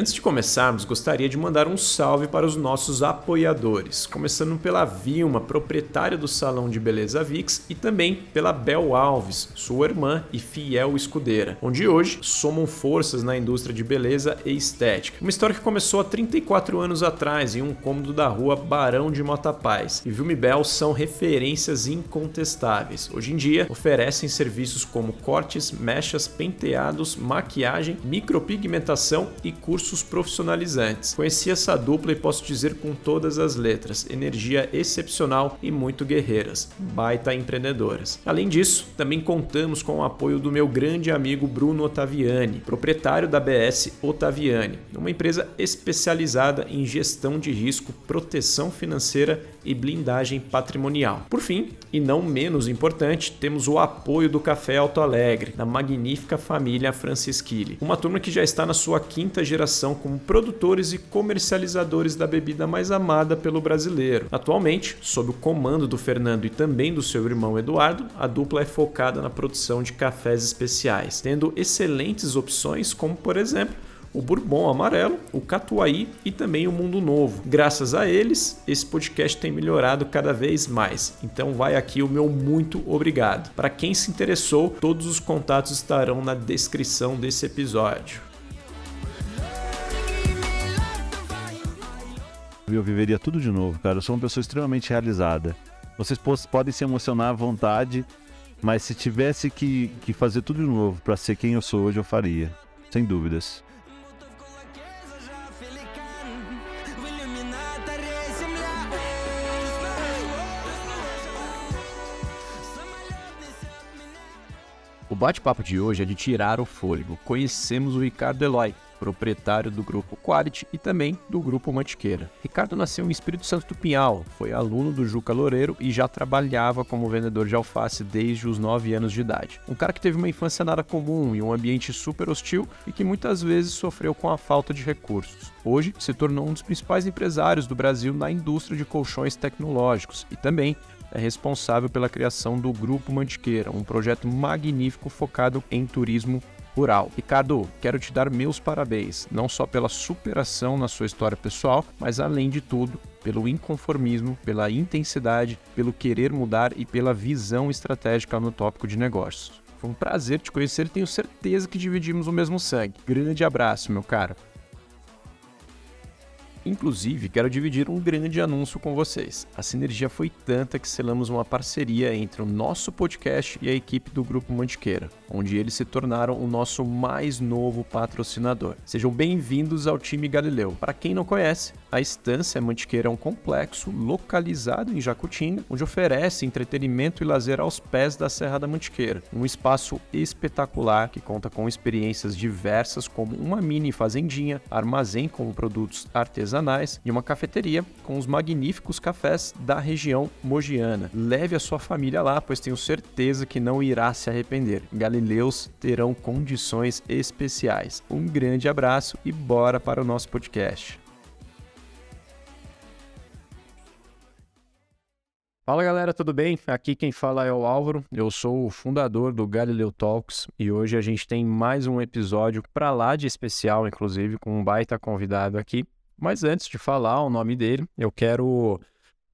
Antes de começarmos, gostaria de mandar um salve para os nossos apoiadores, começando pela Vilma, proprietária do Salão de Beleza Vix, e também pela Bel Alves, sua irmã e fiel escudeira, onde hoje somam forças na indústria de beleza e estética. Uma história que começou há 34 anos atrás em um cômodo da rua Barão de Motapaz, e Vilma e Bel são referências incontestáveis. Hoje em dia, oferecem serviços como cortes, mechas, penteados, maquiagem, micropigmentação e cursos cursos profissionalizantes. Conheci essa dupla e posso dizer com todas as letras: energia excepcional e muito guerreiras, baita empreendedoras. Além disso, também contamos com o apoio do meu grande amigo Bruno Ottaviani, proprietário da BS Ottaviani, uma empresa especializada em gestão de risco, proteção financeira e blindagem patrimonial. Por fim, e não menos importante, temos o apoio do Café Alto Alegre, da magnífica família Francisquili, uma turma que já está na sua quinta geração como produtores e comercializadores da bebida mais amada pelo brasileiro. Atualmente, sob o comando do Fernando e também do seu irmão Eduardo, a dupla é focada na produção de cafés especiais, tendo excelentes opções como, por exemplo, o Bourbon Amarelo, o Catuaí e também o Mundo Novo. Graças a eles, esse podcast tem melhorado cada vez mais. Então vai aqui o meu muito obrigado. Para quem se interessou, todos os contatos estarão na descrição desse episódio. Eu viveria tudo de novo, cara. Eu sou uma pessoa extremamente realizada. Vocês podem se emocionar à vontade, mas se tivesse que, que fazer tudo de novo para ser quem eu sou hoje, eu faria. Sem dúvidas. O bate-papo de hoje é de tirar o fôlego. Conhecemos o Ricardo Eloy, proprietário do grupo Quality e também do grupo Mantiqueira. Ricardo nasceu em Espírito Santo do Pinhal, foi aluno do Juca Loureiro e já trabalhava como vendedor de alface desde os 9 anos de idade. Um cara que teve uma infância nada comum e um ambiente super hostil e que muitas vezes sofreu com a falta de recursos. Hoje se tornou um dos principais empresários do Brasil na indústria de colchões tecnológicos e também é responsável pela criação do Grupo Mantiqueira, um projeto magnífico focado em turismo rural. Ricardo, quero te dar meus parabéns, não só pela superação na sua história pessoal, mas além de tudo, pelo inconformismo, pela intensidade, pelo querer mudar e pela visão estratégica no tópico de negócios. Foi um prazer te conhecer e tenho certeza que dividimos o mesmo sangue. Grande abraço, meu cara. Inclusive, quero dividir um grande anúncio com vocês. A sinergia foi tanta que selamos uma parceria entre o nosso podcast e a equipe do Grupo Mantiqueira, onde eles se tornaram o nosso mais novo patrocinador. Sejam bem-vindos ao time Galileu. Para quem não conhece, a Estância Mantiqueira é um complexo localizado em Jacutinga, onde oferece entretenimento e lazer aos pés da Serra da Mantiqueira. Um espaço espetacular que conta com experiências diversas, como uma mini fazendinha, armazém com produtos artesanais artesanais e uma cafeteria com os magníficos cafés da região mogiana. Leve a sua família lá, pois tenho certeza que não irá se arrepender. Galileus terão condições especiais. Um grande abraço e bora para o nosso podcast. Fala galera, tudo bem? Aqui quem fala é o Álvaro, eu sou o fundador do Galileu Talks e hoje a gente tem mais um episódio para lá de especial, inclusive com um baita convidado aqui. Mas antes de falar o nome dele, eu quero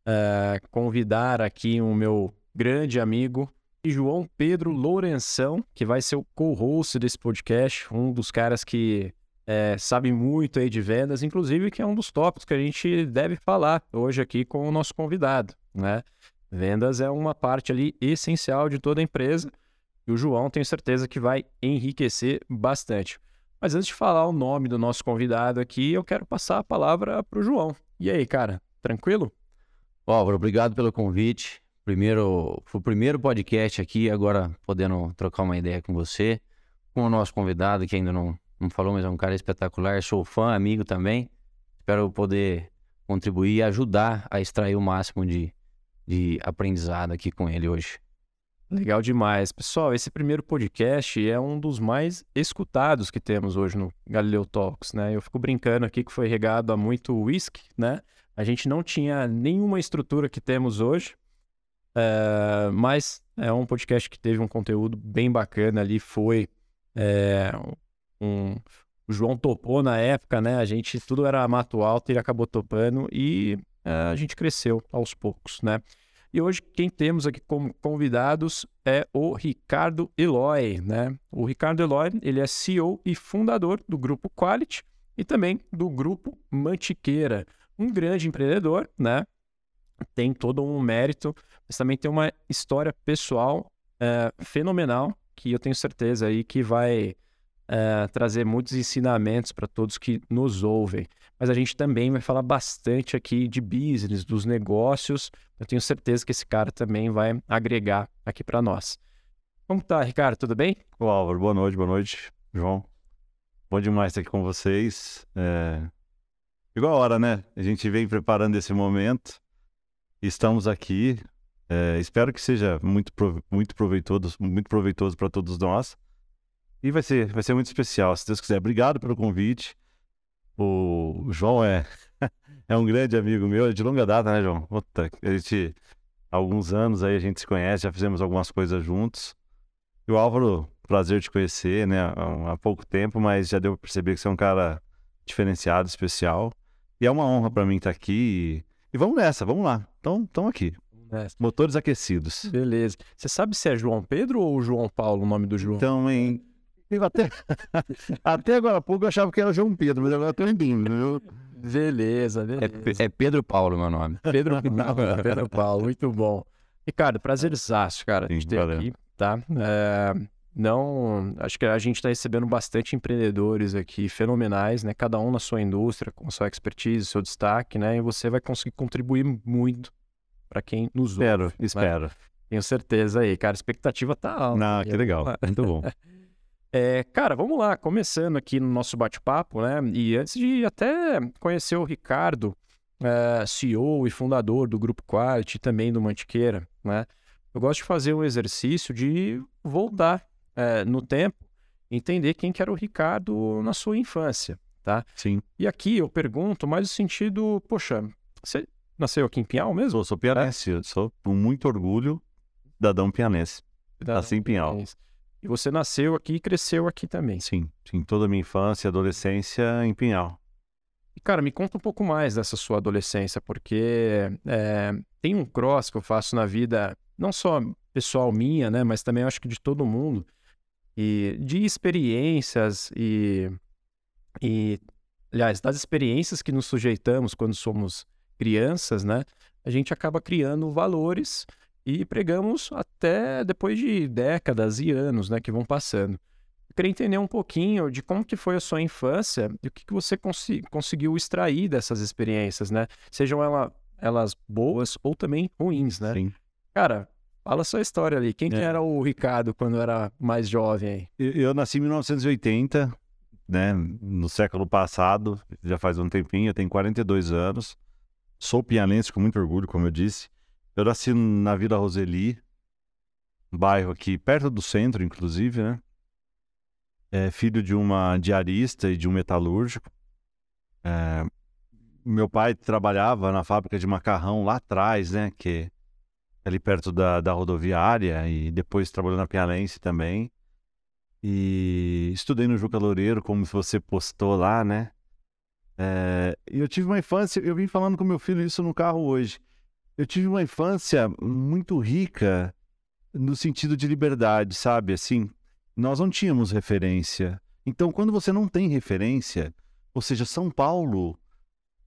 uh, convidar aqui o meu grande amigo João Pedro Lourenção, que vai ser o co-host desse podcast, um dos caras que é, sabe muito aí de vendas, inclusive que é um dos tópicos que a gente deve falar hoje aqui com o nosso convidado, né? Vendas é uma parte ali essencial de toda a empresa e o João tenho certeza que vai enriquecer bastante. Mas antes de falar o nome do nosso convidado aqui, eu quero passar a palavra para o João. E aí, cara, tranquilo? Álvaro, obrigado pelo convite. Primeiro, foi o primeiro podcast aqui, agora podendo trocar uma ideia com você, com o nosso convidado, que ainda não, não falou, mas é um cara espetacular. Sou fã, amigo também. Espero poder contribuir e ajudar a extrair o máximo de, de aprendizado aqui com ele hoje. Legal demais. Pessoal, esse primeiro podcast é um dos mais escutados que temos hoje no Galileu Talks, né? Eu fico brincando aqui que foi regado a muito whisky, né? A gente não tinha nenhuma estrutura que temos hoje, é, mas é um podcast que teve um conteúdo bem bacana ali, foi é, um, o João topou na época, né? A gente tudo era mato alto, ele acabou topando e a gente cresceu aos poucos, né? E hoje quem temos aqui como convidados é o Ricardo Eloy, né? O Ricardo Eloy, ele é CEO e fundador do grupo Quality e também do grupo Mantiqueira, um grande empreendedor, né? Tem todo um mérito, mas também tem uma história pessoal é, fenomenal que eu tenho certeza aí que vai é, trazer muitos ensinamentos para todos que nos ouvem. Mas a gente também vai falar bastante aqui de business, dos negócios. Eu tenho certeza que esse cara também vai agregar aqui para nós. Como tá, Ricardo? Tudo bem? Ô, Álvaro, boa noite, boa noite, João. Bom demais estar aqui com vocês. É... Igual a hora, né? A gente vem preparando esse momento. Estamos aqui. É... Espero que seja muito, muito proveitoso, muito proveitoso para todos nós. E vai ser, vai ser muito especial, se Deus quiser. Obrigado pelo convite. O João é, é um grande amigo meu, é de longa data, né, João? Puta, a gente, há alguns anos aí a gente se conhece, já fizemos algumas coisas juntos. E o Álvaro, prazer te conhecer, né, há, pouco tempo, mas já deu pra perceber que você é um cara diferenciado, especial. E é uma honra para mim estar aqui. E, e vamos nessa, vamos lá. Então, estamos aqui. Motores aquecidos. Beleza. Você sabe se é João Pedro ou João Paulo o nome do João? Então, em até, até agora há pouco eu achava que era João Pedro, mas agora eu tô entendendo. Eu... Beleza, beleza. É, é, Pedro Paulo meu nome. Pedro Paulo, Pedro Paulo, muito bom. Ricardo, prazerzaço, cara, Sim, de ter valeu. aqui, tá? É, não, acho que a gente está recebendo bastante empreendedores aqui, fenomenais, né? Cada um na sua indústria, com sua expertise, seu destaque, né? E você vai conseguir contribuir muito para quem nos espero, ouve. Espero, né? Tenho certeza aí, cara. A expectativa tá alta. Não, que legal. Muito bom. É, cara, vamos lá, começando aqui no nosso bate-papo, né? E antes de até conhecer o Ricardo, é, CEO e fundador do Grupo Quality, também do Mantiqueira, né? Eu gosto de fazer um exercício de voltar é, no tempo, entender quem que era o Ricardo na sua infância, tá? Sim. E aqui eu pergunto mais no sentido, poxa, você nasceu aqui em Pinhal mesmo? Sou, sou pianense, é? sou com muito orgulho cidadão pianense. Nasci em Pinhal. Pianense. E você nasceu aqui e cresceu aqui também. Sim, sim. Toda a minha infância e adolescência em Pinhal. E, cara, me conta um pouco mais dessa sua adolescência, porque é, tem um cross que eu faço na vida, não só pessoal minha, né, mas também acho que de todo mundo, e de experiências e, e, aliás, das experiências que nos sujeitamos quando somos crianças, né, a gente acaba criando valores e pregamos até depois de décadas e anos né, que vão passando. Eu queria entender um pouquinho de como que foi a sua infância e o que, que você cons conseguiu extrair dessas experiências, né? Sejam ela, elas boas ou também ruins, né? Sim. Cara, fala a sua história ali. Quem é. que era o Ricardo quando era mais jovem? Eu, eu nasci em 1980, né? No século passado, já faz um tempinho, eu tenho 42 anos. Sou pianense com muito orgulho, como eu disse. Eu nasci na Vila Roseli, bairro aqui perto do centro, inclusive, né? É filho de uma diarista e de um metalúrgico. É, meu pai trabalhava na fábrica de macarrão lá atrás, né? Que é ali perto da, da rodoviária e depois trabalhou na Pialense também. E estudei no Juca Loureiro, como você postou lá, né? É, e eu tive uma infância, eu vim falando com meu filho isso no carro hoje. Eu tive uma infância muito rica no sentido de liberdade, sabe? Assim, nós não tínhamos referência. Então, quando você não tem referência, ou seja, São Paulo,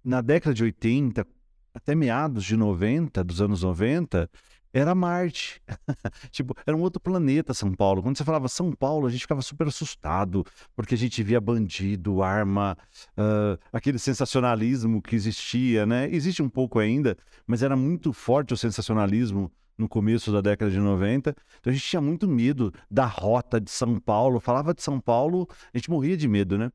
na década de 80, até meados de 90, dos anos 90, era Marte. tipo, era um outro planeta São Paulo. Quando você falava São Paulo, a gente ficava super assustado, porque a gente via bandido, arma, uh, aquele sensacionalismo que existia, né? Existe um pouco ainda, mas era muito forte o sensacionalismo no começo da década de 90. Então a gente tinha muito medo da rota de São Paulo. Falava de São Paulo, a gente morria de medo, né?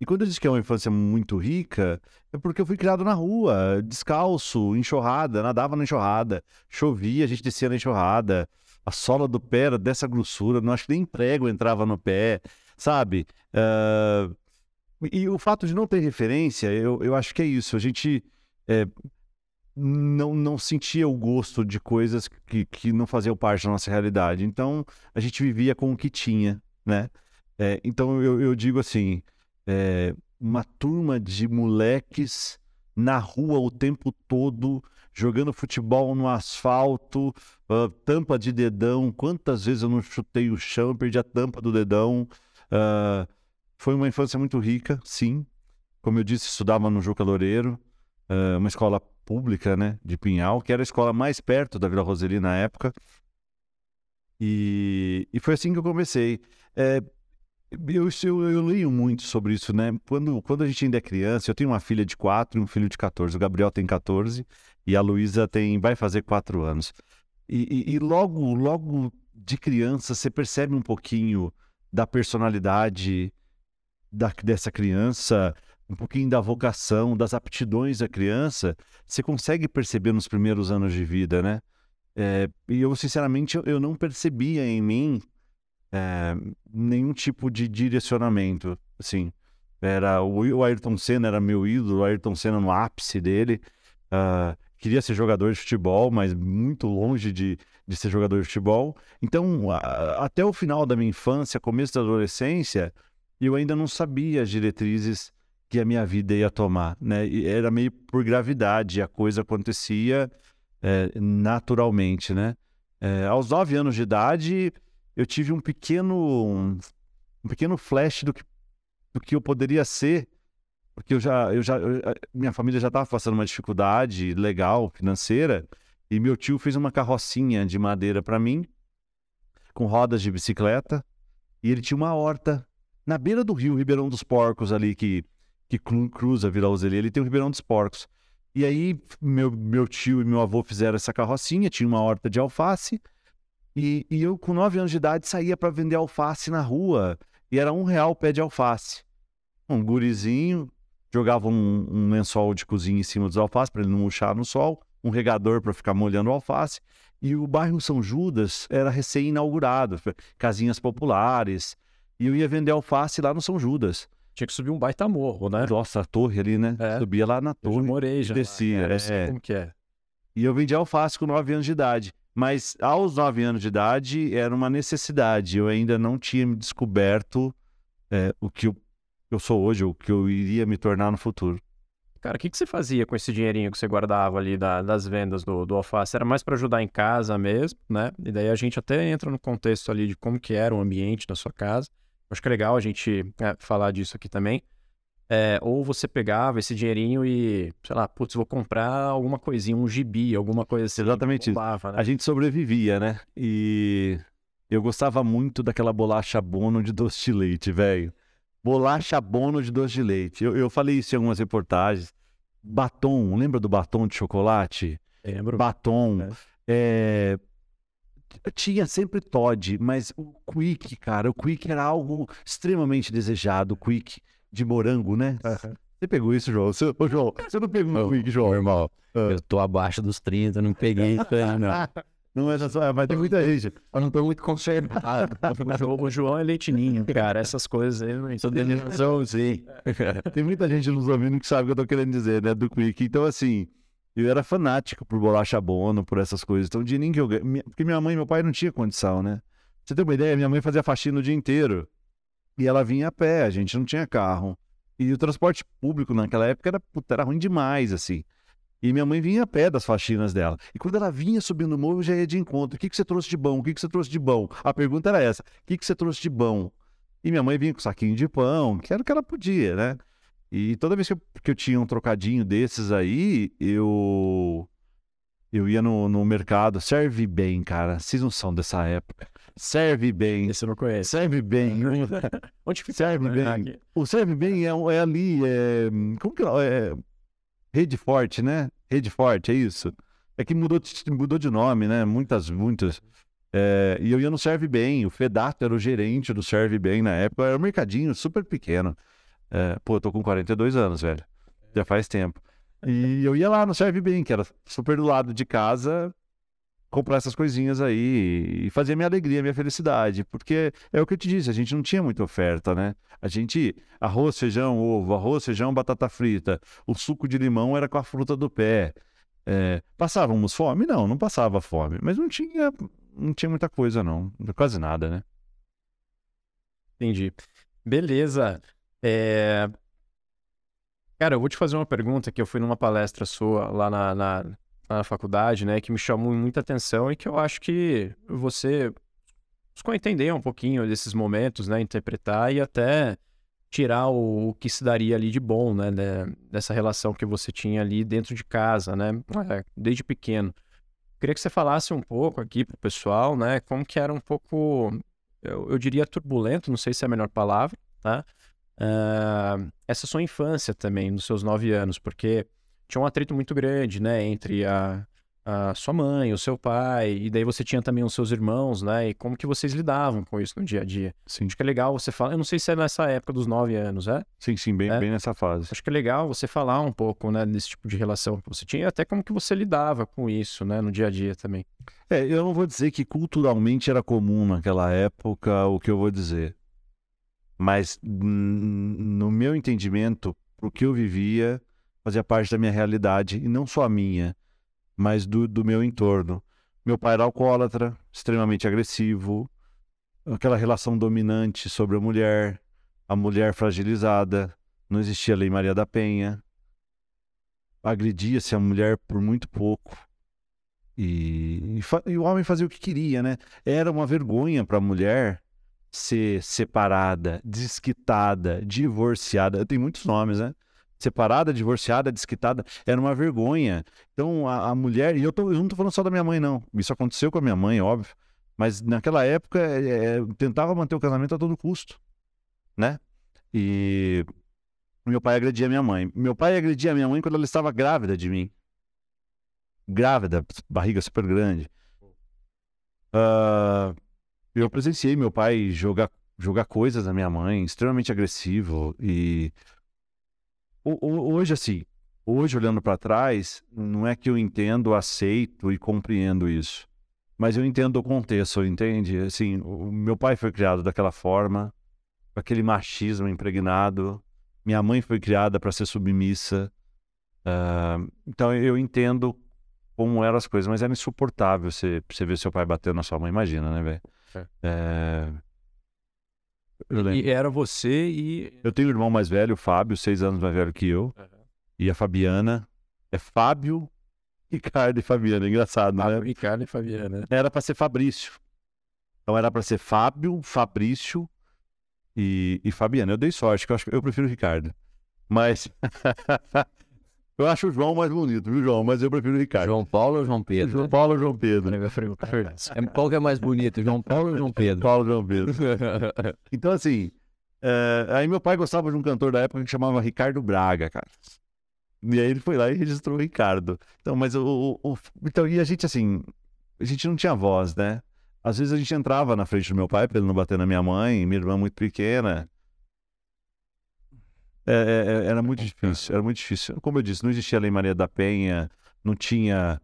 E quando eu disse que é uma infância muito rica, é porque eu fui criado na rua, descalço, enxurrada, nadava na enxurrada, chovia, a gente descia na enxurrada, a sola do pé era dessa grossura, não acho que nem prego entrava no pé, sabe? Uh, e o fato de não ter referência, eu, eu acho que é isso, a gente é, não, não sentia o gosto de coisas que, que não faziam parte da nossa realidade, então a gente vivia com o que tinha, né? É, então eu, eu digo assim é, uma turma de moleques na rua o tempo todo, jogando futebol no asfalto, uh, tampa de dedão. Quantas vezes eu não chutei o chão, perdi a tampa do dedão. Uh, foi uma infância muito rica, sim. Como eu disse, estudava no Juca Loureiro, uh, uma escola pública, né, de Pinhal, que era a escola mais perto da Vila Roseli na época. E, e foi assim que eu comecei. É, eu, eu, eu, leio muito sobre isso, né? Quando, quando a gente ainda é criança, eu tenho uma filha de 4 e um filho de 14. O Gabriel tem 14 e a Luísa tem, vai fazer 4 anos. E, e, e, logo, logo de criança, você percebe um pouquinho da personalidade da, dessa criança, um pouquinho da vocação, das aptidões da criança. Você consegue perceber nos primeiros anos de vida, né? É, e eu, sinceramente, eu, eu não percebia em mim é, nenhum tipo de direcionamento, assim. Era, o, Ayrton Senna era meu ídolo, o Ayrton Senna no ápice dele. Uh, queria ser jogador de futebol, mas muito longe de, de ser jogador de futebol. Então, a, até o final da minha infância, começo da adolescência, eu ainda não sabia as diretrizes que a minha vida ia tomar, né? E era meio por gravidade, a coisa acontecia é, naturalmente, né? É, aos nove anos de idade, eu tive um pequeno um pequeno flash do que, do que eu poderia ser, porque eu já, eu já eu, minha família já estava passando uma dificuldade legal, financeira, e meu tio fez uma carrocinha de madeira para mim, com rodas de bicicleta, e ele tinha uma horta na beira do rio Ribeirão dos Porcos ali, que, que cruza Vila Roseli, ele tem o Ribeirão dos Porcos. E aí meu, meu tio e meu avô fizeram essa carrocinha, tinha uma horta de alface, e, e eu, com 9 anos de idade, saía para vender alface na rua. E era um real o pé de alface. Um gurizinho, jogava um, um lençol de cozinha em cima dos alfaces para ele não murchar no sol, um regador para ficar molhando o alface. E o bairro São Judas era recém-inaugurado, casinhas populares. E eu ia vender alface lá no São Judas. Tinha que subir um baita morro, né? Nossa, a torre ali, né? É. Subia lá na torre. Eu morei já. Descia. Lá, é. Como que é? E eu vendia alface com 9 anos de idade. Mas aos nove anos de idade era uma necessidade. Eu ainda não tinha me descoberto é, o que eu, eu, sou hoje, o que eu iria me tornar no futuro. Cara, o que, que você fazia com esse dinheirinho que você guardava ali da, das vendas do, do alface? Era mais para ajudar em casa mesmo, né? E daí a gente até entra no contexto ali de como que era o ambiente da sua casa. Acho que é legal a gente é, falar disso aqui também. É, ou você pegava esse dinheirinho e, sei lá, putz, vou comprar alguma coisinha, um gibi, alguma coisa assim. Exatamente bombava, né? A gente sobrevivia, né? E eu gostava muito daquela bolacha bono de doce de leite, velho. Bolacha bono de doce de leite. Eu, eu falei isso em algumas reportagens. Batom, lembra do batom de chocolate? Lembro. Batom. É. É, tinha sempre Todd, mas o Quick, cara, o Quick era algo extremamente desejado. O Quick de morango, né? Uhum. Você pegou isso, João? Você, ô, João, você não pegou o Quick, João, irmão? Uh. Eu tô abaixo dos 30, não peguei isso aí, não. Não é só, mas tem muita gente. Eu não tô muito conservado. o João é leitinho, cara. Essas coisas aí não Sou denominação, sim. tem muita gente nos ouvindo que sabe o que eu tô querendo dizer, né? Do Quick. Então, assim, eu era fanático por bolacha bono, por essas coisas. Então, de ninguém que eu Porque minha mãe e meu pai não tinham condição, né? Você tem uma ideia? Minha mãe fazia faxina o dia inteiro. E ela vinha a pé, a gente não tinha carro. E o transporte público naquela época era, puta, era ruim demais, assim. E minha mãe vinha a pé das faxinas dela. E quando ela vinha subindo o morro, eu já ia de encontro. O que, que você trouxe de bom? O que, que você trouxe de bom? A pergunta era essa: o que, que você trouxe de bom? E minha mãe vinha com saquinho de pão, que era o que ela podia, né? E toda vez que eu, que eu tinha um trocadinho desses aí, eu eu ia no, no mercado. Serve bem, cara. Vocês não são dessa época. Serve bem. Esse eu não conheço. Serve bem. Onde fica? Serve bem. Aqui. O serve bem é, é ali. É, como que é? Rede Forte, né? Rede Forte, é isso. É que mudou, mudou de nome, né? Muitas, muitas. É, e eu ia no Serve Bem. O Fedato era o gerente do Serve Bem na época. Era um mercadinho super pequeno. É, pô, eu tô com 42 anos, velho. Já faz tempo. E eu ia lá no Serve Bem, que era super do lado de casa, comprar essas coisinhas aí e fazer minha alegria, minha felicidade. Porque é o que eu te disse, a gente não tinha muita oferta, né? A gente, arroz, feijão, ovo, arroz, feijão, batata frita. O suco de limão era com a fruta do pé. É, passávamos fome? Não, não passava fome. Mas não tinha, não tinha muita coisa, não. Quase nada, né? Entendi. Beleza. É... Cara, eu vou te fazer uma pergunta que eu fui numa palestra sua lá na, na, na faculdade, né, que me chamou muita atenção e que eu acho que você buscou entender um pouquinho desses momentos, né, interpretar e até tirar o, o que se daria ali de bom, né, dessa relação que você tinha ali dentro de casa, né, é, desde pequeno. Queria que você falasse um pouco aqui pro pessoal, né, como que era um pouco, eu, eu diria turbulento, não sei se é a melhor palavra, tá? uh, essa sua infância também, nos seus nove anos, porque tinha um atrito muito grande, né, entre a, a sua mãe, o seu pai, e daí você tinha também os seus irmãos, né, e como que vocês lidavam com isso no dia a dia. Sim. Acho que é legal você falar, eu não sei se é nessa época dos nove anos, é? Sim, sim, bem, é? bem nessa fase. Acho que é legal você falar um pouco, né, desse tipo de relação que você tinha, e até como que você lidava com isso, né, no dia a dia também. É, eu não vou dizer que culturalmente era comum naquela época o que eu vou dizer. Mas, no meu entendimento, o que eu vivia fazia parte da minha realidade, e não só a minha, mas do, do meu entorno. Meu pai era alcoólatra, extremamente agressivo, aquela relação dominante sobre a mulher, a mulher fragilizada, não existia a Lei Maria da Penha, agredia-se a mulher por muito pouco. E, e, e, o homem fazia o que queria, né? Era uma vergonha para a mulher ser separada, desquitada, divorciada. Tem muitos nomes, né? Separada, divorciada, desquitada, era uma vergonha. Então a, a mulher, e eu, tô, eu não tô falando só da minha mãe, não. Isso aconteceu com a minha mãe, óbvio. Mas naquela época é, é, tentava manter o casamento a todo custo, né? E meu pai agredia minha mãe. Meu pai agredia minha mãe quando ela estava grávida de mim. Grávida, barriga super grande. Uh, eu presenciei meu pai jogar, jogar coisas na minha mãe, extremamente agressivo. E hoje, assim, hoje olhando para trás, não é que eu entendo, aceito e compreendo isso. Mas eu entendo o contexto, entende? Assim, o meu pai foi criado daquela forma, com aquele machismo impregnado. Minha mãe foi criada para ser submissa. Uh, então eu entendo como eram as coisas, mas era insuportável você, você ver seu pai batendo na sua mãe, imagina, né, velho? É... E era você e. Eu tenho um irmão mais velho, o Fábio, seis anos mais velho que eu. Uhum. E a Fabiana. É Fábio, Ricardo e Fabiana. Engraçado, Fábio, né? Ricardo e Fabiana. Era para ser Fabrício. Então era para ser Fábio, Fabrício e, e Fabiana. Eu dei sorte, que eu acho que eu prefiro o Ricardo. Mas. Eu acho o João mais bonito, viu, João? Mas eu prefiro o Ricardo. João Paulo ou João Pedro? João Paulo ou João Pedro? É, qual que é mais bonito, João Paulo ou João Pedro? Paulo ou João Pedro. então, assim, é, aí meu pai gostava de um cantor da época que chamava Ricardo Braga, cara. E aí ele foi lá e registrou o Ricardo. Então, mas o, o, o, Então, e a gente, assim, a gente não tinha voz, né? Às vezes a gente entrava na frente do meu pai pra ele não bater na minha mãe, minha irmã muito pequena. É, é, é, era muito difícil, era muito difícil. Como eu disse, não existia a Lei Maria da Penha, não tinha.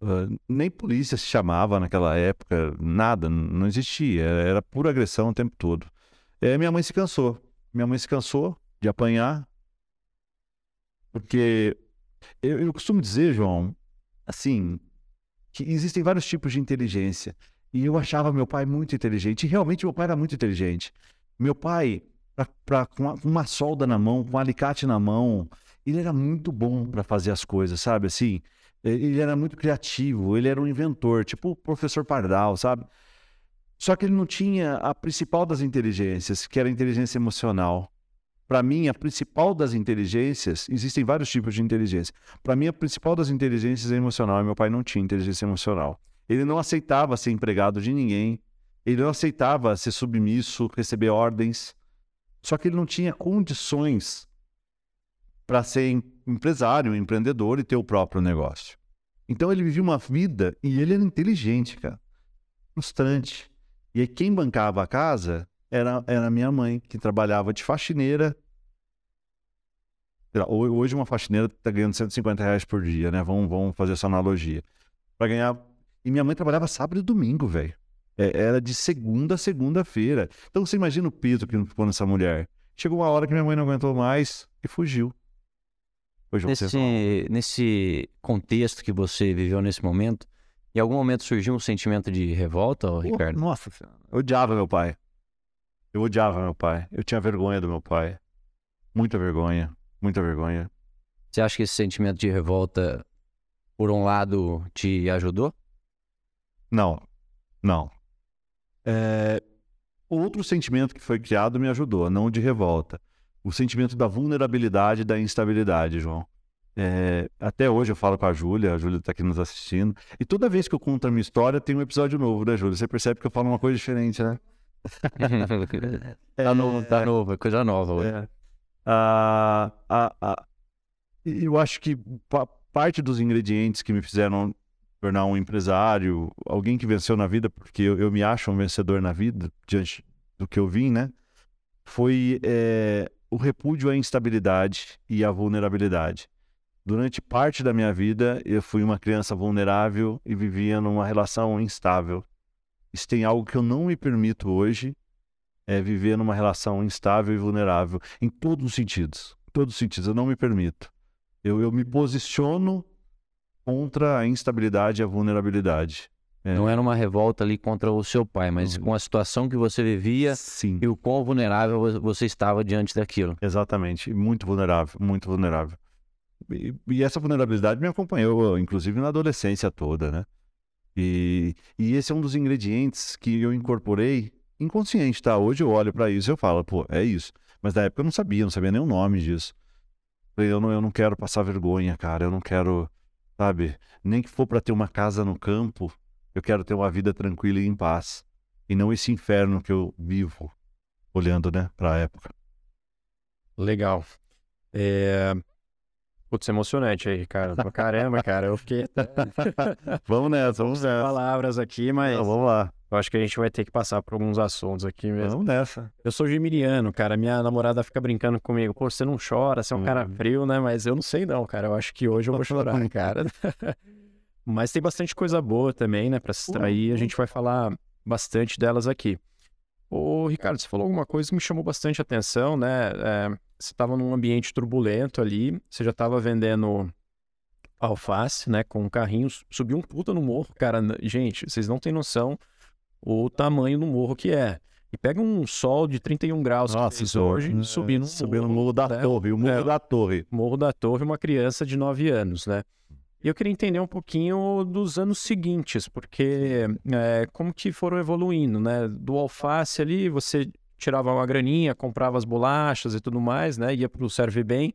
Uh, nem polícia se chamava naquela época, nada, não existia. Era pura agressão o tempo todo. É, minha mãe se cansou. Minha mãe se cansou de apanhar. Porque eu, eu costumo dizer, João, assim, que existem vários tipos de inteligência. E eu achava meu pai muito inteligente. E realmente meu pai era muito inteligente. Meu pai pra, pra, com, uma, uma solda na mão, com um alicate na mão. Ele era muito bom para fazer as coisas, sabe? Assim, ele era muito criativo, ele era um inventor, tipo o professor Pardal, sabe? Só que ele não tinha a principal das inteligências, que era a inteligência emocional. Para mim, a principal das inteligências, existem vários tipos de inteligência. Para mim, a principal das inteligências é emocional, e meu pai não tinha inteligência emocional. Ele não aceitava ser empregado de ninguém, ele não aceitava ser submisso, receber ordens. Só que ele não tinha condições para ser empresário, empreendedor e ter o próprio negócio. Então ele vivia uma vida e ele era inteligente, cara. Frustrante. E aí quem bancava a casa era, era minha mãe, que trabalhava de faxineira Hoje uma faxineira está ganhando 150 reais por dia, né? Vamos, vamos fazer essa analogia. Para ganhar. E minha mãe trabalhava sábado e domingo, velho. É, era de segunda a segunda-feira. Então você imagina o peso que ficou nessa mulher. Chegou uma hora que minha mãe não aguentou mais e fugiu. Hoje nesse, nesse contexto que você viveu nesse momento, em algum momento surgiu um sentimento de revolta, oh, Ricardo? Nossa. Eu odiava meu pai. Eu odiava meu pai. Eu tinha vergonha do meu pai. Muita vergonha. Muita vergonha. Você acha que esse sentimento de revolta, por um lado, te ajudou? Não. Não. É... Outro sentimento que foi criado me ajudou, não de revolta. O sentimento da vulnerabilidade e da instabilidade, João. É, até hoje eu falo com a Júlia, a Júlia está aqui nos assistindo. E toda vez que eu conto a minha história, tem um episódio novo, né, Júlia? Você percebe que eu falo uma coisa diferente, né? tá novo, tá novo, é coisa nova hoje. É. Ah, ah, ah, eu acho que parte dos ingredientes que me fizeram tornar um empresário, alguém que venceu na vida, porque eu, eu me acho um vencedor na vida, diante do que eu vim, né? Foi é, o repúdio à instabilidade e à vulnerabilidade. Durante parte da minha vida, eu fui uma criança vulnerável e vivia numa relação instável. Isso tem algo que eu não me permito hoje, é viver numa relação instável e vulnerável, em todos os sentidos. Em todos os sentidos, eu não me permito. Eu, eu me posiciono contra a instabilidade e a vulnerabilidade. É. Não era uma revolta ali contra o seu pai, mas com a situação que você vivia Sim. e o quão vulnerável você estava diante daquilo. Exatamente, muito vulnerável, muito vulnerável. E, e, essa vulnerabilidade me acompanhou, inclusive na adolescência toda, né? E, e esse é um dos ingredientes que eu incorporei inconsciente, tá? Hoje eu olho para isso e eu falo, pô, é isso. Mas na época eu não sabia, não sabia nem o nome disso. Eu não, eu não quero passar vergonha, cara. Eu não quero, sabe? Nem que for para ter uma casa no campo, eu quero ter uma vida tranquila e em paz. E não esse inferno que eu vivo, olhando, né, pra época. Legal. É... Putz, emocionante aí, cara. Caramba, cara, eu fiquei. vamos nessa, vamos nessa. Palavras aqui, mas. Não, vamos lá. Eu acho que a gente vai ter que passar por alguns assuntos aqui mesmo. Vamos nessa. Eu sou geminiano, cara. Minha namorada fica brincando comigo. Pô, você não chora, você é um hum. cara frio, né? Mas eu não sei não, cara. Eu acho que hoje eu vou chorar, cara. Mas tem bastante coisa boa também, né, para se extrair. A gente vai falar bastante delas aqui. Ô, Ricardo, você falou alguma coisa que me chamou bastante atenção, né? É, você estava num ambiente turbulento ali, você já estava vendendo alface, né, com um carrinho, subiu um puta no morro, cara. Gente, vocês não têm noção o tamanho do morro que é. E pega um sol de 31 graus Nossa, que fez hoje, é, subir no, subir no morro da né? torre, o morro é, da torre. Morro da torre, uma criança de 9 anos, né? E eu queria entender um pouquinho dos anos seguintes, porque é, como que foram evoluindo, né? Do alface ali, você tirava uma graninha, comprava as bolachas e tudo mais, né? Ia para o Serve Bem,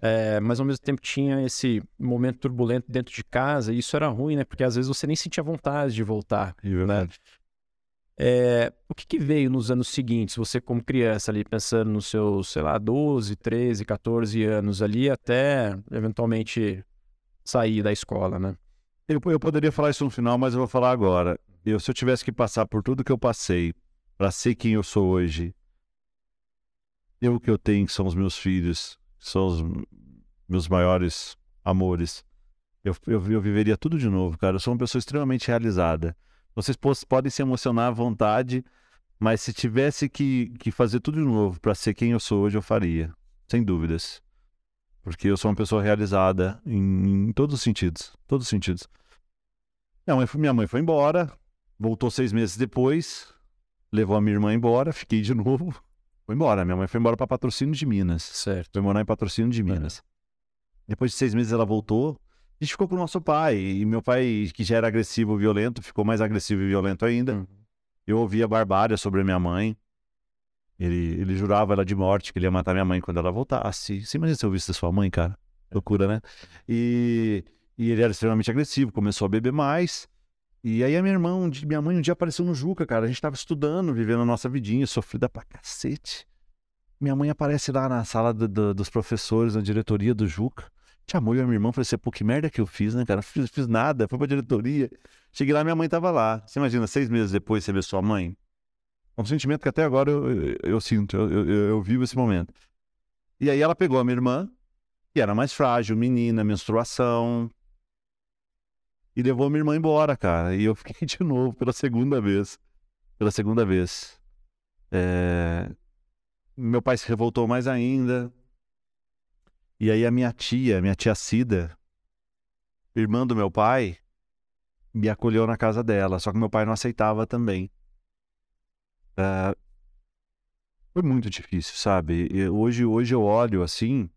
é, mas ao mesmo tempo tinha esse momento turbulento dentro de casa, e isso era ruim, né? Porque às vezes você nem sentia vontade de voltar, né? É, o que, que, veio nos anos seguintes, você como criança ali, pensando nos seus, sei lá, 12, 13, 14 anos ali, até eventualmente sair da escola, né? Eu, eu poderia falar isso no final, mas eu vou falar agora. Eu, se eu tivesse que passar por tudo que eu passei para ser quem eu sou hoje, eu o que eu tenho que são os meus filhos, são os meus maiores amores. Eu, eu, eu viveria tudo de novo, cara. Eu sou uma pessoa extremamente realizada. Vocês podem se emocionar à vontade, mas se tivesse que, que fazer tudo de novo para ser quem eu sou hoje, eu faria, sem dúvidas. Porque eu sou uma pessoa realizada em, em todos os sentidos. Todos os sentidos. Minha mãe, minha mãe foi embora, voltou seis meses depois, levou a minha irmã embora, fiquei de novo. Foi embora. Minha mãe foi embora para Patrocínio de Minas. Certo. Foi morar em Patrocínio de Minas. É. Depois de seis meses ela voltou. A gente ficou com o nosso pai. E meu pai, que já era agressivo e violento, ficou mais agressivo e violento ainda. Uhum. Eu ouvia barbárie sobre a minha mãe. Ele, ele jurava ela de morte, que ele ia matar minha mãe quando ela voltasse. Você imagina se eu visse sua mãe, cara? Loucura, né? E, e ele era extremamente agressivo, começou a beber mais. E aí a minha irmã, um dia, minha mãe um dia apareceu no Juca, cara. A gente tava estudando, vivendo a nossa vidinha, sofrida pra cacete. Minha mãe aparece lá na sala do, do, dos professores, na diretoria do Juca. Chamou eu e minha irmã, falei assim, pô, que merda que eu fiz, né, cara? Fiz, fiz nada, foi pra diretoria. Cheguei lá, minha mãe tava lá. Você imagina, seis meses depois você vê sua mãe? Um sentimento que até agora eu, eu, eu sinto, eu, eu, vivo esse momento. E aí ela pegou a minha irmã E era mais frágil, menina, menstruação. E levou minha irmã embora, cara. E eu fiquei de novo pela segunda vez. Pela segunda vez. É... Meu pai se revoltou mais ainda. E aí a minha tia, minha tia Cida, irmã do meu pai, me acolheu na casa dela. Só que meu pai não aceitava também. É... Foi muito difícil, sabe? E hoje, hoje eu olho assim.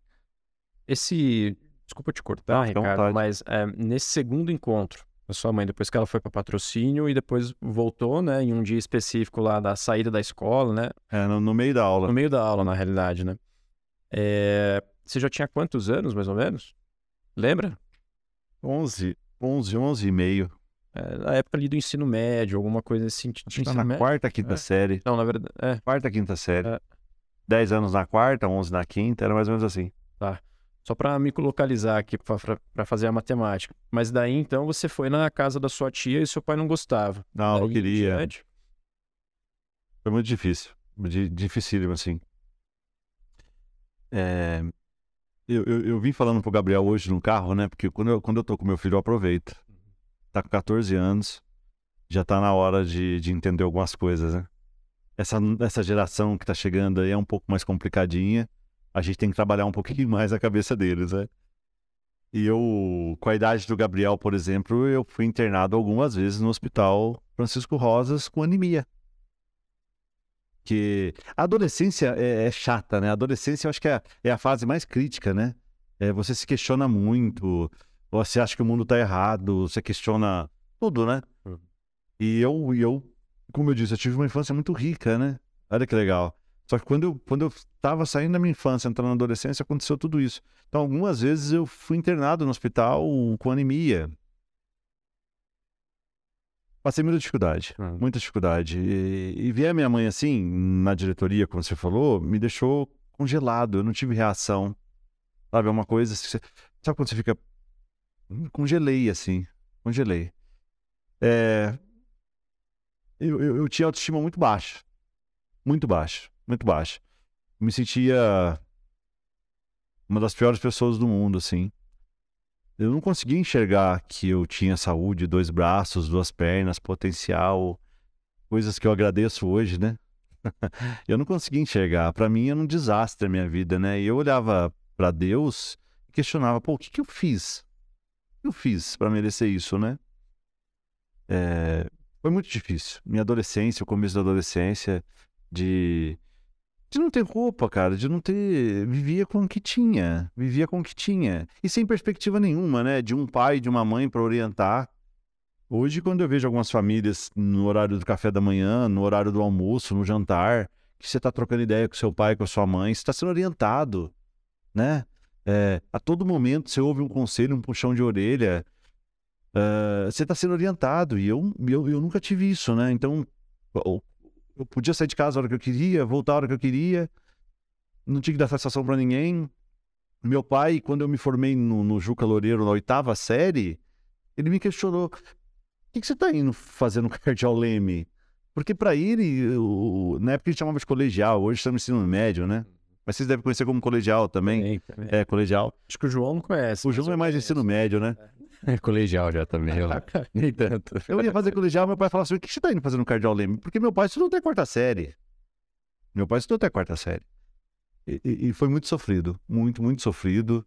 Esse. Desculpa te cortar, ah, Ricardo, mas é, nesse segundo encontro da sua mãe, depois que ela foi para patrocínio e depois voltou, né, em um dia específico lá da saída da escola, né? É, no, no meio da aula. No meio da aula, na realidade, né? É, você já tinha quantos anos, mais ou menos? Lembra? 11, 11, 11 e meio. É, na época ali do ensino médio, alguma coisa assim. Que tá na médio? quarta, quinta é. série. Não, na verdade. É. Quarta, quinta série. É. 10 anos na quarta, 11 na quinta, era mais ou menos assim. Tá. Só para me localizar aqui, para fazer a matemática. Mas daí então você foi na casa da sua tia e seu pai não gostava. Não, daí, não queria. Diante... Foi muito difícil. Dificílimo, assim. É... Eu, eu, eu, vim falando pro Gabriel hoje no carro, né? Porque quando eu, quando eu tô com meu filho, eu aproveito tá com 14 anos, já tá na hora de, de entender algumas coisas, né? Essa, essa geração que tá chegando aí é um pouco mais complicadinha. A gente tem que trabalhar um pouquinho mais a cabeça deles, né? E eu, com a idade do Gabriel, por exemplo, eu fui internado algumas vezes no hospital Francisco Rosas com anemia. Que a adolescência é, é chata, né? A adolescência eu acho que é, é a fase mais crítica, né? É, você se questiona muito, você acha que o mundo tá errado, você questiona tudo, né? Uhum. E eu, eu, como eu disse, eu tive uma infância muito rica, né? Olha que legal. Só que quando eu, quando eu tava saindo da minha infância, entrando na adolescência, aconteceu tudo isso. Então, algumas vezes eu fui internado no hospital com anemia. Passei muita dificuldade, uhum. muita dificuldade. E, e ver a minha mãe assim, na diretoria, como você falou, me deixou congelado. Eu não tive reação. Sabe, é uma coisa. Sabe quando você fica congelei, assim. Congelei. É... Eu, eu, eu, tinha autoestima muito baixa. Muito baixa. Muito baixa. Me sentia uma das piores pessoas do mundo, assim. Eu não conseguia enxergar que eu tinha saúde, dois braços, duas pernas, potencial, coisas que eu agradeço hoje, né? eu não conseguia enxergar. Para mim era um desastre a minha vida, né? E eu olhava para Deus e questionava, pô, o que, que eu fiz? eu fiz para merecer isso, né? É, foi muito difícil. Minha adolescência, o começo da adolescência, de, de não ter roupa, cara, de não ter. Vivia com o que tinha. Vivia com o que tinha. E sem perspectiva nenhuma, né? De um pai, de uma mãe para orientar. Hoje, quando eu vejo algumas famílias no horário do café da manhã, no horário do almoço, no jantar, que você está trocando ideia com seu pai, com a sua mãe, você está sendo orientado, né? É, a todo momento você ouve um conselho, um puxão de orelha, uh, você está sendo orientado. E eu, eu, eu nunca tive isso, né? Então, eu, podia sair de casa a hora que eu queria, voltar a hora que eu queria, não tinha que dar satisfação para ninguém. Meu pai, quando eu me formei no, no Juca Loureiro na oitava série, ele me questionou: o que, que você está indo fazer no Cardeal Leme? Porque para ele, o, na época ele chamava de colegial, hoje estamos no ensino médio, né? Mas vocês devem conhecer como colegial também. também. É, colegial. Acho que o João não conhece. O João é mais ensino médio, né? É colegial já também, eu Nem tanto. Eu ia fazer colegial, meu pai falava assim: o que você tá indo fazer no Cardeal Leme? Porque meu pai estudou até quarta série. Meu pai estudou até quarta série. E, e, e foi muito sofrido. Muito, muito sofrido.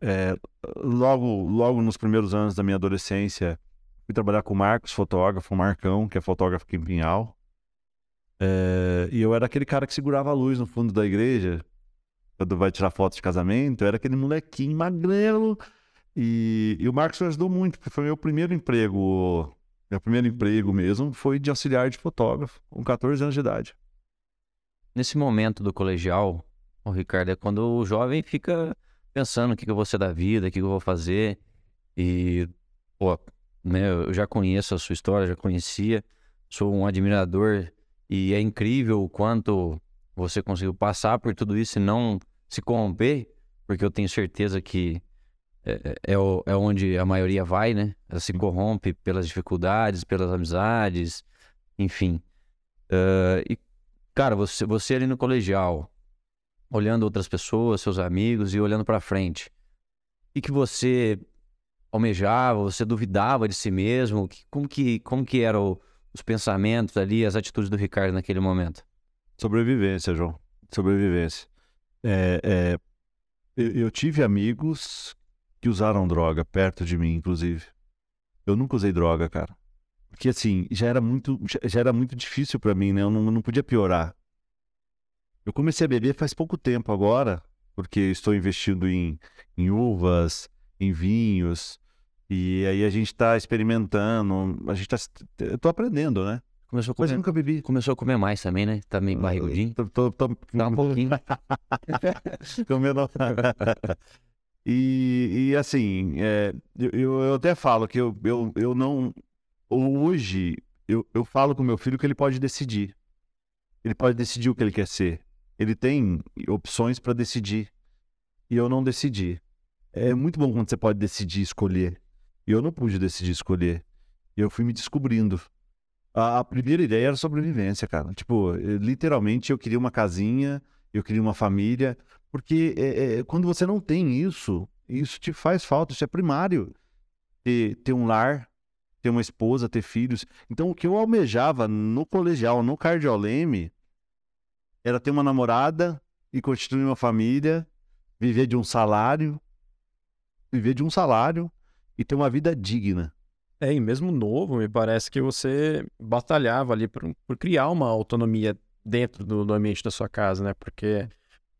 É, logo, logo nos primeiros anos da minha adolescência, fui trabalhar com o Marcos, fotógrafo, o Marcão, que é fotógrafo aqui em Pinhal. É, e eu era aquele cara que segurava a luz no fundo da igreja, quando vai tirar foto de casamento, eu era aquele molequinho magrelo. E, e o Marcos me ajudou muito, porque foi meu primeiro emprego. Meu primeiro emprego mesmo foi de auxiliar de fotógrafo, com 14 anos de idade. Nesse momento do colegial, o Ricardo, é quando o jovem fica pensando o que, que eu vou ser da vida, o que, que eu vou fazer. E, pô, né, eu já conheço a sua história, já conhecia, sou um admirador e é incrível o quanto você conseguiu passar por tudo isso e não se corromper, porque eu tenho certeza que é, é, é, é onde a maioria vai, né? Ela se corrompe pelas dificuldades, pelas amizades, enfim. Uh, e, cara, você, você ali no colegial, olhando outras pessoas, seus amigos e olhando para frente, que, que você almejava, você duvidava de si mesmo? Que- Como que, como que eram os pensamentos ali, as atitudes do Ricardo naquele momento? Sobrevivência, João. Sobrevivência. É, é, eu, eu tive amigos que usaram droga perto de mim, inclusive. Eu nunca usei droga, cara. Porque assim, já era muito, já, era muito difícil pra mim, né? Eu não, não podia piorar. Eu comecei a beber faz pouco tempo agora, porque estou investindo em, em uvas, em vinhos, e aí a gente tá experimentando, a gente tá, eu tô aprendendo, né? Começou a Mas comer, nunca bebi. começou a comer mais também, né? Tá meio barrigudinho. Tô, tô, tô, Dá um pouquinho. Comendo. e, e assim, é, eu, eu até falo que eu, eu, eu não. Hoje, eu, eu falo com meu filho que ele pode decidir. Ele pode decidir o que ele quer ser. Ele tem opções para decidir. E eu não decidi. É muito bom quando você pode decidir escolher. E eu não pude decidir escolher. E eu fui me descobrindo. A, a primeira ideia era sobrevivência, cara. Tipo, literalmente eu queria uma casinha, eu queria uma família, porque é, é, quando você não tem isso, isso te faz falta, isso é primário. Ter, ter um lar, ter uma esposa, ter filhos. Então, o que eu almejava no colegial, no cardioleme, era ter uma namorada e constituir uma família, viver de um salário, viver de um salário e ter uma vida digna. É, e mesmo novo, me parece que você batalhava ali por, por criar uma autonomia dentro do, do ambiente da sua casa, né? Porque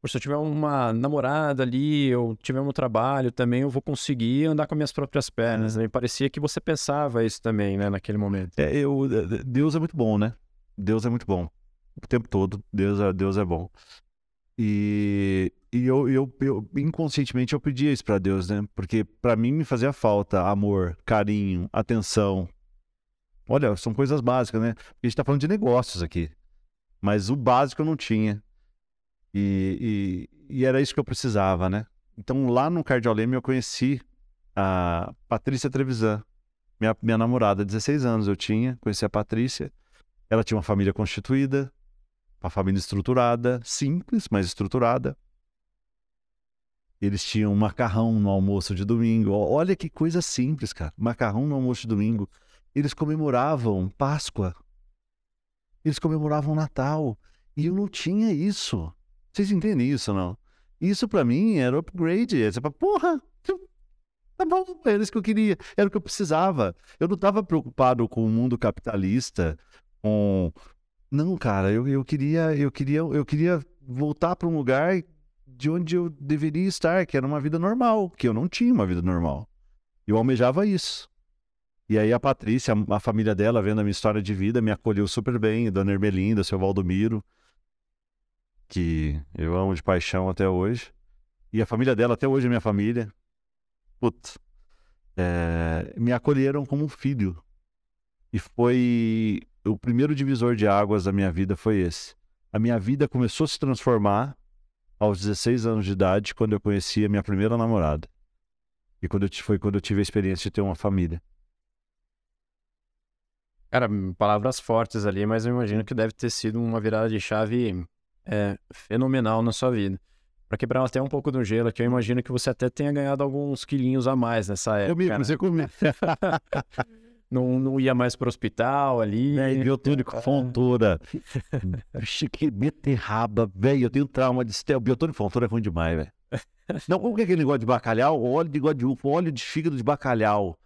se eu tiver uma namorada ali, eu tiver um trabalho também, eu vou conseguir andar com minhas próprias pernas. né? Me parecia que você pensava isso também, né, naquele momento. É, eu, Deus é muito bom, né? Deus é muito bom. O tempo todo, Deus é, Deus é bom. E, e eu, eu, eu, inconscientemente, eu pedia isso pra Deus, né? Porque pra mim me fazia falta amor, carinho, atenção. Olha, são coisas básicas, né? Porque a gente tá falando de negócios aqui. Mas o básico eu não tinha. E, e, e era isso que eu precisava, né? Então lá no Cardioleme eu conheci a Patrícia Trevisan, minha, minha namorada, 16 anos eu tinha, conheci a Patrícia. Ela tinha uma família constituída, uma família estruturada, simples, mas estruturada. Eles tinham macarrão no almoço de domingo. Olha que coisa simples, cara. Macarrão no almoço de domingo. Eles comemoravam Páscoa. Eles comemoravam Natal. E eu não tinha isso. Vocês entendem isso, não? Isso pra mim era upgrade. Você fala, porra, tá bom, era isso que eu queria, era o que eu precisava. Eu não estava preocupado com o mundo capitalista, com não, cara, eu, eu queria, eu queria, eu queria voltar para um lugar de onde eu deveria estar, que era uma vida normal, que eu não tinha uma vida normal. Eu almejava isso. E aí a Patrícia, a, família dela, vendo a minha história de vida, me acolheu super bem, Dona Ermelinda, seu Valdomiro, que eu amo de paixão até hoje. E a família dela até hoje é minha família. Putz, é, me acolheram como um filho. E foi o primeiro divisor de águas da minha vida foi esse. A minha vida começou a se transformar aos 16 anos de idade, quando eu conheci a minha primeira namorada. E quando eu, foi quando eu tive a experiência de ter uma família. Cara, palavras fortes ali, mas eu imagino que deve ter sido uma virada de chave é, fenomenal na sua vida. Pra quebrar até um pouco do gelo aqui, eu imagino que você até tenha ganhado alguns quilinhos a mais nessa época. Eu me né? a comer. Não, não ia mais pro hospital ali. Velho, biotônico, fontura. Chique, beterraba, velho, eu tenho trauma de estel. Biotônico, fontura é ruim demais, velho. Não, como que é aquele negócio de bacalhau? Óleo de óleo de fígado de bacalhau.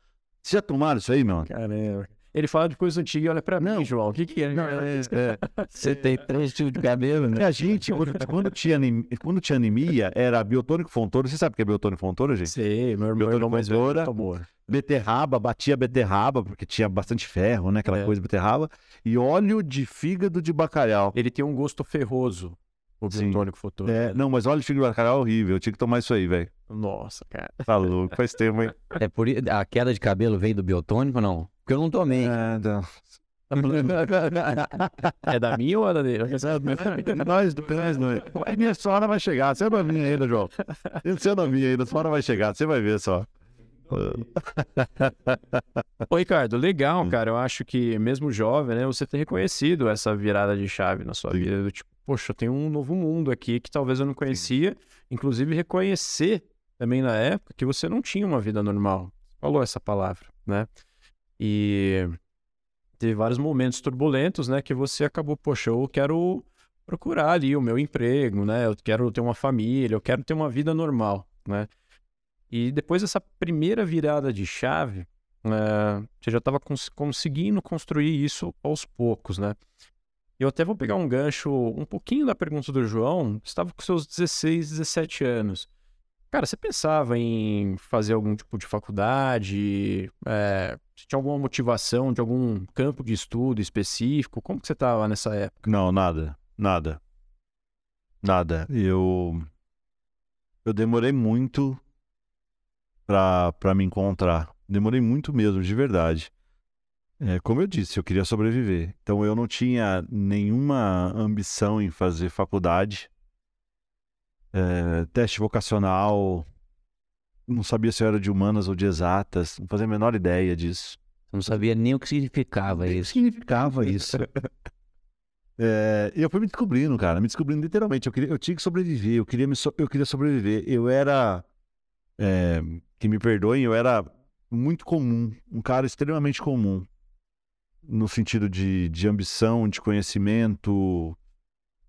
Vocês já tomaram isso aí, meu? Caramba. Ele fala de coisa antiga e olha pra mim, João. O que que é? Não, é, é. Você tem três tipos de cabelo, né? E a gente, quando, quando tinha anemia, quando tinha anemia, era biotônico fontoura. Você sabe o que é biotônico fontoura, gente? Sei, meu irmão, Biotônico irmão mais velho Fontoura. tomou. Beterraba, batia beterraba, porque tinha bastante ferro, né? Aquela É. coisa de beterraba. E óleo de fígado de bacalhau. Ele tem um gosto ferroso, o biotônico futuro. É, não, mas óleo de fígado de bacalhau é horrível. Eu tinha que tomar isso aí, velho. Nossa, cara. Tá louco, faz tempo, hein? É por a queda de cabelo veio do biotônico ou não? Porque eu não tomei. É, não. É da minha ou é da dele? Nós dois, nós dois. Aí minha senhora vai chegar. Você não é minha ainda, João. Você não é minha ainda. A senhora vai chegar. Você vai ver só. Ô, Ricardo, legal, cara. Eu acho que, mesmo jovem, né, você ter reconhecido essa virada de chave na sua Sim. vida. Do tipo, poxa, eu tenho um novo mundo aqui que talvez eu não conhecia. Inclusive, reconhecer também na época que você não tinha uma vida normal. Falou essa palavra, né? E teve vários momentos turbulentos, né? Que você acabou, poxa, eu quero procurar ali o meu emprego, né? Eu quero ter uma família, eu quero ter uma vida normal, né? E depois dessa primeira virada de chave, uh, você já estava cons conseguindo construir isso aos poucos, né? Eu até vou pegar um gancho um pouquinho da pergunta do João. Estava com seus 16, 17 anos. Cara, você pensava em fazer algum tipo de faculdade? É, tinha alguma motivação de algum campo de estudo específico? Como que você estava nessa época? Não, nada. Nada. Nada. Eu eu demorei muito para me encontrar. Demorei muito mesmo, de verdade. É, como eu disse, eu queria sobreviver. Então eu não tinha nenhuma ambição em fazer faculdade, é, teste vocacional, não sabia se eu era de humanas ou de exatas, não fazia a menor ideia disso. Não sabia nem o que significava isso. O que significava isso? é, eu fui me descobrindo, cara, me descobrindo literalmente. Eu, queria, eu tinha que sobreviver, eu queria, me so, eu queria sobreviver. Eu era, é, que me perdoem, eu era muito comum, um cara extremamente comum no sentido de, de ambição, de conhecimento,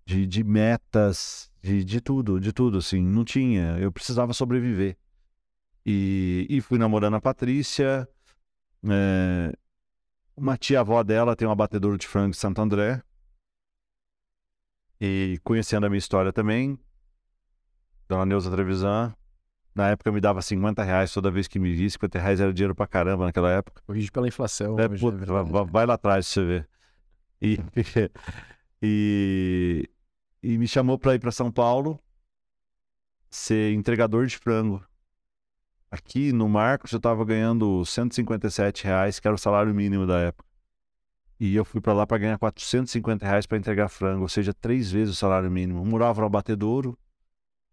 de, de metas, de, de tudo, de tudo, assim. Não tinha, eu precisava sobreviver. E, e fui namorando a Patrícia. É, uma tia-avó dela tem um abatedor de frango em Santo André. E conhecendo a minha história também, Dona Neuza Trevisan, na época me dava 50 reais toda vez que me visse, 50 reais era dinheiro pra caramba naquela época. Hoje pela inflação. É, é vai lá atrás pra você ver. E, e, e me chamou pra ir pra São Paulo ser entregador de frango. Aqui no Marcos eu tava ganhando 157 reais, que era o salário mínimo da época. E eu fui para lá para ganhar 450 reais para entregar frango, ou seja, três vezes o salário mínimo. Eu morava no abatedouro,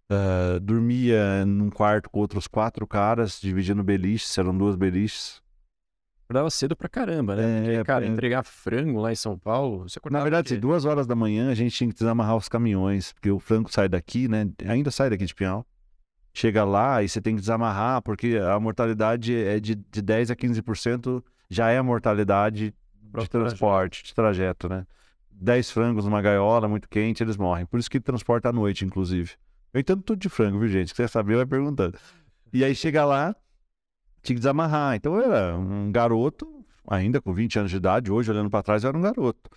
Uh, dormia num quarto com outros quatro caras, dividindo beliches, eram duas beliches. Acordava cedo pra caramba, né? Porque, é, cara, é... entregar frango lá em São Paulo, você Na verdade, assim, duas horas da manhã a gente tinha que desamarrar os caminhões, porque o frango sai daqui, né? Ainda sai daqui de Pinhal. Chega lá e você tem que desamarrar, porque a mortalidade é de, de 10 a 15%, já é a mortalidade de transporte, trajeto. de trajeto, né? 10 frangos numa gaiola muito quente, eles morrem. Por isso que transporta à noite, inclusive. Eu entendo tudo de frango, viu, gente? Se quiser saber, vai perguntando. E aí chega lá, tinha que desamarrar. Então eu era um garoto, ainda com 20 anos de idade, hoje olhando para trás eu era um garoto.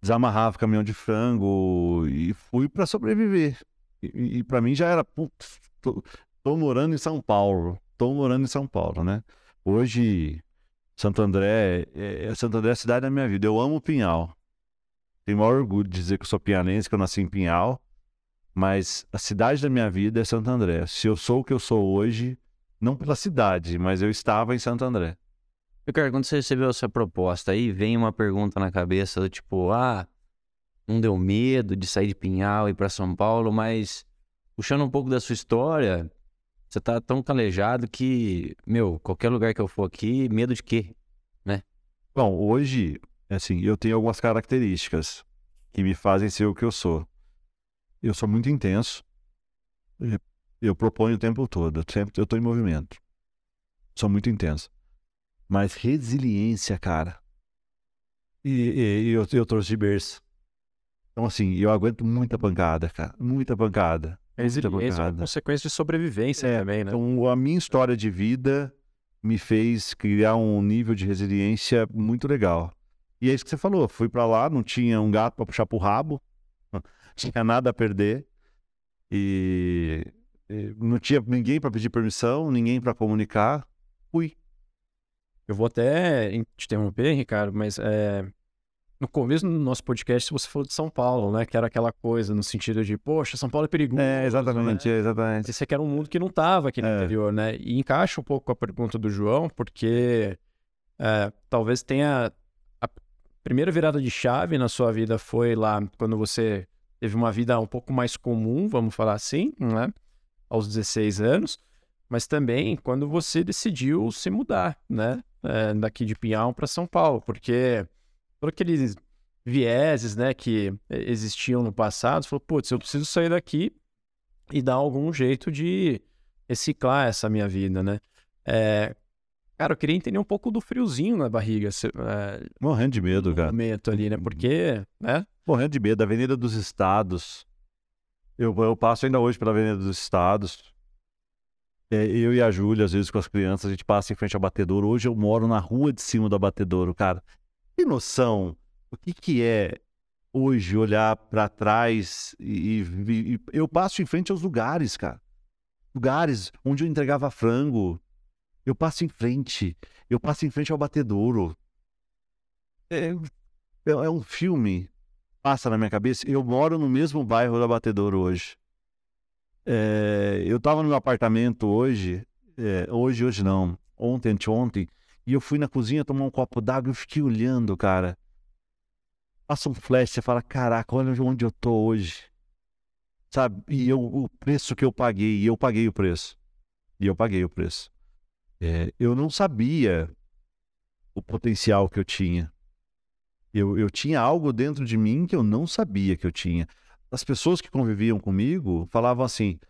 Desamarrava caminhão de frango e fui para sobreviver. E, e para mim já era, putz, tô, tô, morando em São Paulo. Tô morando em São Paulo, né? Hoje, Santo André, é, é Santo André é a cidade da minha vida. Eu amo Pinhal. Tenho maior orgulho de dizer que eu sou pianense, que eu nasci em Pinhal. Mas a cidade da minha vida é Santo André. Se eu sou o que eu sou hoje, não pela cidade, mas eu estava em Santo André. Ricardo, quando você recebeu essa proposta aí, vem uma pergunta na cabeça do tipo, ah, não deu medo de sair de Pinhal e ir para São Paulo, mas puxando um pouco da sua história, você tá tão calejado que, meu, qualquer lugar que eu for aqui, medo de quê, né? Bom, hoje, assim, eu tenho algumas características que me fazem ser o que eu sou. Eu sou muito intenso. Eu proponho o tempo todo. Eu sempre eu tô em movimento. Sou muito intenso. Mas resiliência, cara. E, e, e eu, eu trouxe de berço. Então, assim, eu aguento muita pancada, cara. Muita pancada. Resiliência é uma consequência de sobrevivência é, também, né? Então, a minha história de vida me fez criar um nível de resiliência muito legal. E é isso que você falou. Fui para lá, não tinha um gato para puxar pro rabo tinha nada a perder e não tinha ninguém para pedir permissão, ninguém para comunicar. Fui. Eu vou até te interromper, Ricardo, mas é, no começo do nosso podcast você falou de São Paulo, né? Que era aquela coisa no sentido de, poxa, São Paulo é perigoso. É, exatamente, né? exatamente. Esse aqui era um mundo que não estava aqui no é. interior, né? E encaixa um pouco com a pergunta do João, porque é, talvez tenha. A primeira virada de chave na sua vida foi lá quando você teve uma vida um pouco mais comum, vamos falar assim, né? Aos 16 anos, mas também quando você decidiu se mudar, né? É, daqui de Pinhal para São Paulo, porque por aqueles vieses, né, que existiam no passado, você falou, putz, eu preciso sair daqui e dar algum jeito de reciclar essa minha vida, né? É, cara, eu queria entender um pouco do friozinho na barriga. É, Morrendo de medo, cara. momento ali, né? Porque, né? Morrendo de medo. Avenida dos Estados. Eu, eu passo ainda hoje pela Avenida dos Estados. É, eu e a Júlia, às vezes com as crianças, a gente passa em frente ao abatedouro. Hoje eu moro na rua de cima do abatedouro, cara. Tem noção o que, que é hoje olhar para trás e, e, e, eu passo em frente aos lugares, cara. Lugares onde eu entregava frango. Eu passo em frente. Eu passo em frente ao batedouro. É, é, é um filme. Passa na minha cabeça. Eu moro no mesmo bairro do abatedouro hoje. É, eu estava no meu apartamento hoje, é, hoje, hoje não, ontem, anteontem, e eu fui na cozinha tomar um copo d'água e fiquei olhando, cara. Passa um flash, você fala, caraca, olha onde eu tô hoje. Sabe? E eu, o preço que eu paguei, e eu paguei o preço. E eu paguei o preço. É, eu não sabia o potencial que eu tinha. Eu, eu tinha algo dentro de mim que eu não sabia que eu tinha as pessoas que conviviam comigo falavam assim: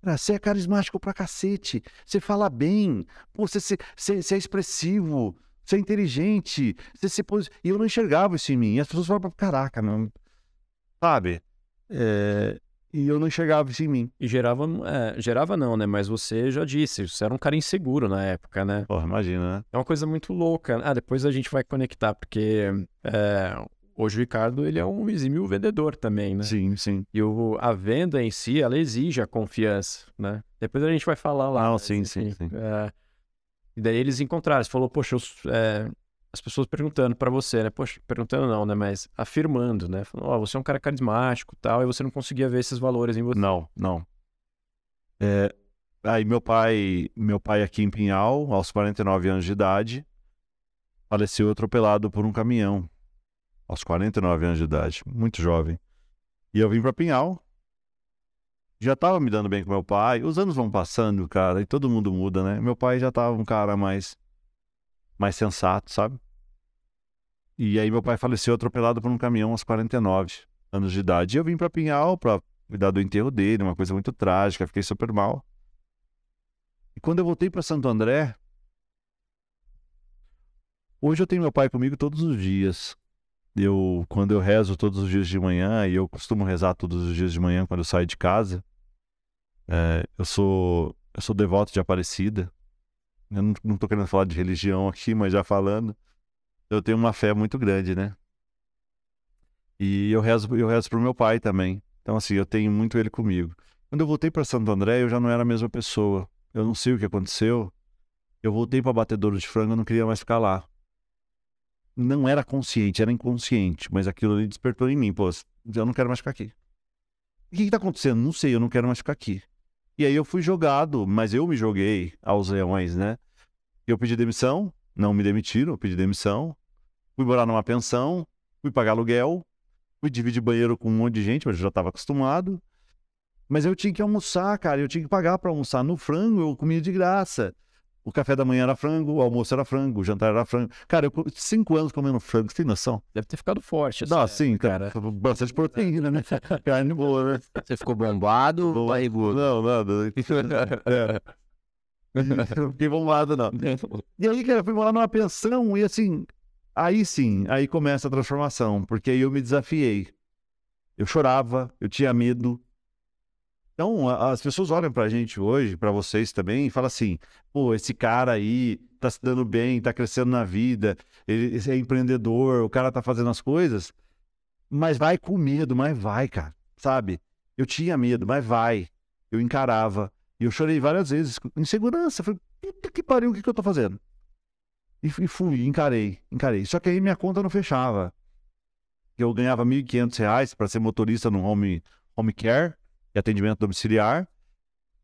você é carismático pra cacete, você fala bem, você, você, você é expressivo, você é inteligente, você se pos... E eu não enxergava isso em mim. E as pessoas falavam, caraca, não. Sabe? É... E eu não enxergava isso em mim. E gerava, é, gerava não, né? Mas você já disse, você era um cara inseguro na época, né? Pô, imagina, né? É uma coisa muito louca. Ah, depois a gente vai conectar, porque é, Hoje o Ricardo, ele é um exímio vendedor também, né? Sim, sim. E o, a venda em si, ela exige a confiança, né? Depois a gente vai falar lá. Não, sim, sim, sim. É... E daí eles encontraram, você falou, poxa, é... as pessoas perguntando para você, né? Poxa, perguntando não, né? Mas afirmando, né? Falando, ó, oh, você é um cara carismático tal, e você não conseguia ver esses valores em você. Não, não. É... Aí meu pai, meu pai aqui em Pinhal, aos 49 anos de idade, faleceu atropelado por um caminhão aos 49 anos de idade, muito jovem. E eu vim para Pinhal. Já estava me dando bem com meu pai. Os anos vão passando, cara, e todo mundo muda, né? Meu pai já estava um cara mais mais sensato, sabe? E aí meu pai faleceu atropelado por um caminhão aos 49 anos de idade. E eu vim para Pinhal para cuidar do enterro dele, uma coisa muito trágica, fiquei super mal. E quando eu voltei para Santo André, hoje eu tenho meu pai comigo todos os dias eu quando eu rezo todos os dias de manhã e eu costumo rezar todos os dias de manhã quando eu saio de casa é, eu sou eu sou devoto de Aparecida eu não, tô querendo falar de religião aqui mas já falando eu tenho uma fé muito grande né? E eu rezo eu rezo pro meu pai também. Então assim eu tenho muito ele comigo. Quando eu voltei para Santo André eu já não era a mesma pessoa. Eu não sei o que aconteceu. Eu voltei para Batedouro de Frango eu não queria mais ficar lá. Não era consciente, era inconsciente, mas aquilo ali despertou em mim, pô, eu não quero mais ficar aqui. O que está acontecendo? Não sei, eu não quero mais ficar aqui. E aí eu fui jogado, mas eu me joguei aos leões, né? Eu pedi demissão, não me demitiram, eu pedi demissão. Fui morar numa pensão, fui pagar aluguel, fui dividir banheiro com um monte de gente, mas eu já estava acostumado. Mas eu tinha que almoçar, cara, eu tinha que pagar para almoçar. No frango eu comia de graça. O café da manhã era frango, o almoço era frango, o jantar era frango. Cara, eu cinco anos comendo frango, você tem noção? Deve ter ficado forte. Não, sim, cara. Bastante proteína, né? Carne boa, né? Você ficou bombado ou barrigudo? Não, nada. é. Fiquei bombado, não. E aí, cara, eu fui morar numa pensão e assim, aí sim, aí começa a transformação, porque aí eu me desafiei. Eu chorava, eu tinha medo, então, as pessoas olham pra gente hoje, para vocês também, e falam assim: pô, esse cara aí tá se dando bem, tá crescendo na vida, ele, é empreendedor, o cara tá fazendo as coisas, mas vai com medo, mas vai, cara, sabe? Eu tinha medo, mas vai. Eu encarava. E eu chorei várias vezes, em segurança. Falei, puta que pariu, o que, que eu tô fazendo? E, e fui, encarei, encarei. Só que aí minha conta não fechava. Eu ganhava R$ 1.500 para ser motorista no home, home care e atendimento domiciliar.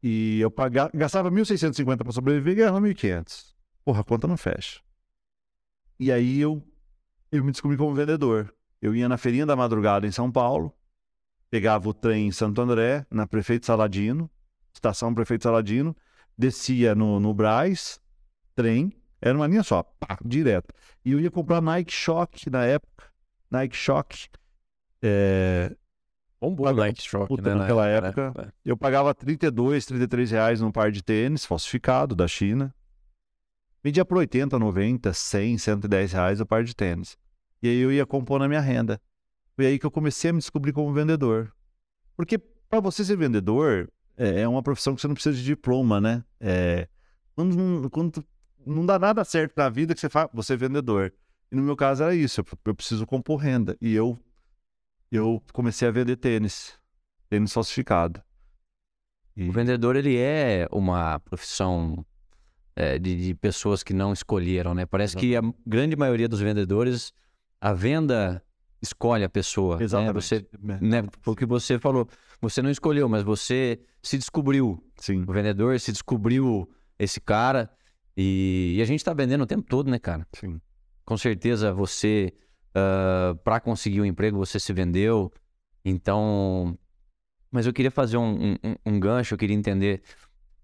E eu pagava, gastava 1.650 para sobreviver e ganhava 1.500. Porra, a conta não fecha. E aí eu, eu me descobri como vendedor. Eu ia na feirinha da madrugada em São Paulo, pegava o trem em Santo André, na Prefeito Saladino, estação Prefeito Saladino, descia no, no Braz, trem, era uma linha só, pá, direto. E eu ia comprar Nike Shock na época, Nike Shock. É, Bombou Paga- o Nike Shock, Puta, né? na naquela né? época. É. Eu pagava 32, 33 reais num par de tênis falsificado da China. Vendia por 80, 90, 100, 110 reais o par de tênis. E aí eu ia compor na minha renda. Foi aí que eu comecei a me descobrir como vendedor. Porque para você ser vendedor, é é uma profissão que você não precisa de diploma, né? É, quando, não- quando não dá nada certo na vida que você fala, você é vendedor. E no meu caso era isso, eu, eu preciso compor renda. E eu, eu comecei a vender tênis. Tênis falsificado. E- O vendedor, ele é uma profissão é, de, de pessoas que não escolheram, né? Parece que a grande maioria dos vendedores, a venda escolhe a pessoa. né? Exatamente. Você, né? Porque você falou, você não escolheu, mas você se descobriu. Sim. O vendedor se descobriu esse cara. E, e a gente tá vendendo o tempo todo, né, cara? Sim. Com certeza você, para conseguir um emprego, você se vendeu. Então, mas eu queria fazer um, um- um gancho, eu queria entender.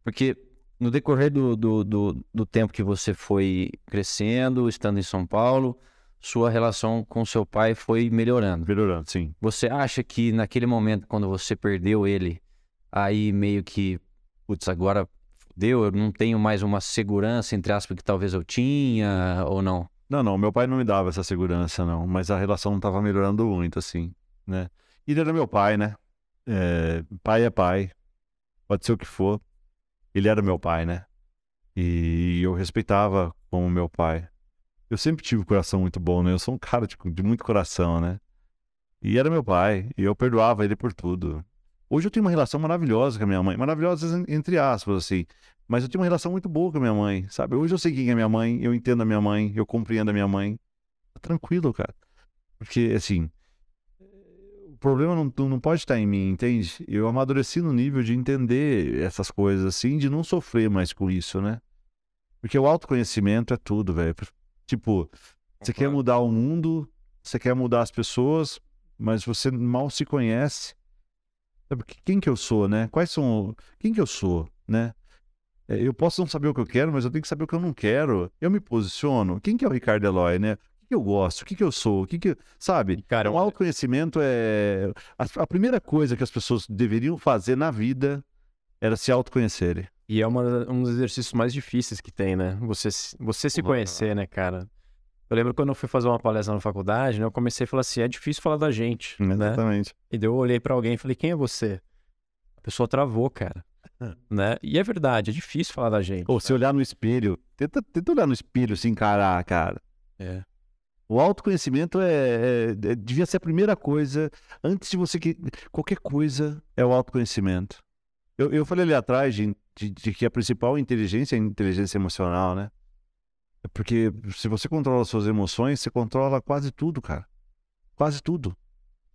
Porque no decorrer do, do, do, do tempo que você foi crescendo, estando em São Paulo, sua relação com seu pai foi melhorando. Melhorando, sim. Você acha que naquele momento, quando você perdeu ele, aí meio que, putz, agora deu, eu não tenho mais uma segurança, entre aspas, que talvez eu tinha, ou não? Não, não, meu pai não me dava essa segurança, não. Mas a relação não estava melhorando muito, assim, né? E ele era meu pai, né? É, pai é pai. Pode ser o que for. Ele era meu pai, né? E eu respeitava como meu pai. Eu sempre tive um coração muito bom, né? Eu sou um cara de, de muito coração, né? E era meu pai. E eu perdoava ele por tudo. Hoje eu tenho uma relação maravilhosa com a minha mãe. Maravilhosa en- entre aspas, assim. Mas eu tenho uma relação muito boa com a minha mãe, sabe? Hoje eu sei quem é minha mãe, eu entendo a minha mãe, eu compreendo a minha mãe. Tá tranquilo, cara. Porque, assim, o problema não, não pode estar em mim, entende? Eu amadureci no nível de entender essas coisas, assim, de não sofrer mais com isso, né? Porque o autoconhecimento é tudo, velho. Tipo, você quer mudar o mundo, você quer mudar as pessoas, mas você mal se conhece. Sabe, que- quem que eu sou, né? Quais são. Quem que eu sou, né? É, Eu posso não saber o que eu quero, mas eu tenho que saber o que eu não quero. Eu me posiciono. Quem que é o Ricardo Eloy, né? O que, eu gosto? O que, que eu sou? O que que... Sabe? Cara, O autoconhecimento é... A, primeira coisa que as pessoas deveriam fazer na vida era se autoconhecerem. E é uma- um dos exercícios mais difíceis que tem, né? Você, se- você se Uhum. conhecer, né, cara? Eu lembro quando eu fui fazer uma palestra na faculdade, né? Eu comecei a falar assim, é difícil falar da gente, né? Exatamente. E daí eu olhei pra alguém e falei, quem é você? A pessoa travou, cara. Né? E é verdade, é difícil falar da gente. Ou se olhar no espelho, tenta, tenta olhar no espelho, se encarar, cara. É. O autoconhecimento é, é- é- devia ser a primeira coisa, antes de você que qualquer coisa é o autoconhecimento. Eu, eu falei ali atrás de, de- de que a principal inteligência é a inteligência emocional, né? É Porque se você controla as suas emoções, você controla quase tudo, cara. Quase tudo.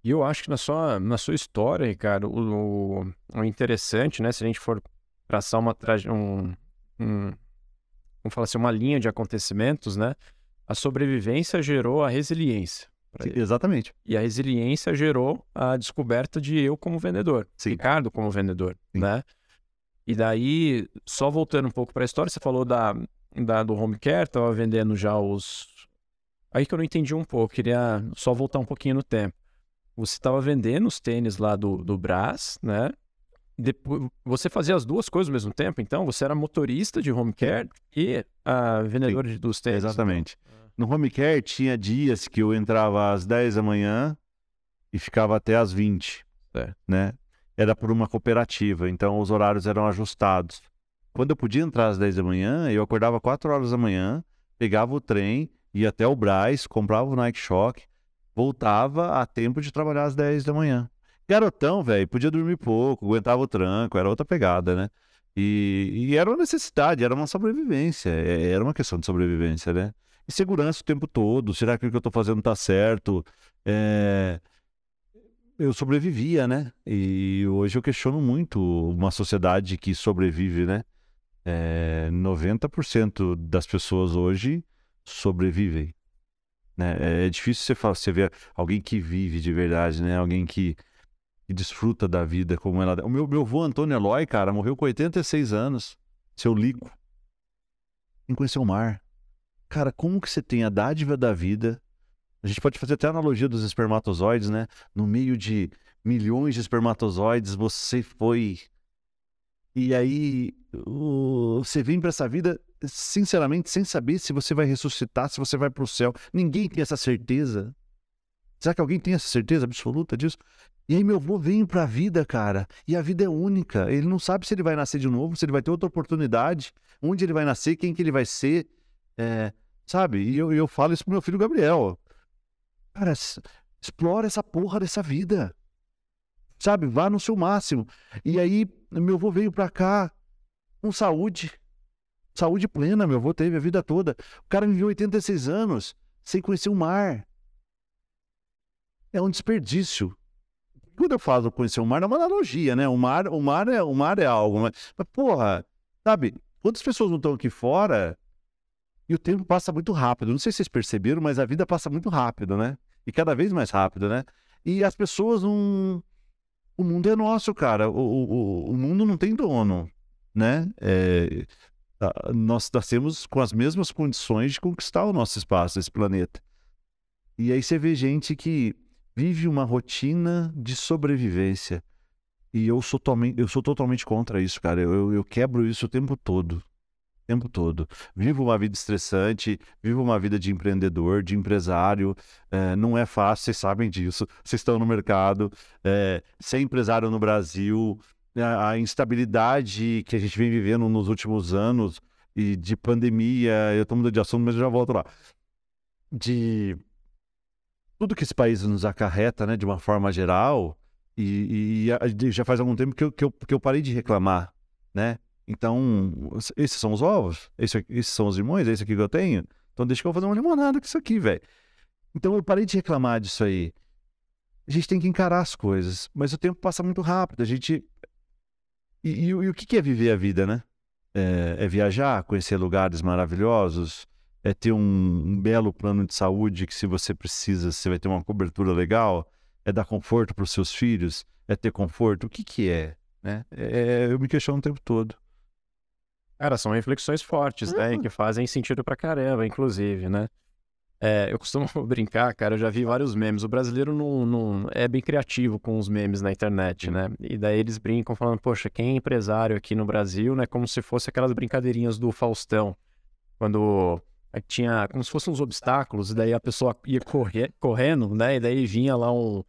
E eu acho que na sua, na sua história, Ricardo, o, o, o interessante, né? Se a gente for traçar uma, um, um, vamos falar assim, uma linha de acontecimentos, né? A sobrevivência gerou a resiliência. Sim, exatamente. E a resiliência gerou a descoberta de eu como vendedor, Sim. Ricardo como vendedor, Sim. né? E daí, só voltando um pouco para a história, você falou da, da do home care, tava vendendo já os Aí que eu não entendi um pouco, queria só voltar um pouquinho no tempo. Você estava vendendo os tênis lá do, do Brás, né? Depois, você fazia as duas coisas ao mesmo tempo, então? Você era motorista de home care e a vendedora de- dos tênis. Exatamente. No home care tinha dias que eu entrava às 10 da manhã e ficava até às 20, Certo. né? Era por uma cooperativa, então os horários eram ajustados. Quando eu podia entrar às 10 da manhã, eu acordava 4 horas da manhã, pegava o trem, ia até o Braz, comprava o Nike Shock, voltava a tempo de trabalhar às 10 da manhã. Garotão, velho, podia dormir pouco, aguentava o tranco, era outra pegada, né? E, e era uma necessidade, era uma sobrevivência, é- era uma questão de sobrevivência, né? E segurança o tempo todo, será que o que eu tô fazendo tá certo? É, Eu sobrevivia, né? E hoje eu questiono muito uma sociedade que sobrevive, né? É, 90% das pessoas hoje sobrevivem. Né? É, é difícil você, falar, você ver alguém que vive de verdade, né? Alguém que, que desfruta da vida como ela. O meu, meu avô Antônio Eloy, cara, morreu com 86 anos. Seu lico. Sem conhecer o mar. Cara, como que você tem a dádiva da vida? A gente pode fazer até a analogia dos espermatozoides, né? No meio de milhões de espermatozoides, você foi. E aí você vem para essa vida, sinceramente, sem saber se você vai ressuscitar, se você vai para o céu. Ninguém tem essa certeza. Será que alguém tem essa certeza absoluta disso? E aí meu avô vem para a vida, cara, e a vida é única. Ele não sabe se ele vai nascer de novo, se ele vai ter outra oportunidade, onde ele vai nascer, quem que ele vai ser, é, sabe? E eu, eu falo isso pro meu filho Gabriel. Cara, explora essa porra dessa vida sabe? Vá no seu máximo. E aí, meu avô veio para cá com saúde, saúde plena, meu avô teve a vida toda. O cara viveu 86 anos sem conhecer o mar. É um desperdício. Quando eu falo conhecer o mar, é uma analogia, né? O mar, o mar, é, o mar é algo. Mas, mas porra, sabe? Quantas pessoas não estão aqui fora e o tempo passa muito rápido? Não sei se vocês perceberam, mas a vida passa muito rápido, né? E cada vez mais rápido, né? E as pessoas não, o mundo é nosso, cara. O, o, o mundo não tem dono, né? É, nós nascemos com as mesmas condições de conquistar o nosso espaço, esse planeta. E aí você vê gente que vive uma rotina de sobrevivência. E eu sou, eu sou totalmente contra isso, cara. Eu, eu quebro isso o tempo todo tempo todo. Vivo uma vida estressante, vivo uma vida de empreendedor, de empresário. É, não é fácil, vocês sabem disso. Vocês estão no mercado. É, ser empresário no Brasil, a, a, instabilidade que a gente vem vivendo nos últimos anos e de pandemia. Eu estou mudando de assunto, mas eu já volto lá. De tudo que esse país nos acarreta, né, de uma forma geral. E, e já faz algum tempo que eu, que eu, que eu parei de reclamar, né? Então, esses são os ovos, esse, esses são os limões, é isso aqui que eu tenho. Então deixa que eu vou fazer uma limonada com isso aqui, velho. Então eu parei de reclamar disso aí. A gente tem que encarar as coisas, mas o tempo passa muito rápido. A gente. E, e, e o que é viver a vida, né? É, é, viajar, conhecer lugares maravilhosos, é ter um, um, belo plano de saúde que, se você precisa, você vai ter uma cobertura legal, é dar conforto para os seus filhos, é ter conforto. O que, que é? Né? É, eu me questiono o tempo todo. Cara, são reflexões fortes, né? E que fazem sentido pra caramba, inclusive, né? É, eu costumo brincar, cara, eu já vi vários memes. O brasileiro não, não, é bem criativo com os memes na internet, né? E daí eles brincam falando, poxa, quem é empresário aqui no Brasil, né? Como se fosse aquelas brincadeirinhas do Faustão. Quando tinha como se fossem uns obstáculos, e daí a pessoa ia correr, correndo, né? E daí vinha lá um,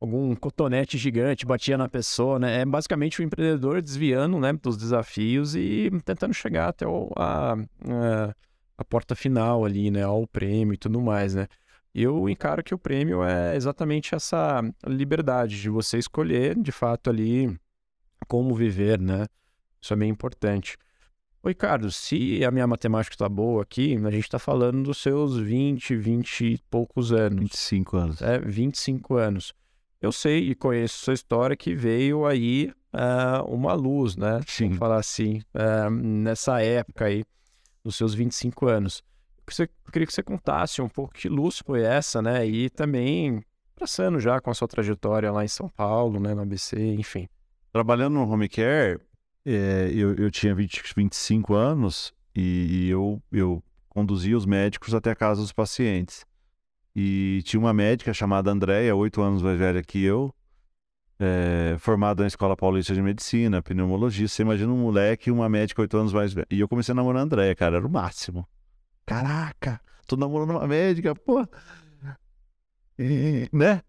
algum cotonete gigante batia na pessoa, né? É basicamente o empreendedor desviando, né, dos desafios e tentando chegar até o, a, a, a, porta final ali, né, ao prêmio e tudo mais, né? Eu encaro que o prêmio é exatamente essa liberdade de você escolher, de fato, ali como viver, né? Isso é bem importante. Oi, Carlos, se a minha matemática está boa aqui, a gente está falando dos seus 20, 20 e poucos anos. 25 anos. É, 25 anos eu sei e conheço sua história que veio aí uh, uma luz, né? Sim. Vamos falar assim, uh, nessa época aí, dos seus 25 anos. Eu queria que você contasse um pouco que luz foi essa, né? E também passando já com a sua trajetória lá em São Paulo, né? No ABC, enfim. Trabalhando no home care, é, eu, eu tinha 20, 25 anos e, e eu, eu conduzia os médicos até a casa dos pacientes. E tinha uma médica chamada Andréia, oito anos mais velha que eu, é, formada na Escola Paulista de Medicina, pneumologia. Você imagina um moleque e uma médica oito anos mais velha. E eu comecei a namorar a Andréia, cara, era o máximo. Caraca, tô namorando uma médica, pô. E, né?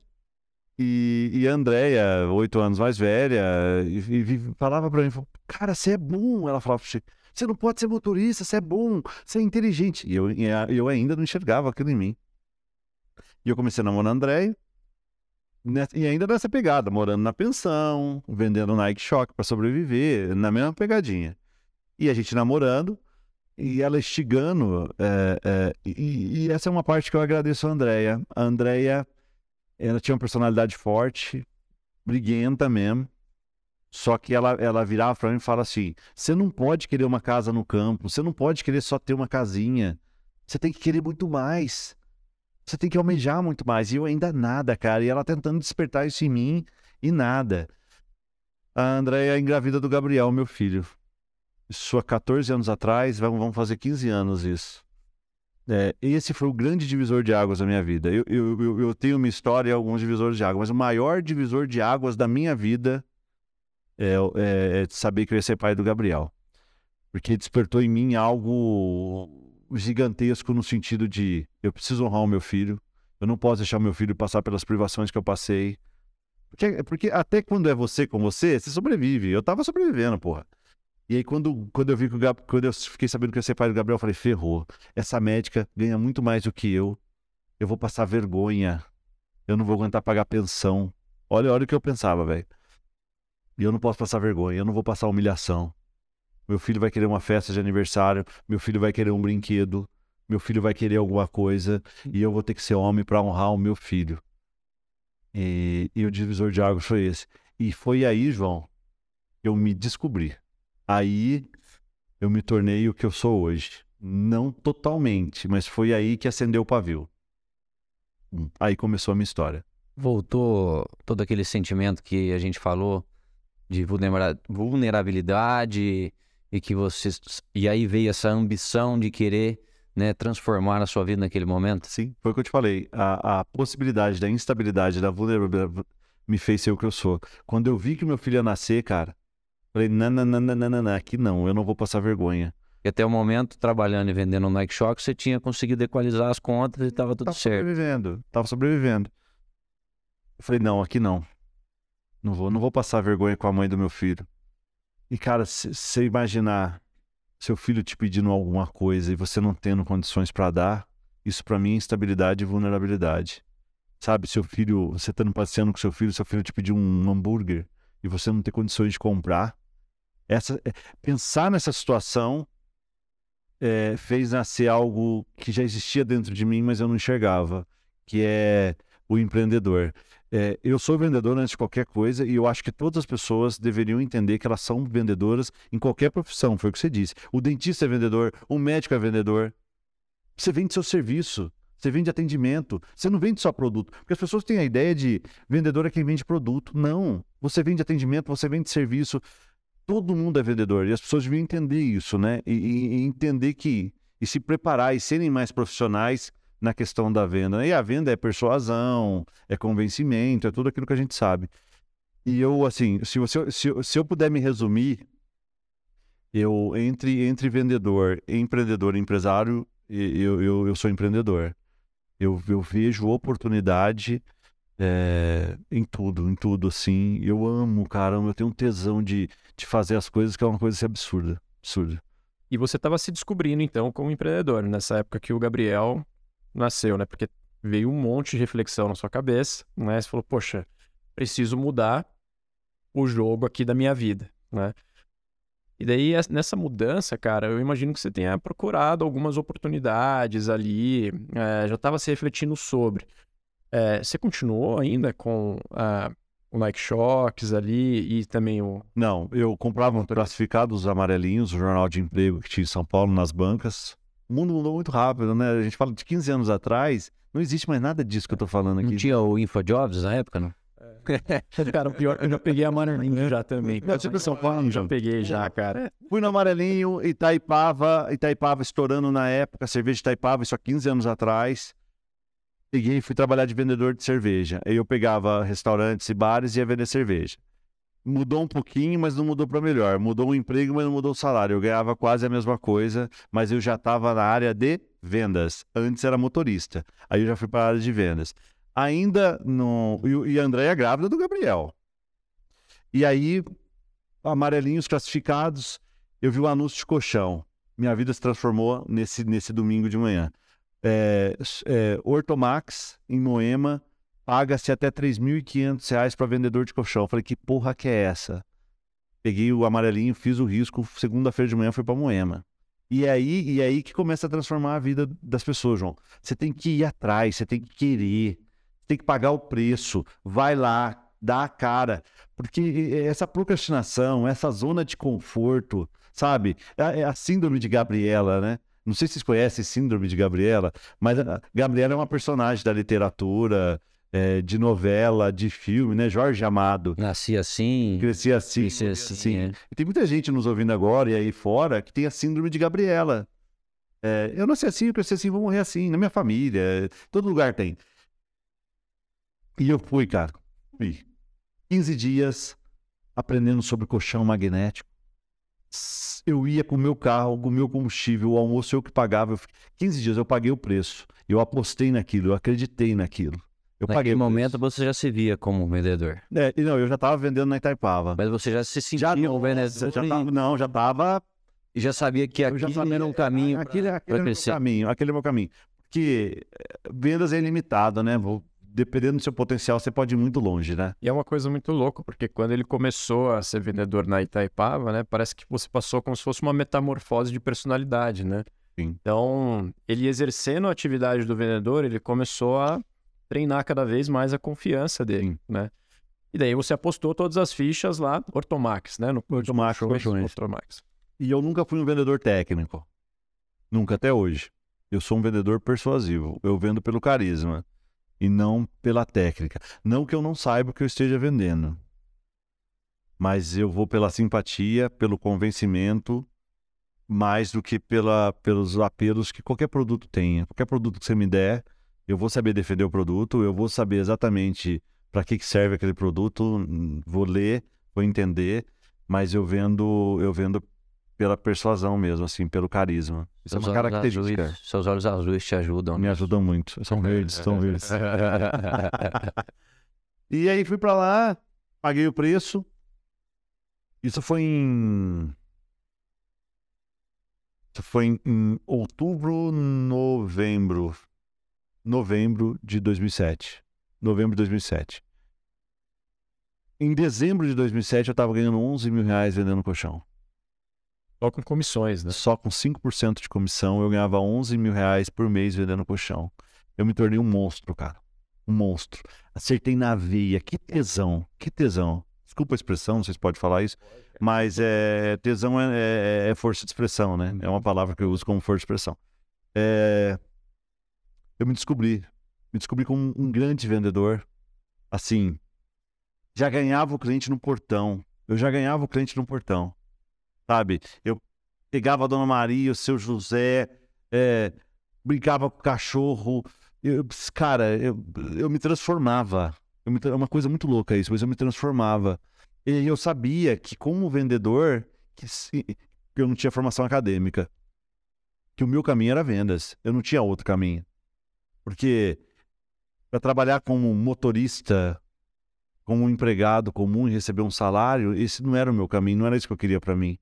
E, e a Andréia, oito anos mais velha, e, e, falava pra mim, cara, você é bom. Ela falava, você não pode ser motorista, você é bom, você é inteligente. E eu, eu ainda não enxergava aquilo em mim. E eu comecei a namorar a Andréia. E ainda nessa pegada, morando na pensão, vendendo Nike Shock para sobreviver, na mesma pegadinha. E a gente namorando, e ela estigando. É, é, e, e, essa é uma parte que eu agradeço a Andréia. A Andréia, ela tinha uma personalidade forte, briguenta mesmo. Só que ela, ela virava para mim e fala assim: você não pode querer uma casa no campo, você não pode querer só ter uma casinha. Você tem que querer muito mais. Você tem que almejar muito mais. E eu ainda nada, cara. E ela tentando despertar isso em mim e nada. A Andréia engravida do Gabriel, meu filho. Isso há 14 anos atrás, vamos fazer 15 anos isso. É, esse foi o grande divisor de águas da minha vida. Eu, eu, eu, eu tenho uma história e alguns divisores de águas, mas o maior divisor de águas da minha vida é, é, é saber que eu ia ser pai do Gabriel. Porque despertou em mim algo gigantesco no sentido de eu preciso honrar o meu filho, eu não posso deixar meu filho passar pelas privações que eu passei. Porque, porque até quando é você com você, você sobrevive. Eu tava sobrevivendo, porra. E aí, quando, quando eu vi que o Gab, quando eu fiquei sabendo que ia ser pai do Gabriel, eu falei, ferrou. Essa médica ganha muito mais do que eu. Eu vou passar vergonha. Eu não vou aguentar pagar pensão. Olha, olha o que eu pensava, velho. E eu não posso passar vergonha, eu não vou passar humilhação. Meu filho vai querer uma festa de aniversário, meu filho vai querer um brinquedo, meu filho vai querer alguma coisa, e eu vou ter que ser homem para honrar o meu filho. E, e o divisor de águas foi esse. E foi aí, João, que eu me descobri. Aí eu me tornei o que eu sou hoje. Não totalmente, mas foi aí que acendeu o pavio. Hum, aí começou a minha história. Voltou todo aquele sentimento que a gente falou de vulnerabilidade e que você e aí veio essa ambição de querer né, transformar a sua vida naquele momento? Sim, foi o que eu te falei. A, a possibilidade da instabilidade, da vulnerabilidade me fez ser o que eu sou. Quando eu vi que meu filho ia nascer, cara, falei, não, não, não, não, não, não, aqui não, eu não vou passar vergonha. E até o momento, trabalhando e vendendo Nike Shock, você tinha conseguido equalizar as contas e estava tudo tava certo. sobrevivendo, tava sobrevivendo. Eu falei, não, aqui não. Não vou, não vou passar vergonha com a mãe do meu filho. E, cara, se você imaginar seu filho te pedindo alguma coisa e você não tendo condições para dar, isso para mim é instabilidade e vulnerabilidade. Sabe, seu filho, você estando passeando com seu filho, seu filho te pedir um hambúrguer e você não ter condições de comprar. Essa, é, pensar nessa situação é, fez nascer algo que já existia dentro de mim, mas eu não enxergava, que é o empreendedor. É, eu sou vendedor antes de qualquer coisa e eu acho que todas as pessoas deveriam entender que elas são vendedoras em qualquer profissão, foi o que você disse. O dentista é vendedor, o médico é vendedor. Você vende seu serviço, você vende atendimento, você não vende só produto. Porque as pessoas têm a ideia de vendedor é quem vende produto. Não. Você vende atendimento, você vende serviço. Todo mundo é vendedor e as pessoas deviam entender isso, né? E, e, e entender que. e se preparar e serem mais profissionais na questão da venda. E a venda é persuasão, é convencimento, é tudo aquilo que a gente sabe. E eu, assim, se, você, se, se eu puder me resumir, eu, entre, entre vendedor, empreendedor e empresário, eu, eu, eu sou empreendedor. Eu, eu vejo oportunidade é, em tudo, em tudo, assim. Eu amo, caramba, eu tenho um tesão de, de fazer as coisas que é uma coisa assim, absurda, absurda. E você estava se descobrindo, então, como empreendedor, nessa época que o Gabriel nasceu, né? Porque veio um monte de reflexão na sua cabeça, né? Você falou, poxa, preciso mudar o jogo aqui da minha vida, né? E daí, nessa mudança, cara, eu imagino que você tenha procurado algumas oportunidades ali, é, já estava se refletindo sobre. É, você continuou ainda com uh, o Nike Shocks ali e também o. Não, eu comprava classificados amarelinhos, o jornal de emprego que tinha em São Paulo, nas bancas, o mundo mudou muito rápido, né? A gente fala de 15 anos atrás, não existe mais nada disso que eu tô falando aqui. Não tinha o InfoJobs na época, não? É. cara, o pior, eu já peguei amarelinho já também. Eu sempre São Paulo, já peguei já, cara. Fui no amarelinho, Itaipava, Itaipava estourando na época, cerveja de Itaipava, isso há 15 anos atrás. Peguei e fui trabalhar de vendedor de cerveja. Aí eu pegava restaurantes e bares e ia vender cerveja mudou um pouquinho, mas não mudou para melhor. Mudou o emprego, mas não mudou o salário. Eu ganhava quase a mesma coisa, mas eu já estava na área de vendas. Antes era motorista. Aí eu já fui para a área de vendas. Ainda no. E a Andréia grávida do Gabriel. E aí, amarelinhos classificados, eu vi o um anúncio de colchão. Minha vida se transformou nesse, nesse domingo de manhã. É, é, Ortomax, em Moema, paga-se até 3.500 reais para vendedor de colchão. Eu falei, que porra que é essa? Peguei o amarelinho, fiz o risco, segunda-feira de manhã fui para Moema. E aí, e aí que começa a transformar a vida das pessoas, João. Você tem que ir atrás, você tem que querer, tem que pagar o preço, vai lá, dá a cara. Porque essa procrastinação, essa zona de conforto, sabe? É, é a síndrome de Gabriela, né? Não sei se vocês conhecem Síndrome de Gabriela, mas Gabriela é uma personagem da literatura, é, de novela, de filme, né? Jorge Amado. Nasci assim. Cresci assim. Cresci assim. assim. É. E tem muita gente nos ouvindo agora e aí fora que tem a síndrome de Gabriela. É, eu nasci assim, eu cresci assim, vou morrer assim, na minha família, todo lugar tem. E eu fui, cara, fui 15 dias aprendendo sobre colchão magnético. Eu ia com o meu carro, com o meu combustível, o almoço eu que pagava. Eu, 15 dias eu paguei o preço. Eu apostei naquilo, eu acreditei naquilo. Eu Naquele paguei momento você já se via como vendedor. É, e não, eu já estava vendendo na Itaipava. Mas você já se sentia já um não, vendedor já tava, não, já estava e já sabia que Eu já aquele sabia, era um caminho aquele, pra- aquele pra é o meu crescer. caminho, aquele é o meu caminho. Porque eh, vendas é ilimitado, né? Vou- Dependendo do seu potencial, você pode ir muito longe, né? E é uma coisa muito louca, porque quando ele começou a ser vendedor na Itaipava, né, parece que você passou como se fosse uma metamorfose de personalidade, né? Sim. Então, ele exercendo a atividade do vendedor, ele começou a treinar cada vez mais a confiança dele, Sim. né? E daí você apostou todas as fichas lá, Ortomax, né? No Ortomax, colchões Ortomax. E eu nunca fui um vendedor técnico. Nunca, até hoje. Eu sou um vendedor persuasivo. Eu vendo pelo carisma e não pela técnica. Não que eu não saiba o que eu esteja vendendo. Mas eu vou pela simpatia, pelo convencimento, mais do que pela, pelos apelos que qualquer produto tenha. Qualquer produto que você me der, eu vou saber defender o produto, eu vou saber exatamente para que, que serve aquele produto, vou ler, vou entender, mas eu vendo, eu vendo pela persuasão mesmo, assim, pelo carisma. Isso é Seus uma olhos característica. azuis- seus olhos azuis te ajudam. Me ajudam muito. São verdes, são verdes. E aí fui pra lá, paguei o preço. Isso foi em. Isso foi em, em outubro, novembro. Novembro de 2007. Novembro de 2007. Em dezembro de 2007, eu tava ganhando 11 mil reais vendendo colchão. Só com comissões, né? Só com 5% de comissão, eu ganhava 11 mil reais por mês vendendo colchão. Eu me tornei um monstro, cara. Um monstro. Acertei na veia. Que tesão. Que tesão. Desculpa a expressão, não sei se pode falar isso, mas é, tesão é, é- é força de expressão, né? É uma palavra que eu uso como força de expressão. É, eu me descobri. Me descobri como um grande vendedor. Assim, já ganhava o cliente no portão. Eu já ganhava o cliente no portão. Sabe? Eu pegava a Dona Maria, o seu José, é, brincava com o cachorro. Eu, cara, eu, eu me transformava. Eu me é uma coisa muito louca isso, mas eu me transformava. E eu sabia que, como vendedor, que, que eu não tinha formação acadêmica. Que o meu caminho era vendas. Eu não tinha outro caminho. Porque para trabalhar como motorista, como um empregado comum e receber um salário, esse não era o meu caminho, não era isso que eu queria para mim.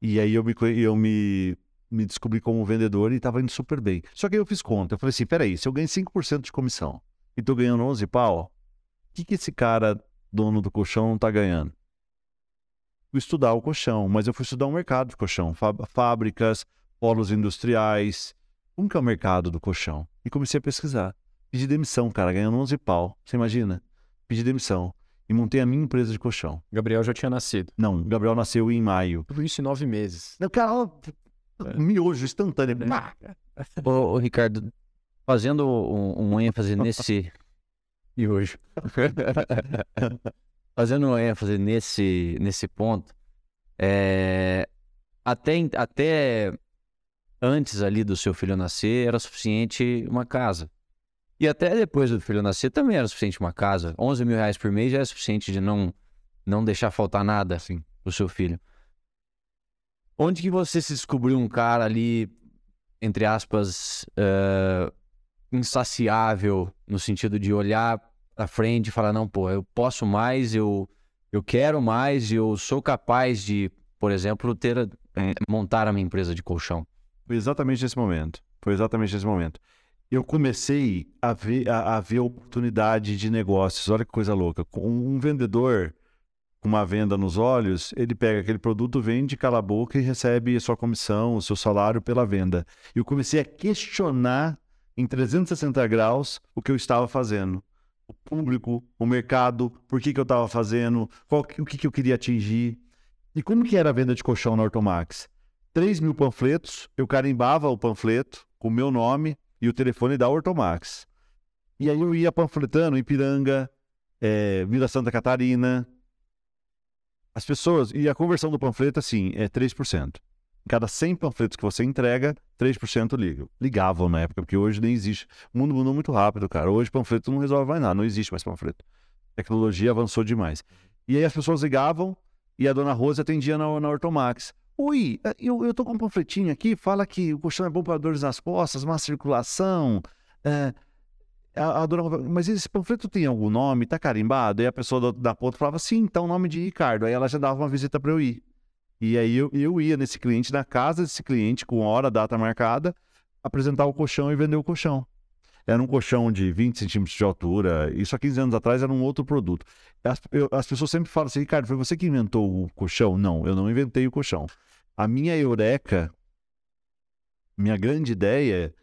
E aí eu me, eu me, me descobri como vendedor e estava indo super bem. Só que aí eu fiz conta. Eu falei assim: peraí, se eu ganho 5% de comissão e tô ganhando 11 pau, o que, que esse cara, dono do colchão, não tá ganhando? Fui estudar o colchão, mas eu fui estudar o mercado de colchão, fá- fábricas, polos industriais. Como que é o mercado do colchão? E comecei a pesquisar. Pedi demissão, cara, ganhando 11 pau. Você imagina? Pedi demissão. E montei a minha empresa de colchão. Gabriel já tinha nascido. Não, o Gabriel nasceu em maio. Tudo isso em nove meses. Não, cara, ó, miojo instantâneo. É. Ô, ô, Ricardo, fazendo um, um ênfase nesse. E hoje? fazendo um ênfase nesse, nesse ponto, é, até, até antes ali do seu filho nascer, era suficiente uma casa. E até depois do filho nascer também era suficiente uma casa. 11 mil reais por mês já é suficiente de não, não deixar faltar nada assim, pro seu filho. Onde que você se descobriu um cara ali, entre aspas, eh, insaciável, no sentido de olhar pra frente e falar, não, pô, eu posso mais, eu, eu quero mais, eu sou capaz de, por exemplo, ter, eh, montar a minha empresa de colchão. Foi exatamente nesse momento. Foi exatamente nesse momento. Eu comecei a ver, a, a ver oportunidade de negócios. Olha que coisa louca. Com Um vendedor com uma venda nos olhos, ele pega aquele produto, vende, cala a boca e recebe a sua comissão, o seu salário pela venda. E eu comecei a questionar em 360 graus o que eu estava fazendo. O público, o mercado, por que, que eu estava fazendo, qual, o que, que eu queria atingir. E como que era a venda de colchão na Ortomax? 3 mil panfletos, eu carimbava o panfleto com o meu nome e o telefone da Ortomax. E aí eu ia panfletando Ipiranga, eh, Vila Santa Catarina. As pessoas, e a conversão do panfleto, assim, é 3%. Em cada 100 panfletos que você entrega, 3% ligam. Ligavam na época, porque hoje nem existe. O mundo mudou muito rápido, cara. Hoje panfleto não resolve mais nada, não existe mais panfleto. A tecnologia avançou demais. E aí as pessoas ligavam e a dona Rosa atendia na, na Ortomax. Oi, eh, eu, eu tô com um panfletinho aqui, fala que o colchão é bom para dores nas costas, má circulação. É, a, a dona, mas esse panfleto tem algum nome? Tá carimbado? E a pessoa da ponta falava, sim, então nome de Ricardo. Aí ela já dava uma visita para eu ir. E aí eu, eu ia nesse cliente, na casa desse cliente, com hora, data marcada, apresentar o colchão e vender o colchão. Era um colchão de 20 centímetros de altura. Isso há 15 anos atrás era um outro produto. As, eu, as pessoas sempre falam assim, Ricardo, foi você que inventou o colchão? Não, eu não inventei o colchão. A minha eureka, minha grande ideia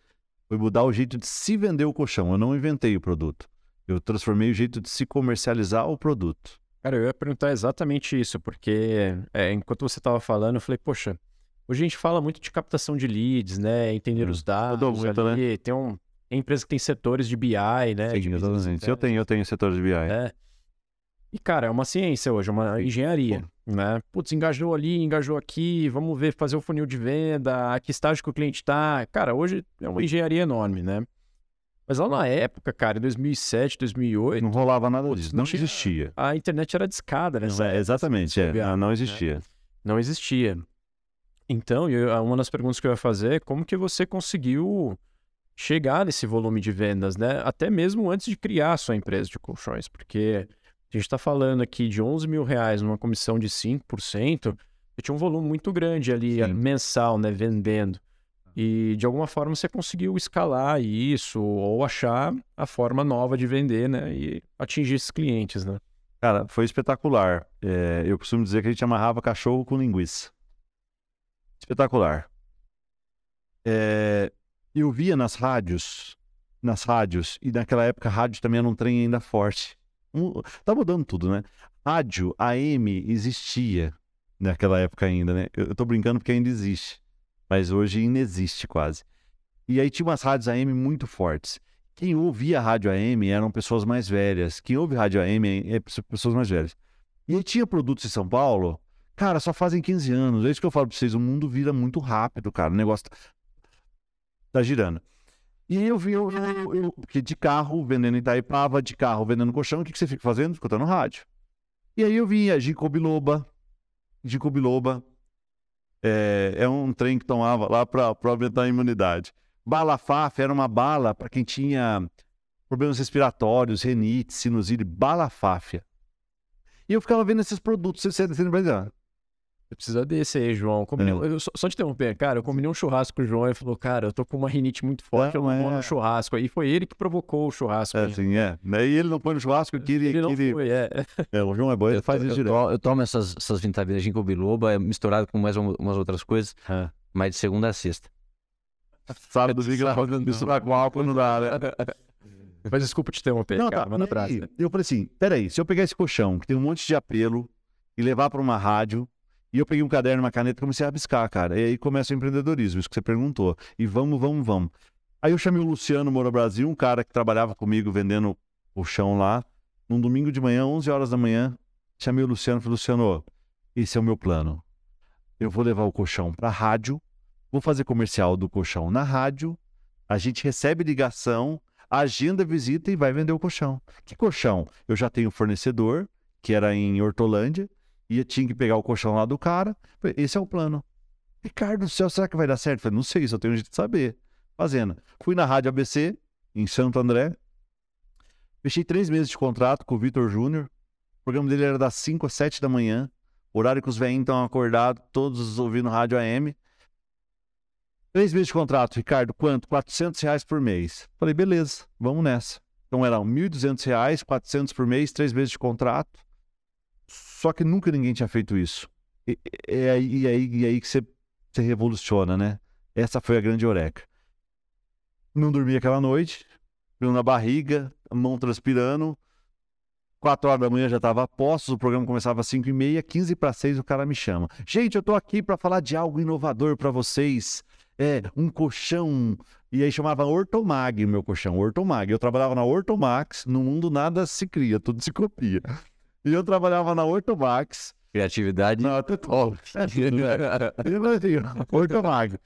foi mudar o jeito de se vender o colchão. Eu não inventei o produto. Eu transformei o jeito de se comercializar o produto. Cara, eu ia perguntar exatamente isso, porque é, enquanto você estava falando, eu falei, poxa, hoje a gente fala muito de captação de leads, né? Entender hum. os dados. Muito, ali, né? Tem um, empresa que tem setores de BI, né? Sim, exatamente. Eu tenho, eu tenho setores de BI. É. E, cara, é uma ciência hoje, é uma engenharia, Pô. né? Putz, engajou ali, engajou aqui, vamos ver, fazer o funil de venda, a que estágio que o cliente está. Cara, hoje é uma engenharia enorme, né? Mas lá na época, cara, em 2007, 2008... Não rolava nada disso, não, não tinha... existia. A internet era discada, né? É, exatamente, é, não, não existia. É. Não existia. Então, eu, uma das perguntas que eu ia fazer é como que você conseguiu chegar nesse volume de vendas, né? Até mesmo antes de criar a sua empresa de colchões, porque a gente está falando aqui de 11 mil reais numa comissão de 5%, eu tinha um volume muito grande ali Sim. mensal, né, vendendo. E de alguma forma você conseguiu escalar isso ou achar a forma nova de vender, né, e atingir esses clientes, né? Cara, foi espetacular. É, eu costumo dizer que a gente amarrava cachorro com linguiça. Espetacular. É, eu via nas rádios, nas rádios, e naquela época rádio também era um trem ainda forte. Um, tá mudando tudo, né? Rádio, AM existia naquela época ainda, né? Eu, eu tô brincando porque ainda existe, mas hoje inexiste quase. E aí tinha umas rádios AM muito fortes. Quem ouvia rádio AM eram pessoas mais velhas. Quem ouve rádio AM é pessoas mais velhas. E aí tinha produtos em São Paulo, cara, só fazem 15 anos. É isso que eu falo pra vocês, o mundo vira muito rápido, cara. O negócio tá, girando. E eu vi, eu, eu, eu, porque de carro, vendendo Itaipava, de carro, vendendo colchão, o que, que você fica fazendo? Escutando rádio. E aí eu via Ginkgo biloba, Ginkgo biloba, é, é um trem que tomava lá para aumentar a imunidade. Balafaf era uma bala para quem tinha problemas respiratórios, renite, sinusite, balafáfia. E eu ficava vendo esses produtos, você, você precisa desse aí, João. Combinei, é. eu, só, só te interromper, cara, eu combinei um churrasco com o João e falou, cara, eu tô com uma rinite muito forte, é, eu não vou no churrasco. Aí foi ele que provocou o churrasco. É, sim, é. E ele não põe no churrasco, que ele... Ele não ele... foi, é. é. O João é bom, ele eu faz isso direto. Eu, tomo essas, essas vintaveiras de biloba, é misturado com mais umas outras coisas, é. mas de segunda a sexta. Sábado, fica misturar com álcool não dá, né? Mas desculpa te interromper, não, cara, tá, manda pra Eu falei assim, peraí, se eu pegar esse colchão, que tem um monte de apelo, e levar para uma rádio e eu peguei um caderno, uma caneta e comecei a abiscar, cara. E aí começa o empreendedorismo, isso que você perguntou. E vamos, vamos, vamos. Aí eu chamei o Luciano Moura Brasil, um cara que trabalhava comigo vendendo o chão lá. Num domingo de manhã, 11 horas da manhã, chamei o Luciano e falei, Luciano, esse é o meu plano. Eu vou levar o colchão para rádio, vou fazer comercial do colchão na rádio, a gente recebe ligação, agenda visita e vai vender o colchão. Que colchão? Eu já tenho fornecedor, que era em Hortolândia, eu tinha que pegar o colchão lá do cara. Esse é o plano. Ricardo do céu, será que vai dar certo? falei, não sei, só tenho um jeito de saber. Fazendo. Fui na Rádio ABC, em Santo André. Fechei três meses de contrato com o Vitor Júnior. O programa dele era das 5 às 7 da manhã. Horário que os velhinhos estão acordados, todos ouvindo rádio AM. Três meses de contrato, Ricardo, quanto? 400 reais por mês. Falei, beleza, vamos nessa. Então eram 1.200 reais, 400 por mês, três meses de contrato. Só que nunca ninguém tinha feito isso. E, e, aí, e aí, e aí que você, você revoluciona, né? Essa foi a grande oreca. Não dormi aquela noite, frio na barriga, mão transpirando. Quatro horas da manhã já estava a postos, o programa começava às cinco e meia, quinze para seis o cara me chama. Gente, eu tô aqui para falar de algo inovador para vocês. É, um colchão. E aí chamava Ortomag, meu colchão, Ortomag. Eu trabalhava na Ortomax, no mundo nada se cria, tudo se copia. E eu trabalhava na Ortomax Criatividade. Não, até top. Ortomag.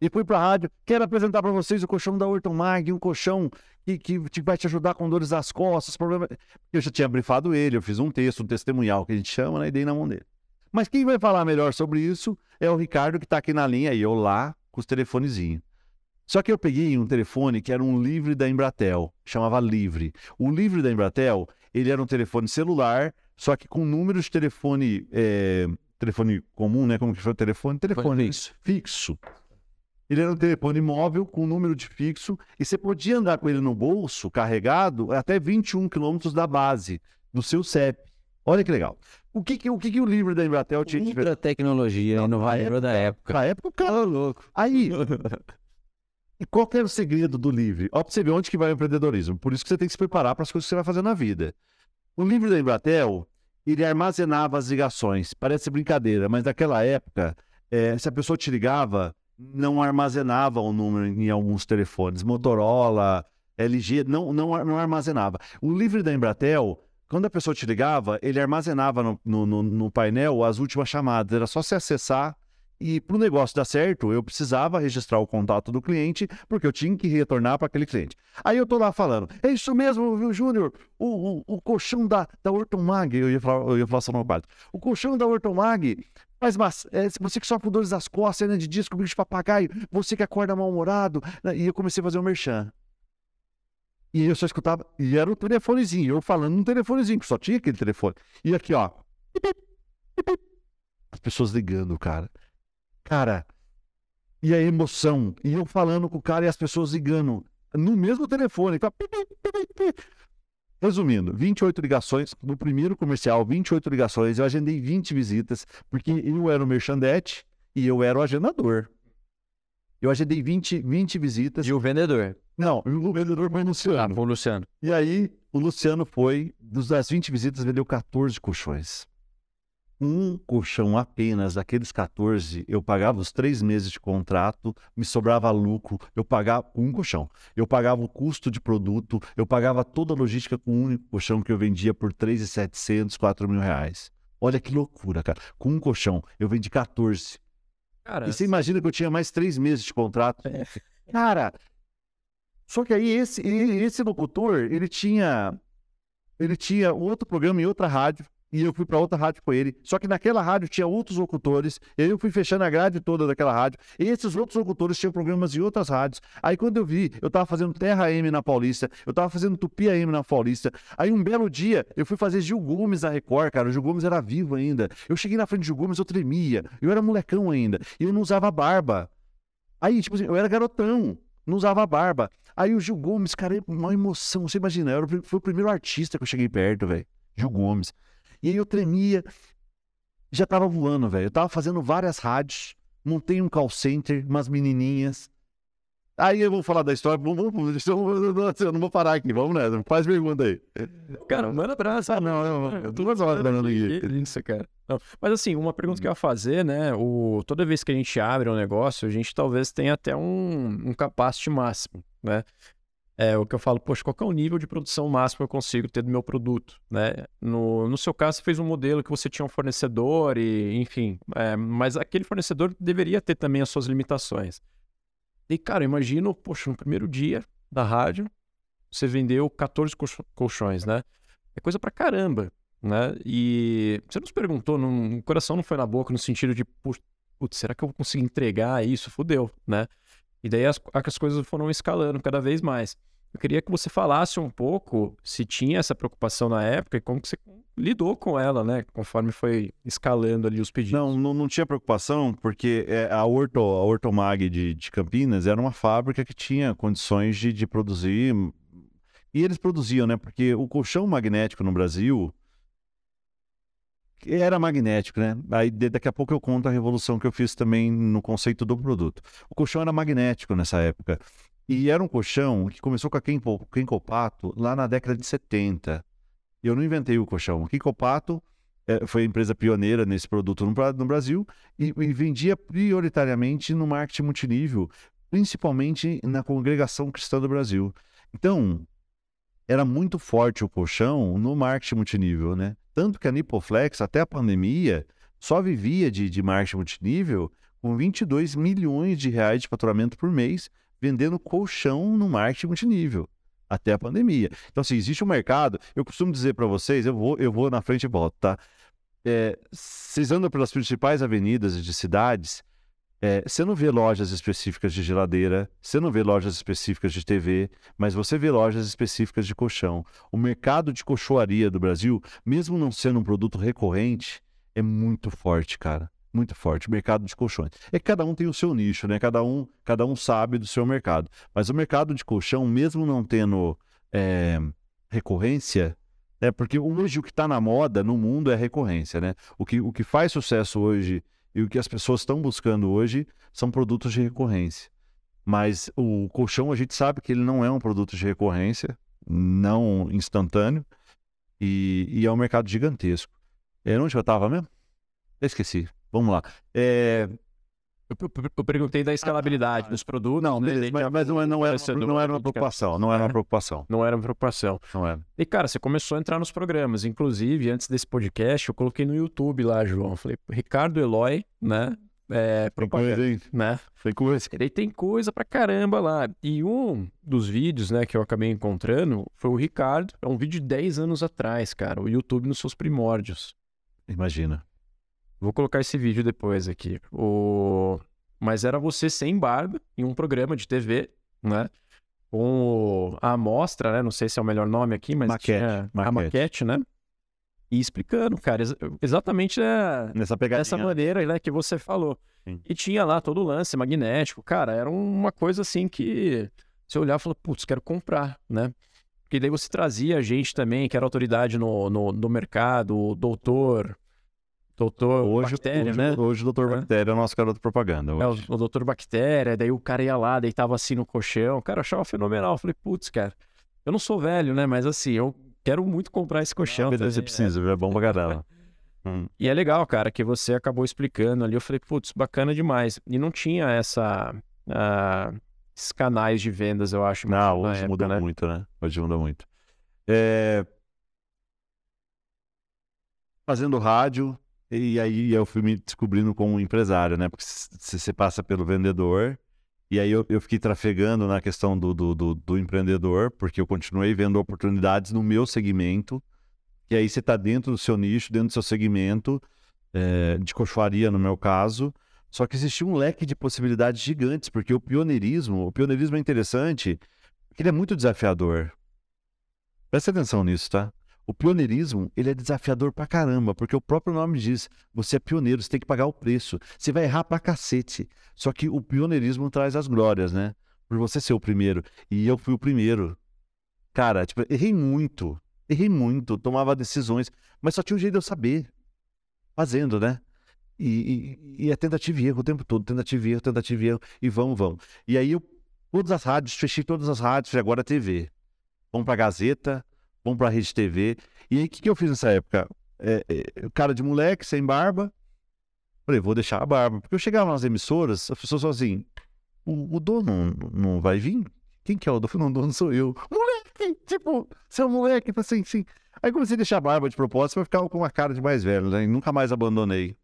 E fui pra rádio. Quero apresentar para vocês o colchão da Ortomag, um colchão que, que te- vai te ajudar com dores das costas, problema. Eu já tinha brifado ele, eu fiz um texto, um testemunhal que a gente chama, né? E dei na mão dele. Mas quem vai falar melhor sobre isso é o Ricardo, que tá aqui na linha, e eu lá com os telefonezinhos. Só que eu peguei um telefone que era um livre da Embratel, chamava Livre. O livre da Embratel, ele era um telefone celular, só que com números de telefone, é, telefone comum, né? Como que foi o telefone? Telefone fixo. fixo. Ele era um telefone móvel com número de fixo e você podia andar com ele no bolso, carregado, até 21 quilômetros da base do seu CEP. Olha que legal. O que, que, o, que, que o livro da Embratel tinha Ultra tecnologia, inovadora da época. Na época, o cara louco. Aí, e qual que era o segredo do livre? Ó, você ver onde que vai o empreendedorismo. Por isso que você tem que se preparar para as coisas que você vai fazer na vida. O livro da Embratel, ele armazenava as ligações. Parece brincadeira, mas naquela época, eh, se a pessoa te ligava, não armazenava o número em alguns telefones. Motorola, LG, não, não, não armazenava. O livro da Embratel, quando a pessoa te ligava, ele armazenava no, no- no painel as últimas chamadas. Era só se acessar e para o negócio dar certo, eu precisava registrar o contato do cliente, porque eu tinha que retornar para aquele cliente. Aí eu tô lá falando, é isso mesmo, viu, Júnior? O, o, o colchão da, da Ortomag, eu ia falar, eu ia falar só no quarto. O colchão da Ortomag faz mas é, você que sofre com dores das costas, hernia de disco, bicho de papagaio, você que acorda mal-humorado. né? E eu comecei a fazer o merchan. E eu só escutava, e era o telefonezinho, eu falando num telefonezinho, que só tinha aquele telefone. E aqui, ó. As pessoas ligando, cara. Cara, e a emoção. E eu falando com o cara e as pessoas ligando no mesmo telefone. Resumindo, 28 ligações. No primeiro comercial, 28 ligações. Eu agendei 20 visitas, porque eu era o merchandete e eu era o agendador. Eu agendei 20, 20 visitas. E o vendedor. Não, o vendedor foi o Ah, Luciano. foi o Luciano. E aí, o Luciano foi, dos- das 20 visitas, vendeu 14 colchões. Um colchão apenas, daqueles 14, eu pagava os três meses de contrato, me sobrava lucro, eu pagava um colchão. Eu pagava o custo de produto, eu pagava toda a logística com um único colchão que eu vendia por 3.700, 4 mil reais. Olha que loucura, cara. Com um colchão, eu vendi 14. Cara, E você imagina que eu tinha mais três meses de contrato. É. Cara, só que aí esse, esse locutor, ele tinha ele tinha outro programa em outra rádio e eu fui para outra rádio com ele. Só que naquela rádio tinha outros locutores, eu fui fechando a grade toda daquela rádio. E esses outros locutores tinham programas em outras rádios. Aí quando eu vi, eu tava fazendo Terra M na Paulista, eu tava fazendo Tupi AM na Paulista. Aí um belo dia, eu fui fazer Gil Gomes na Record, cara. O Gil Gomes era vivo ainda. Eu cheguei na frente de Gil Gomes, eu tremia. Eu era molecão ainda. E eu não usava barba. Aí, tipo assim, eu era garotão, não usava barba. Aí o Gil Gomes, cara, uma emoção. Você imagina, eu era foi o primeiro artista que eu cheguei perto, velho. Gil Gomes. E aí eu tremia. Já tava voando, velho. Eu tava fazendo várias rádios. Montei um call center, umas menininhas. Aí eu vou falar da história. Vamos, vamos, eu, não vou parar aqui. Vamos nessa. Faz pergunta aí. cara, manda abraço. Ah, não, não. Eu tô duas horas aqui. Isso, cara. Não, Mas assim, uma pergunta que eu ia fazer, né? O, toda vez que a gente abre um negócio, a gente talvez tenha até um, um capacity máximo, né? É o que eu falo, poxa, qual é o nível de produção máximo que eu consigo ter do meu produto, né? No, no seu caso, você fez um modelo que você tinha um fornecedor e, enfim, é, mas aquele fornecedor deveria ter também as suas limitações. E, cara, imagino, poxa, no primeiro dia da rádio, você vendeu 14 colcho- colchões, né? É coisa pra caramba, né? E você nos perguntou, não, o coração não foi na boca no sentido de, putz, será que eu vou conseguir entregar isso? Fudeu, né? E daí as, as coisas foram escalando cada vez mais. Eu queria que você falasse um pouco se tinha essa preocupação na época e como que você lidou com ela, né? Conforme foi escalando ali os pedidos. Não, não, não tinha preocupação, porque é, a, Orto, a Ortomag de, de Campinas era uma fábrica que tinha condições de, de produzir. E eles produziam, né? Porque o colchão magnético no Brasil era magnético, né? Aí daqui a pouco eu conto a revolução que eu fiz também no conceito do produto. O colchão era magnético nessa época. E era um colchão que começou com a Kenkopato lá na década de 70. Eu não inventei o colchão. A Kenkopato eh, foi a empresa pioneira nesse produto no, no Brasil e, e vendia prioritariamente no marketing multinível, principalmente na congregação cristã do Brasil. Então, era muito forte o colchão no marketing multinível, né? Tanto que a Nipoflex, até a pandemia, só vivia de, de marketing multinível com 22 milhões de reais de faturamento por mês, vendendo colchão no marketing multinível, até a pandemia. Então, assim, existe um mercado. Eu costumo dizer para vocês, eu vou, eu vou na frente e volto, tá? É, vocês andam pelas principais avenidas de cidades, é, você não vê lojas específicas de geladeira, você não vê lojas específicas de TV, mas você vê lojas específicas de colchão. O mercado de colchoaria do Brasil, mesmo não sendo um produto recorrente, é muito forte, cara. Muito forte. O mercado de colchões. É que cada um tem o seu nicho, né? Cada um, cada um sabe do seu mercado. Mas o mercado de colchão, mesmo não tendo é, recorrência, né? Porque hoje o que está na moda no mundo é recorrência, né? O que, o que faz sucesso hoje e o que as pessoas estão buscando hoje são produtos de recorrência. Mas o colchão, a gente sabe que ele não é um produto de recorrência, não instantâneo, e, e é um mercado gigantesco. É onde eu estava mesmo? Eu esqueci. Vamos lá. É, eu, eu, perguntei da escalabilidade ah, dos produtos. Não, né? beleza, mas, mas não, não, era, não era uma preocupação. Não era uma preocupação. Não era uma preocupação. Não era. E, cara, você começou a entrar nos programas. Inclusive, antes desse podcast, eu coloquei no YouTube lá, João. falei, Ricardo Eloy, né? É, propaganda, tem coisa, né? Tem coisa. Ele tem coisa pra caramba lá. E um dos vídeos, né, que eu acabei encontrando foi o Ricardo. É um vídeo de 10 anos atrás, cara. O YouTube nos seus primórdios. Imagina. Vou colocar esse vídeo depois aqui. O... Mas era você sem barba em um programa de TV, né? Com a amostra, né? Não sei se é o melhor nome aqui, mas maquete, tinha maquete. a maquete, né? E explicando, cara, ex exatamente é... nessa dessa maneira né, que você falou. Sim. E tinha lá todo o lance magnético. Cara, era uma coisa assim que você olhar e falar, putz, quero comprar, né? Porque daí você trazia gente também, que era autoridade no, no, no mercado, o doutor, Doutor hoje, Bactéria, hoje, né? Hoje o Doutor é. Bactéria é o nosso garoto propaganda. É, o, o Doutor Bactéria, daí o cara ia lá, deitava assim no colchão. Cara, eu achava fenomenal. Eu falei, putz, cara, eu não sou velho, né? Mas assim, eu quero muito comprar esse colchão. Ah, você precisa, é bom pra caramba. hum. E é legal, cara, que você acabou explicando ali. Eu falei, putz, bacana demais. E não tinha essa. Uh, esses canais de vendas, eu acho. Não, hoje época, muda né? muito, né? Hoje muda muito. É... Fazendo rádio, e aí eu fui me descobrindo como empresário, né? Porque você passa pelo vendedor. E aí eu, eu fiquei trafegando na questão do, do, do, do, empreendedor, porque eu continuei vendo oportunidades no meu segmento. E aí você está dentro do seu nicho, dentro do seu segmento, é, de cochoaria no meu caso. Só que existia um leque de possibilidades gigantes, porque o pioneirismo, o pioneirismo é interessante, porque ele é muito desafiador. Presta atenção nisso, tá? O pioneirismo, ele é desafiador pra caramba, porque o próprio nome diz, você é pioneiro, você tem que pagar o preço. Você vai errar pra cacete. Só que o pioneirismo traz as glórias, né? Por você ser o primeiro. E eu fui o primeiro. Cara, tipo, errei muito. Errei muito, tomava decisões, mas só tinha um jeito de eu saber. Fazendo, né? E, e, e é tentativa e erro o tempo todo, tentativa e erro, tentativa e erro, e vamos, vamos. E aí eu, todas as rádios, fechei todas as rádios, agora a TV. Vamos pra Gazeta, vamos pra Rede TV. E aí, o que, que eu fiz nessa época? É, é, cara de moleque, sem barba. Falei, vou deixar a barba. Porque eu chegava nas emissoras, as pessoas assim, o, o dono não vai vir? Quem que é o dono? Não, o dono sou eu. Moleque, tipo, seu moleque, tipo assim, assim. Aí comecei a deixar a barba de propósito pra ficar com uma cara de mais velho, né? E nunca mais abandonei.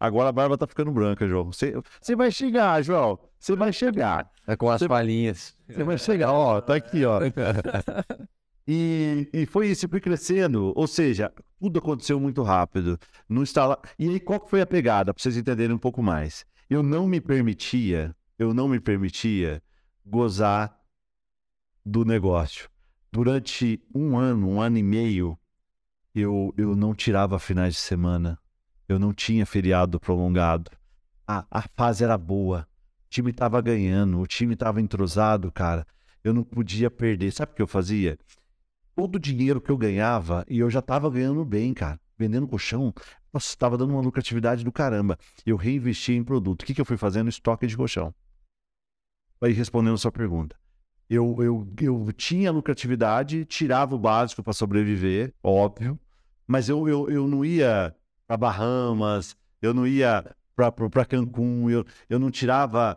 Agora a barba tá ficando branca, João. Você vai chegar, João. Você vai chegar. É com as cê, palhinhas. Você vai chegar, ó. Tá aqui, ó. E, e foi isso, fui crescendo. Ou seja, tudo aconteceu muito rápido. Não estava... E aí, qual foi a pegada, para vocês entenderem um pouco mais? Eu não me permitia, eu não me permitia gozar do negócio. Durante um ano, um ano e meio, eu, eu não tirava finais de semana. Eu não tinha feriado prolongado. A, a fase era boa. O time estava ganhando, o time estava entrosado, cara. Eu não podia perder. Sabe o que eu fazia? Todo o dinheiro que eu ganhava, e eu já estava ganhando bem, cara, vendendo colchão, estava dando uma lucratividade do caramba. Eu reinvesti em produto. O que, que eu fui fazendo? Estoque de colchão. Aí respondendo a sua pergunta. Eu, eu, eu tinha lucratividade, tirava o básico para sobreviver, óbvio, mas eu, eu, eu não ia para Bahamas, eu não ia para Cancún, eu, eu não tirava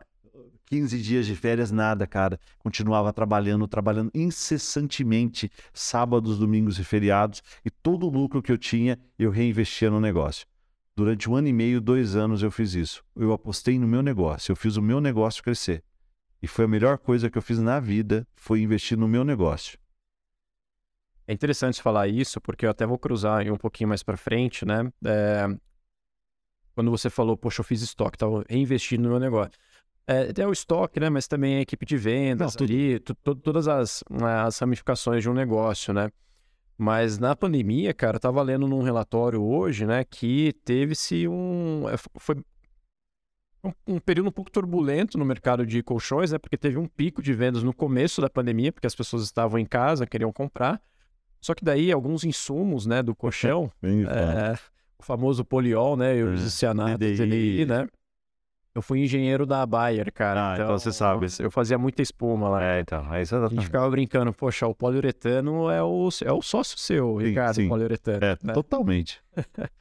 15 dias de férias, nada, cara. Continuava trabalhando, trabalhando incessantemente, sábados, domingos e feriados, e todo o lucro que eu tinha, eu reinvestia no negócio. Durante um ano e meio, dois anos eu fiz isso. Eu apostei no meu negócio, eu fiz o meu negócio crescer. E foi a melhor coisa que eu fiz na vida, foi investir no meu negócio. É interessante falar isso, porque eu até vou cruzar um pouquinho mais para frente, né? É... Quando você falou, poxa, eu fiz estoque, estava reinvestindo no meu negócio. É, é o estoque, né? Mas também a equipe de vendas, Não, ali, todas as, as ramificações de um negócio, né? Mas na pandemia, cara, eu tava lendo num relatório hoje, né, que teve-se um. É, foi um, um, período um pouco turbulento no mercado de colchões, né? Porque teve um pico de vendas no começo da pandemia, porque as pessoas estavam em casa, queriam comprar. Só que daí alguns insumos, né, do colchão, é, o famoso poliol, né, e os é, cianatos ali, né? Eu fui engenheiro da Bayer, cara. Ah, então, então você sabe. Eu fazia muita espuma lá. É, então. Aí você... A gente ficava brincando, poxa, o poliuretano é o, é o sócio seu, sim, Ricardo, sim. poliuretano. É, né? totalmente.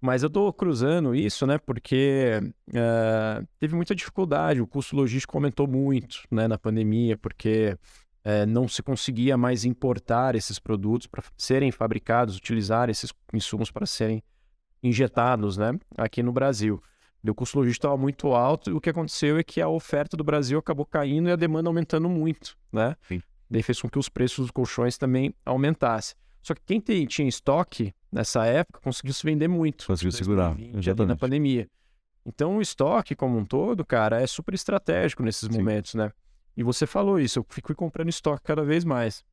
Mas eu tô cruzando isso, né? Porque uh, teve muita dificuldade, o custo logístico aumentou muito, né, na pandemia, porque uh, não se conseguia mais importar esses produtos para serem fabricados, utilizar esses insumos para serem injetados, né, aqui no Brasil. O custo logístico estava muito alto e o que aconteceu é que a oferta do Brasil acabou caindo e a demanda aumentando muito, né? Sim. Daí fez com que os preços dos colchões também aumentassem. Só que quem tem, tinha estoque nessa época conseguiu se vender muito. Conseguiu segurar, exatamente. na pandemia. Então o estoque como um todo, cara, é super estratégico nesses Sim. momentos, né? E você falou isso, eu fui comprando estoque cada vez mais.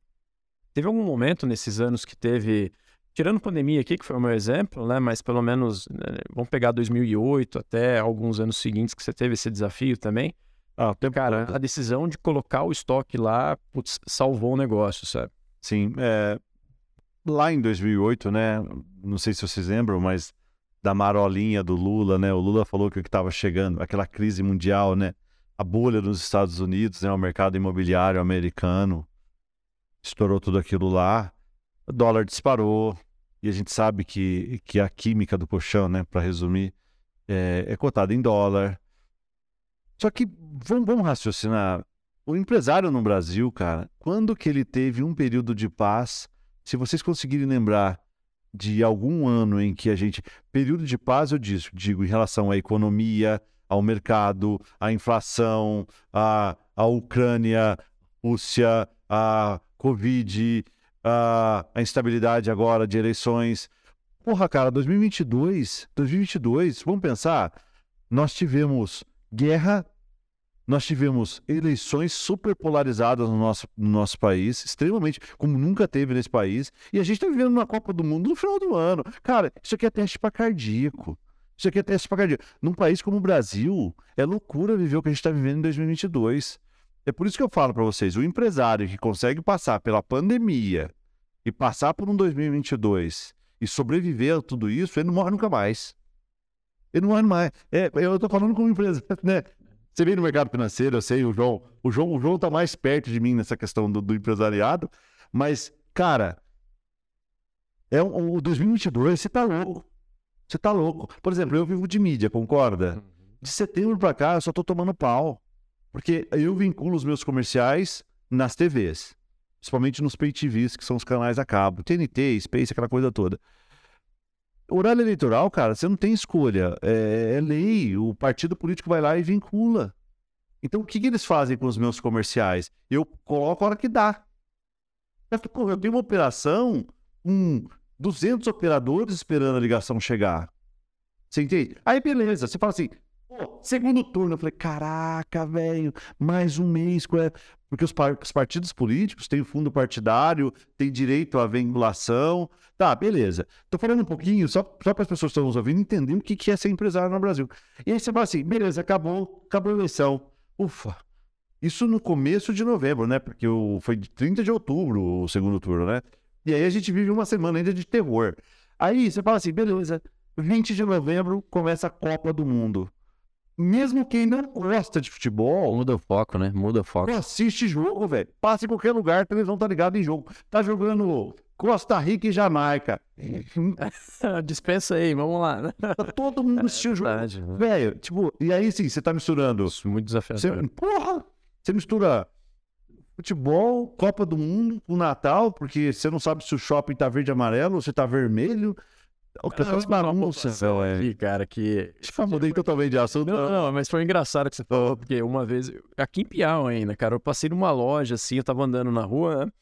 Teve algum momento nesses anos que teve tirando pandemia aqui, que foi o meu exemplo, né? Mas pelo menos, né, vamos pegar 2008 até alguns anos seguintes que você teve esse desafio também. Ah, Cara, todo. a decisão de colocar o estoque lá, putz, salvou o negócio, sabe? Sim, é... lá em 2008, né? Não sei se vocês lembram, mas da marolinha do Lula, né? O Lula falou que o que estava chegando, aquela crise mundial, né? A bolha nos Estados Unidos, né? O mercado imobiliário americano estourou tudo aquilo lá. O dólar disparou, e a gente sabe que, que a química do colchão, né, para resumir, é, é cotada em dólar. Só que vamos, vamos raciocinar. O empresário no Brasil, cara, quando que ele teve um período de paz? Se vocês conseguirem lembrar de algum ano em que a gente. Período de paz, eu digo, digo em relação à economia, ao mercado, à inflação, à, à Ucrânia, Rússia, à Covid, a, a instabilidade agora de eleições. Porra, cara, 2022, 2022, vamos pensar, nós tivemos guerra, nós tivemos eleições super polarizadas no nosso, no nosso país, extremamente, como nunca teve nesse país, e a gente está vivendo uma Copa do Mundo no final do ano. Cara, isso aqui é teste para cardíaco. Isso aqui é teste para cardíaco. Num país como o Brasil, é loucura viver o que a gente está vivendo em 2022. É por isso que eu falo para vocês, o empresário que consegue passar pela pandemia e passar por um 2022 e sobreviver a tudo isso, ele não morre nunca mais. Ele não morre mais. É, eu estou falando como empresa, né? Você vem no mercado financeiro, eu sei, o João, o João, o João tá mais perto de mim nessa questão do, do empresariado, mas, cara, é um, o 2022, você tá louco. Você tá louco. Por exemplo, eu vivo de mídia, concorda? Uhum. De setembro para cá, eu só tô tomando pau. Porque eu vinculo os meus comerciais nas TVs. Principalmente nos pay TVs, que são os canais a cabo. TNT, Space, aquela coisa toda. Horário eleitoral, cara, você não tem escolha. É, é, lei. O partido político vai lá e vincula. Então, o que, que eles fazem com os meus comerciais? Eu coloco a hora que dá. Eu tenho uma operação com 200 operadores esperando a ligação chegar. Você entende? Aí, beleza. Você fala assim, Pô, segundo turno, eu falei, caraca, velho, mais um mês. Porque os, par os, partidos políticos têm fundo partidário, têm direito à vinculação. Tá, beleza. Tô falando um pouquinho, só, só para as pessoas que estão nos ouvindo entender o que, que é ser empresário no Brasil. E aí você fala assim, beleza, acabou, acabou a eleição. Ufa. Isso no começo de novembro, né? Porque o, foi de 30 de outubro o segundo turno, né? E aí a gente vive uma semana ainda de terror. Aí você fala assim, beleza, 20 de novembro começa a Copa do Mundo. Mesmo quem não gosta de futebol, Muda o foco, né? Muda o foco. assiste jogo, velho. Passa em qualquer lugar, a televisão tá ligada em jogo. Tá jogando Costa Rica e Jamaica. Dispensa aí, vamos lá. né? Tá todo mundo assistindo o jogo. Verdade, né? Velho, tipo, e aí sim, você tá misturando. Muito Você, desafiador. porra! Você mistura futebol, Copa do Mundo, o Natal, porque você não sabe se o shopping tá verde e amarelo ou se tá vermelho. O que faz bagunça, velho. é. Cara, que. Eu mudei totalmente de assunto. Não, não, mas foi engraçado que você falou, porque uma vez, aqui em Piau ainda, cara, eu passei numa loja assim, eu tava andando na rua, né?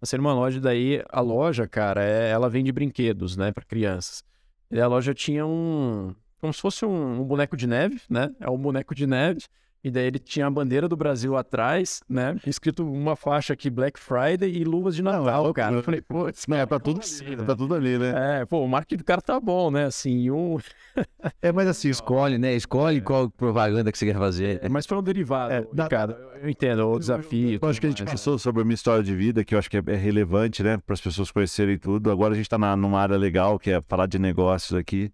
Passei numa loja, daí a loja, cara, é, ela vende brinquedos, né, pra crianças. E a loja tinha um, como se fosse um, um boneco de neve, né? É um boneco de neve. E daí ele tinha a bandeira do Brasil atrás, né? Escrito uma faixa aqui Black Friday e luvas de Natal, cara. Eu falei, putz, Não, é pra tudo, ali, né? tá tudo ali, né? É, pô, o marketing do cara tá bom, né? Assim, um... É, mas assim, Escolhe, né? Escolhe qual propaganda que você quer fazer. Mas foi um derivado, É, da- Ricardo. Eu, eu entendo o desafio. Eu acho que a gente mais. pensou sobre a minha história de vida, que eu acho que é, é relevante, né, para as pessoas conhecerem tudo. Agora a gente está numa área legal, que é falar de negócios aqui.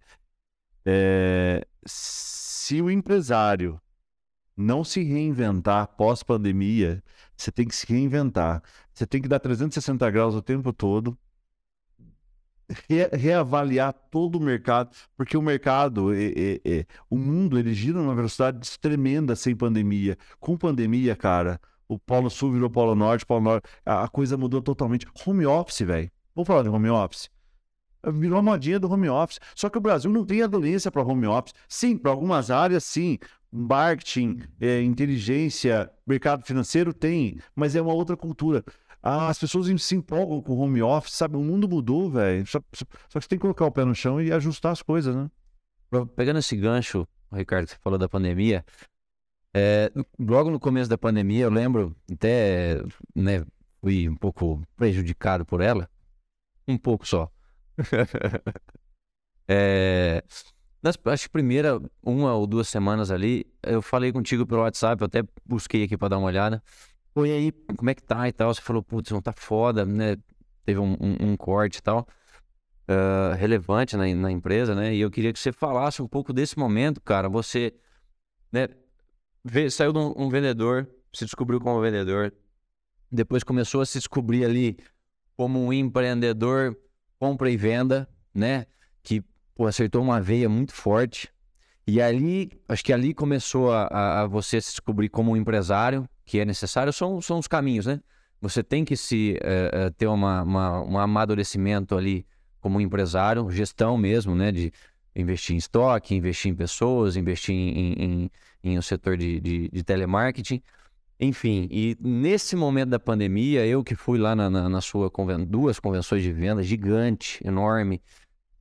É, se o empresário não se reinventar pós-pandemia, você tem que se reinventar. Você tem que dar 360 graus o tempo todo, re- reavaliar todo o mercado, porque o mercado, é- é- é- o mundo, ele gira numa velocidade tremenda sem pandemia. Com pandemia, cara, o Polo Sul virou Polo Norte, Polo Norte, a, a coisa mudou totalmente. Home office, velho. Vamos falar de home office. Virou a modinha do home office. Só que o Brasil não tem aderência para home office. Sim, para algumas áreas, sim. Marketing, eh, inteligência, mercado financeiro tem, mas é uma outra cultura. Ah, as pessoas se empolgam com home office, sabe? O mundo mudou, velho. Só, só- só que você tem que colocar o pé no chão e ajustar as coisas, né? Pegando esse gancho, Ricardo, que você falou da pandemia, é, logo no começo da pandemia, eu lembro, até né, fui um pouco prejudicado por ela, um pouco só. É, nas, acho que primeira uma ou duas semanas ali, eu falei contigo pelo WhatsApp, eu até busquei aqui pra dar uma olhada. E aí, como é que tá e tal? Você falou, putz, não tá foda, né? Teve um, um- um corte e tal, ah, relevante na, na empresa, né? E eu queria que você falasse um pouco desse momento, cara. Você, né, saiu de um, um vendedor, se descobriu como vendedor, depois começou a se descobrir ali como um empreendedor, compra e venda, né? Pô, acertou uma veia muito forte. E ali, acho que ali começou a, a- você se descobrir como um empresário, que é necessário, são, são os caminhos, né? Você tem que se eh, eh, ter uma, uma- um amadurecimento ali como empresário, gestão mesmo, né? De investir em estoque, investir em pessoas, investir em, em, em um setor de, de, de telemarketing. Enfim, e nesse momento da pandemia, eu que fui lá na, na, na sua conven... duas convenções de venda, gigante, enorme,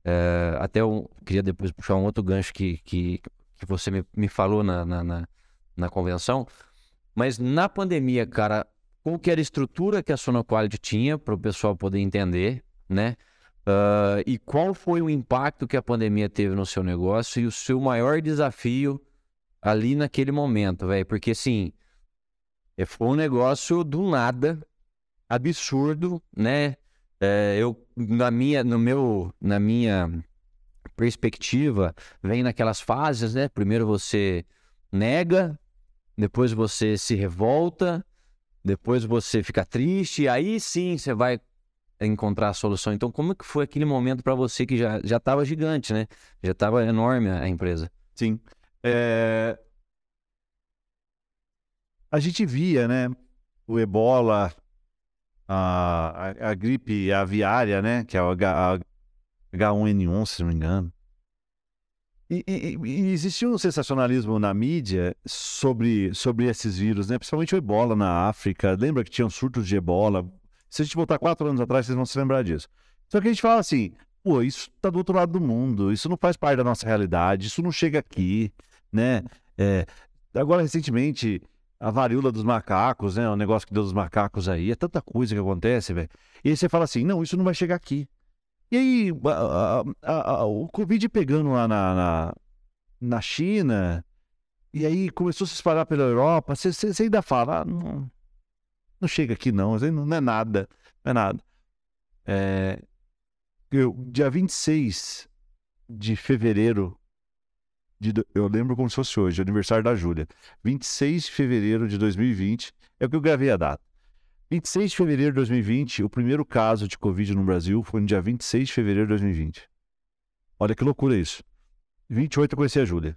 eh, até eu queria depois puxar um outro gancho que, que, que você me, me falou na, na, na, na convenção, mas na pandemia, cara, qual que era a estrutura que a Sonoquality tinha para o pessoal poder entender, né? Ah, e qual foi o impacto que a pandemia teve no seu negócio e o seu maior desafio ali naquele momento, velho? Porque assim, eh, foi um negócio do nada, absurdo, né? Eh, eu, na minha, no meu, na minha perspectiva, vem naquelas fases, né? Primeiro você nega, depois você se revolta, depois você fica triste, e aí sim você vai encontrar a solução. Então, como que foi aquele momento para você que já já estava gigante, né? Já estava enorme a empresa. Sim. É, A gente via, né? O ebola, a, a, gripe aviária, né? Que é o H, a H1N1, se não me engano. E, e- e um sensacionalismo na mídia sobre, sobre esses vírus, né? Principalmente o ebola na África. Lembra que tinham surtos de ebola? Se a gente voltar quatro anos atrás, vocês vão se lembrar disso. Só que a gente fala assim, pô, isso tá do outro lado do mundo, isso não faz parte da nossa realidade, isso não chega aqui, né? É, agora, recentemente, a varíola dos macacos, né? O negócio que deu dos macacos aí, é tanta coisa que acontece, velho. E aí você fala assim, não, isso não vai chegar aqui. E aí, a- a- a- o Covid pegando lá na, na, na China, e aí começou a se espalhar pela Europa, você, ainda fala, ah, não, não chega aqui não, não é nada, não é nada. É, eu, dia 26 de fevereiro de, eu lembro como se fosse hoje, aniversário da Júlia. 26 de fevereiro de 2020, é o que eu gravei a data. 26 de fevereiro de 2020, o primeiro caso de Covid no Brasil foi no dia 26 de fevereiro de 2020. Olha que loucura isso. 28 eu conheci a Júlia.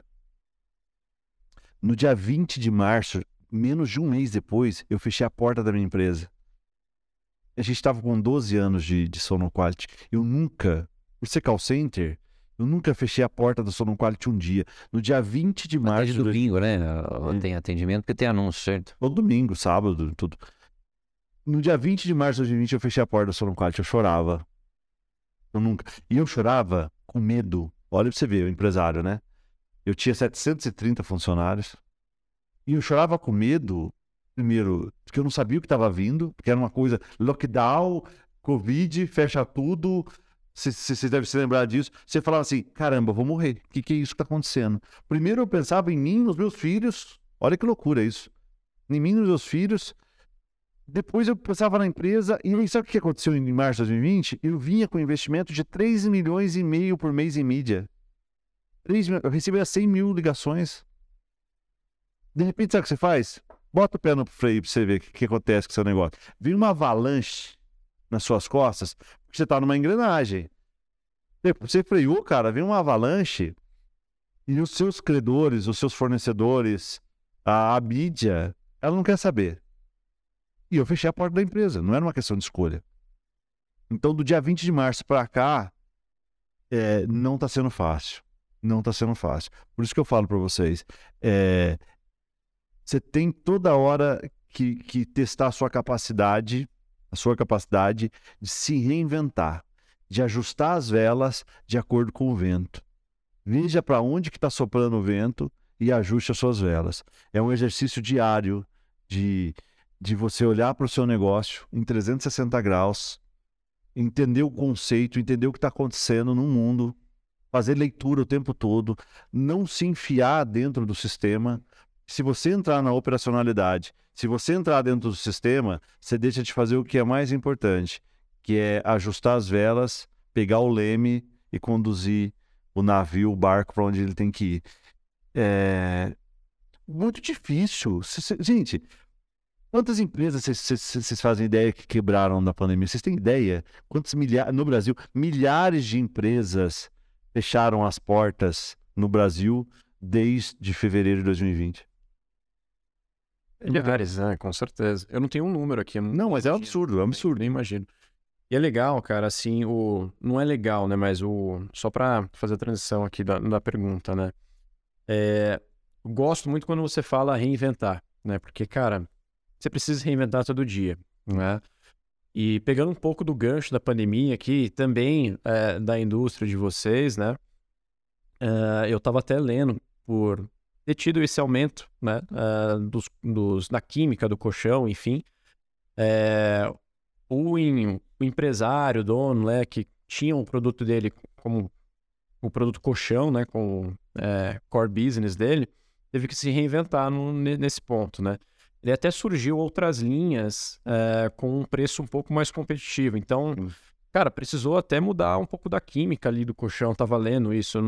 No dia 20 de março, menos de um mês depois, eu fechei a porta da minha empresa. A gente estava com 12 anos de, de Sono Quality. Eu nunca, por ser call center, eu nunca fechei a porta da Sono Quality um dia. No dia 20 de março. Mas domingo, né? Tem atendimento porque tem anúncio, certo? Todo domingo, sábado, tudo. No dia 20 de março de 2020, eu fechei a porta da Sono Quality. Eu chorava. Eu nunca. E eu chorava com medo. Olha pra você ver, o empresário, né? Eu tinha 730 funcionários. E eu chorava com medo, primeiro, porque eu não sabia o que estava vindo, porque era uma coisa, lockdown, Covid, fecha tudo. Você deve se lembrar disso. Você falava assim: caramba, vou morrer. O que, que é isso que está acontecendo? Primeiro eu pensava em mim, nos meus filhos. Olha que loucura isso. Em mim, nos meus filhos. Depois eu pensava na empresa. E sabe o que aconteceu em março de 2020? Eu vinha com investimento de 3 milhões e meio por mês em mídia. 3 eu recebia 100 mil ligações. De repente, sabe o que você faz? Bota o pé no freio para você ver o que, que, acontece com seu negócio. Vem uma avalanche nas suas costas, porque você está numa engrenagem. Você freou, cara, vem uma avalanche e os seus credores, os seus fornecedores, a, a mídia, ela não quer saber. E eu fechei a porta da empresa, não era uma questão de escolha. Então, do dia 20 de março para cá, é, não está sendo fácil. Não está sendo fácil. Por isso que eu falo para vocês, é, você tem toda hora que, que testar a sua capacidade, a sua capacidade de se reinventar, de ajustar as velas de acordo com o vento. Veja para onde que está soprando o vento e ajuste as suas velas. É um exercício diário de, de você olhar para o seu negócio em 360 graus, entender o conceito, entender o que está acontecendo no mundo, fazer leitura o tempo todo, não se enfiar dentro do sistema, se você entrar na operacionalidade, se você entrar dentro do sistema, você deixa de fazer o que é mais importante, que é ajustar as velas, pegar o leme e conduzir o navio, o barco para onde ele tem que ir. É muito difícil. Gente, quantas empresas vocês fazem ideia que quebraram na pandemia? Vocês têm ideia? Quantos milhares no Brasil, milhares de empresas fecharam as portas no Brasil desde fevereiro de 2020? Milhares, né? Com certeza. Eu não tenho um número aqui. Não, não mas é um absurdo, é um absurdo. Nem, imagino. E é legal, cara, assim, o... Não é legal, né? Mas o... Só pra fazer a transição aqui da, da pergunta, né? É... Gosto muito quando você fala reinventar, né? Porque, cara, você precisa reinventar todo dia, né? E pegando um pouco do gancho da pandemia aqui, também é, da indústria de vocês, né? É, eu estava até lendo por ter tido esse aumento né, uh, dos, dos, da química do colchão, enfim. É, o, in, o, empresário, o dono, né, que tinha o produto dele como o produto colchão, né, com é, core business dele, teve que se reinventar no, nesse ponto, né? Ele até surgiu outras linhas é, com um preço um pouco mais competitivo. Então, cara, precisou até mudar um pouco da química ali do colchão. Tá valendo isso.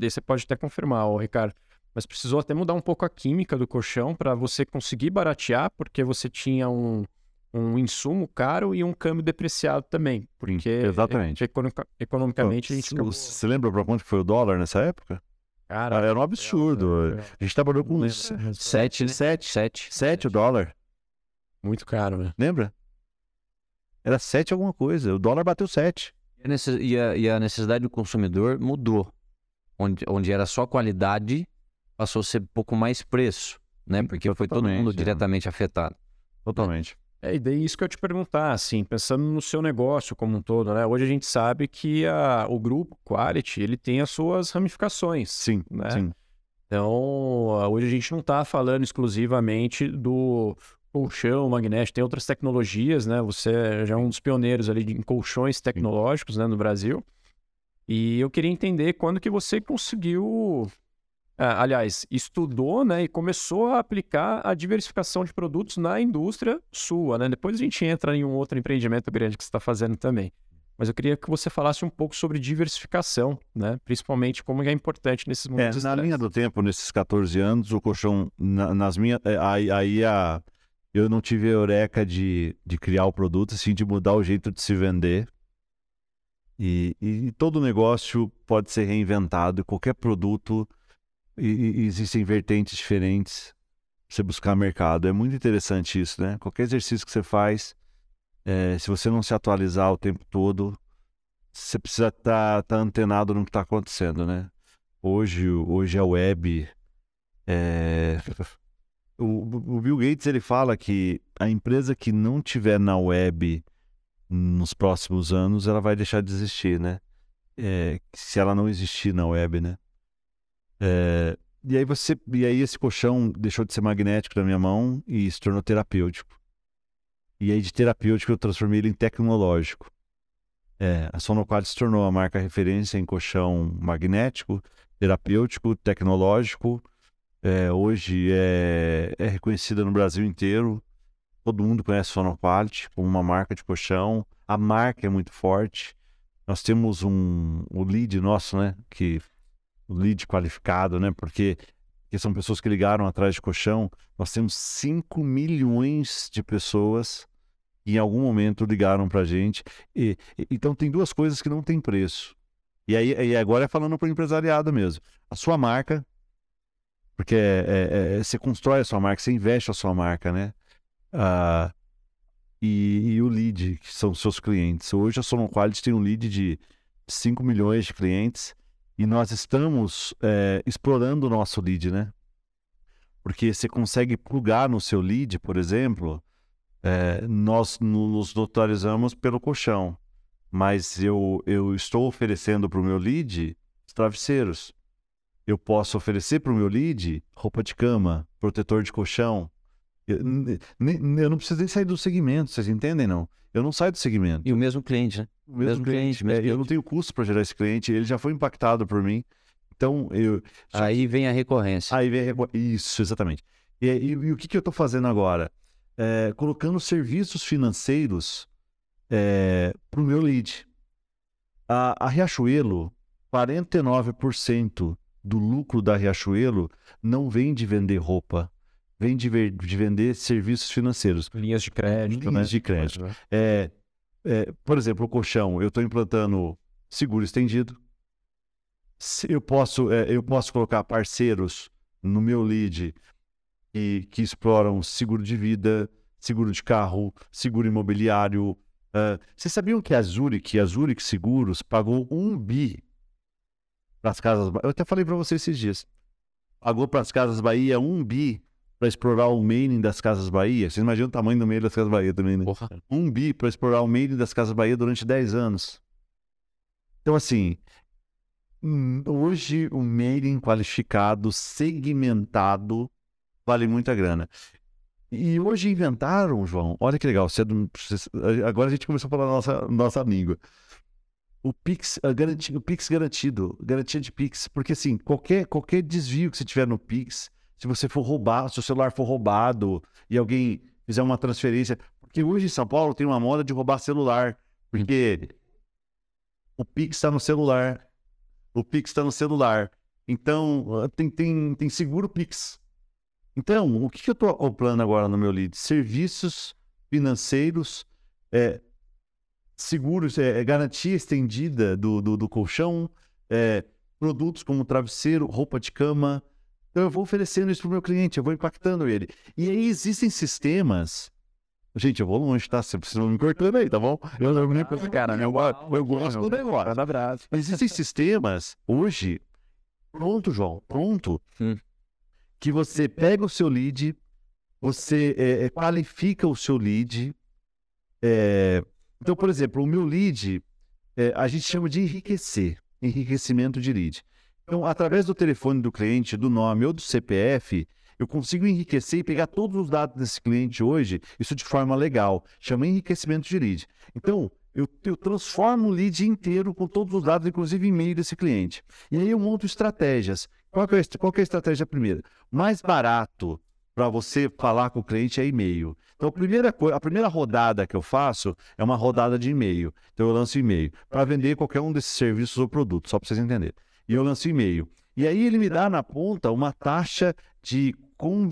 Você pode até confirmar, ô, Ricardo mas precisou até mudar um pouco a química do colchão para você conseguir baratear, porque você tinha um, um insumo caro e um câmbio depreciado também. Porque Exatamente. economicamente a gente acabou... Você lembra para quanto foi o dólar nessa época? Cara, era um absurdo. A gente trabalhou com 7, 7, 7, 7 o dólar. Muito caro, né? Lembra? Era 7 alguma coisa. O dólar bateu 7. E a, e a necessidade do consumidor mudou. Onde, onde era só qualidade passou a ser um pouco mais preço, né? Porque foi todo mundo é. diretamente afetado. Totalmente. É, e daí isso que eu te perguntar, assim, pensando no seu negócio como um todo, né? Hoje a gente sabe que a, o grupo Quality, ele tem as suas ramificações. Sim, né? sim. Então, hoje a gente não está falando exclusivamente do colchão magnético, tem outras tecnologias, né? Você já é um dos pioneiros ali em colchões tecnológicos, né, no Brasil. E eu queria entender quando que você conseguiu ah, aliás, estudou né, e começou a aplicar a diversificação de produtos na indústria sua. Né? Depois a gente entra em um outro empreendimento grande que você está fazendo também. mas eu queria que você falasse um pouco sobre diversificação, né? Principalmente como é importante nesses momentos. É, na linha do tempo, nesses 14 anos, o colchão, na, nas minhas. É, aí, aí a, eu não tive a eureka de, de criar o produto, assim, de mudar o jeito de se vender. E, e todo negócio pode ser reinventado, qualquer produto, e, e existem vertentes diferentes você buscar mercado. É muito interessante isso, né? Qualquer exercício que você faz, é, se você não se atualizar o tempo todo, você precisa estar tá, tá antenado no que está acontecendo, né? Hoje, hoje a web. É... O, o, Bill Gates ele fala que a empresa que não tiver na web nos próximos anos, ela vai deixar de existir, né? É, se ela não existir na web, né? É, e aí você, e aí esse colchão deixou de ser magnético na minha mão e se tornou terapêutico. E aí de terapêutico eu transformei ele em tecnológico. É, a Sonoquad se tornou a marca referência em colchão magnético, terapêutico, tecnológico. É, hoje é, é, reconhecida no Brasil inteiro. Todo mundo conhece a Sonoquality como uma marca de colchão. A marca é muito forte. Nós temos um o lead nosso, né, que lead qualificado, né, porque que são pessoas que ligaram atrás de colchão. Nós temos 5 milhões de pessoas em algum momento ligaram para a gente. E, e, então tem duas coisas que não tem preço. E aí e agora é falando para o empresariado mesmo. A sua marca, porque é, é, é, você constrói a sua marca, você investe a sua marca, né? Ah, e, e, o lead, que são seus clientes. Hoje a Sonon Quality tem um lead de 5 milhões de clientes e nós estamos é, explorando o nosso lead, né? Porque você consegue plugar no seu lead, por exemplo, é, nós nos notarizamos pelo colchão, mas eu, eu estou oferecendo para o meu lead travesseiros. Eu posso oferecer para o meu lead roupa de cama, protetor de colchão. Eu, eu não preciso nem sair do segmento, vocês entendem, não? Eu não saio do segmento. E o mesmo cliente, né? O mesmo, mesmo cliente. cliente mesmo é, cliente. Eu não tenho custo para gerar esse cliente, ele já foi impactado por mim. Então, eu. Aí vem a recorrência. Aí vem a recorrência. Isso, exatamente. E, e, e o que, que eu estou fazendo agora? é, colocando serviços financeiros é, para o meu lead. A, a Riachuelo, 49% do lucro da Riachuelo não vem de vender roupa, vem de, ver, de vender serviços financeiros. Linhas de crédito. Linhas né? de crédito. É, é, por exemplo, o colchão, eu estou implantando seguro estendido. Eu posso, é, eu posso colocar parceiros no meu lead que, que exploram seguro de vida, seguro de carro, seguro imobiliário. Uh, vocês sabiam que a Zurich, a Zurich Seguros, pagou um bi para as casas Eu até falei para vocês esses dias. Pagou para as Casas Bahia um bi para explorar o mailing das Casas Bahia. Vocês imaginam o tamanho do mailing das Casas Bahia também, né? Porra. Um bi para explorar o mailing das Casas Bahia durante 10 anos. Então, assim, hum, hoje o mailing qualificado, segmentado, vale muita grana. E hoje inventaram, João, olha que legal, agora a gente começou a falar nossa, nossa língua. O Pix, garanti, o Pix garantido, garantia de Pix, porque assim, qualquer, qualquer desvio que você tiver no Pix, se você for roubado, se o celular for roubado e alguém fizer uma transferência, porque hoje em São Paulo tem uma moda de roubar celular, porque o Pix está no celular, o Pix está no celular, então tem, tem, tem seguro Pix. Então, o que, que eu estou acoplando agora no meu lead? Serviços financeiros, é, seguros, é, garantia estendida do, do, do colchão, é, produtos como travesseiro, roupa de cama. Então, eu vou oferecendo isso para o meu cliente, eu vou impactando ele. E aí existem sistemas. Gente, eu vou longe, tá? Você precisa me cortando aí, tá bom? Eu não me lembro cara, né? Eu, eu gosto do negócio. abraço. Existem sistemas hoje. Pronto, João, pronto. Hum que você pega o seu lead, você é, qualifica o seu lead. É... Então, por exemplo, o meu lead, é, a gente chama de enriquecer, enriquecimento de lead. Então, através do telefone do cliente, do nome ou do CPF, eu consigo enriquecer e pegar todos os dados desse cliente hoje, isso de forma legal. Chama enriquecimento de lead. Então, eu, eu, transformo o lead inteiro com todos os dados, inclusive e-mail desse cliente. E aí eu monto estratégias qual, é, qual é a estratégia primeira? Mais barato para você falar com o cliente é e-mail. Então, a primeira, a primeira rodada que eu faço é uma rodada de e-mail. Então, eu lanço e-mail para vender qualquer um desses serviços ou produtos, só para vocês entenderem. E eu lanço e-mail. E aí ele me dá na ponta uma taxa de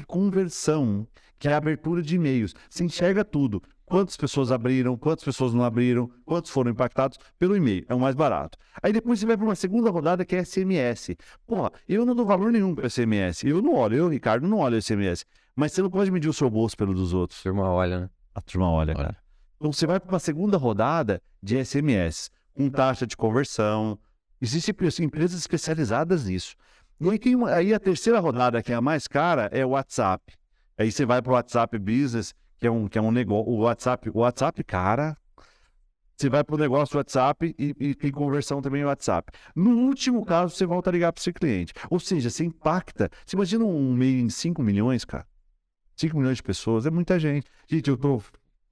conversão, que é a abertura de e-mails. Você enxerga tudo. Quantas pessoas abriram, quantas pessoas não abriram, quantos foram impactados pelo e-mail. É o mais barato. Aí depois você vai para uma segunda rodada que é SMS. Porra, eu não dou valor nenhum para SMS. Eu não olho, eu, Ricardo, não olho SMS. Mas você não pode medir o seu bolso pelo dos outros. A turma olha, né? A turma olha, olha. cara. Então você vai para uma segunda rodada de SMS, com taxa de conversão. Existem empresas especializadas nisso. E tem uma, aí a terceira rodada, que é a mais cara, é o WhatsApp. Aí você vai para o WhatsApp Business, que é um, que é um negócio. O WhatsApp, o WhatsApp, cara. Você vai para o negócio WhatsApp e, e, tem conversão também no WhatsApp. No último caso, você volta a ligar para o seu cliente. Ou seja, você impacta. Você imagina um meio de 5 milhões, cara? 5 milhões de pessoas, é muita gente. Gente, eu tô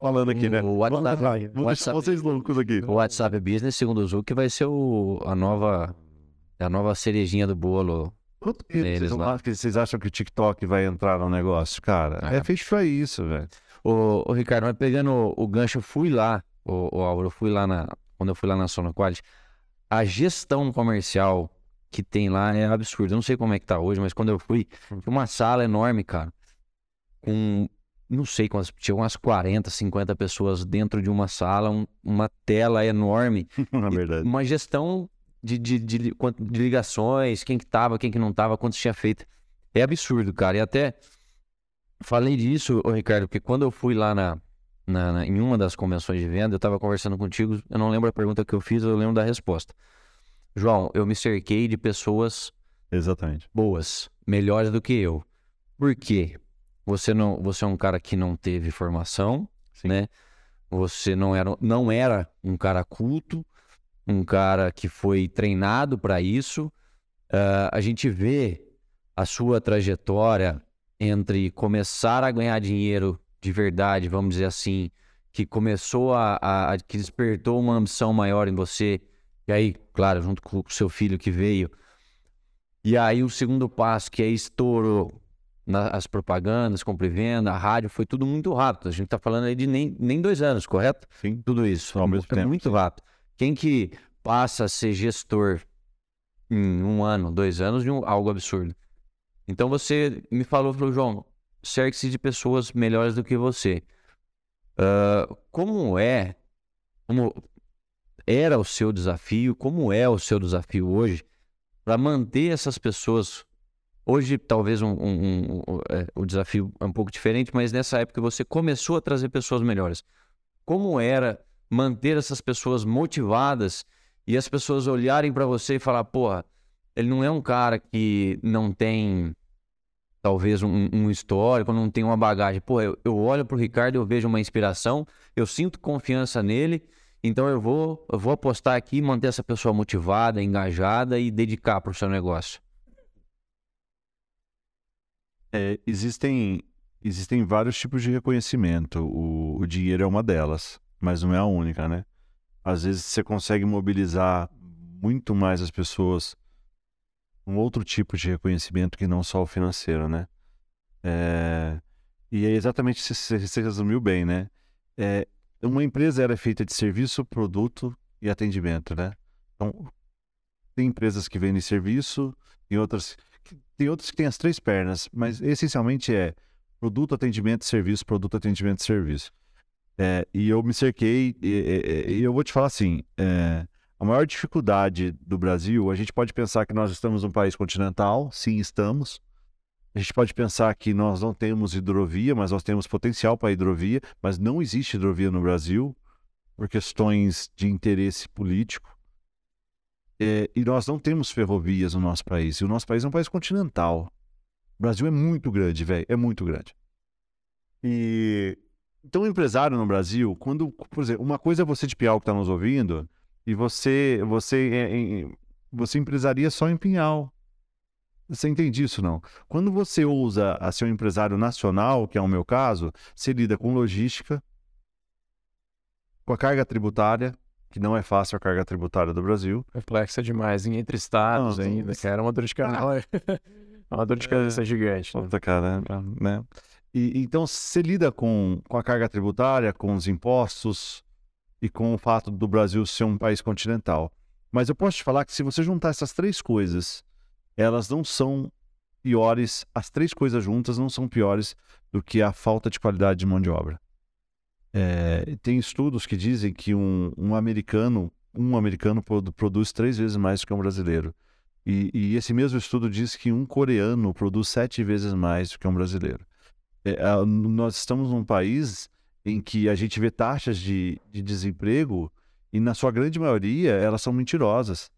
falando aqui, né? O WhatsApp, WhatsApp, vocês loucos aqui. O WhatsApp Business, segundo o Zuc, vai ser o, a nova a nova cerejinha do bolo. Quanto que vocês, vocês, acham que o TikTok vai entrar no negócio, cara? É, é feito pra isso, velho. Ô, Ricardo, mas pegando o, o gancho, eu fui lá, o, o Álvaro, eu fui lá na. Quando eu fui lá na Quality, a gestão comercial que tem lá é absurda. Eu não sei como é que tá hoje, mas quando eu fui, uma sala enorme, cara com não sei quantas, tinha umas 40, 50 pessoas dentro de uma sala, um, uma tela enorme. Na verdade. Uma gestão de, de, de, de, ligações, quem que tava, quem que não tava, quantos tinha feito. É absurdo, cara. E até falei disso, ô Ricardo, porque quando eu fui lá na, na, na, em uma das convenções de venda, eu tava conversando contigo, eu não lembro a pergunta que eu fiz, eu lembro da resposta. João, eu me cerquei de pessoas Exatamente. boas, melhores do que eu. Por quê? Você não, você é um cara que não teve formação, Sim. né? Você não era, não era um cara culto, um cara que foi treinado para isso. Uh, a gente vê a sua trajetória entre começar a ganhar dinheiro de verdade, vamos dizer assim, que começou a, a, a que despertou uma ambição maior em você, e aí, claro, junto com o seu filho que veio. E aí o segundo passo que é estourou, na, as propagandas, compra e venda, a rádio, foi tudo muito rápido. A gente está falando aí de nem, nem dois anos, correto? Sim. Tudo isso. Ao mesmo é tempo. muito rápido. Quem que passa a ser gestor em um ano, dois anos, de um, algo absurdo. Então você me falou, falou, João, cerque-se de pessoas melhores do que você. Uh, como é, como era o seu desafio, como é o seu desafio hoje para manter essas pessoas Hoje, talvez um, um, um, é, o desafio é um pouco diferente, mas nessa época você começou a trazer pessoas melhores. Como era manter essas pessoas motivadas e as pessoas olharem para você e falar: porra, ele não é um cara que não tem talvez um, um histórico, não tem uma bagagem. Pô, eu, eu olho pro Ricardo, eu vejo uma inspiração, eu sinto confiança nele, então eu vou, eu vou apostar aqui, manter essa pessoa motivada, engajada e dedicar para o seu negócio. É, existem, existem vários tipos de reconhecimento. O, o dinheiro é uma delas, mas não é a única, né? Às vezes você consegue mobilizar muito mais as pessoas um outro tipo de reconhecimento que não só o financeiro, né? É, e é exatamente isso que você resumiu bem, né? É, uma empresa era feita de serviço, produto e atendimento, né? Então, tem empresas que vendem serviço e outras tem outros que têm as três pernas, mas essencialmente é produto, atendimento, serviço, produto, atendimento, serviço. É, e eu me cerquei, e, e, e eu vou te falar assim: é, a maior dificuldade do Brasil, a gente pode pensar que nós estamos num país continental, sim, estamos. A gente pode pensar que nós não temos hidrovia, mas nós temos potencial para hidrovia, mas não existe hidrovia no Brasil por questões de interesse político. É, e nós não temos ferrovias no nosso país. E o nosso país é um país continental. O Brasil é muito grande, velho. É muito grande. E então, empresário no Brasil, quando, por exemplo, uma coisa é você de Piau que está nos ouvindo, e você você é, é, você empresaria só em Pinhal. Você entende isso, não? Quando você usa a ser um empresário nacional, que é o meu caso, você lida com logística, com a carga tributária, que não é fácil a carga tributária do Brasil. Complexa demais, em entre estados não, ainda, que era uma dor de canal. É uma dor de cabeça é, gigante. Né? Puta caramba, né? E, então, você lida com, com a carga tributária, com os impostos e com o fato do Brasil ser um país continental. Mas eu posso te falar que se você juntar essas três coisas, elas não são piores, as três coisas juntas não são piores do que a falta de qualidade de mão de obra. É, tem estudos que dizem que um, um americano, um americano produz três vezes mais que um brasileiro. E, e, esse mesmo estudo diz que um coreano produz sete vezes mais do que um brasileiro. É, nós estamos num país em que a gente vê taxas de, de desemprego e, na sua grande maioria, elas são mentirosas.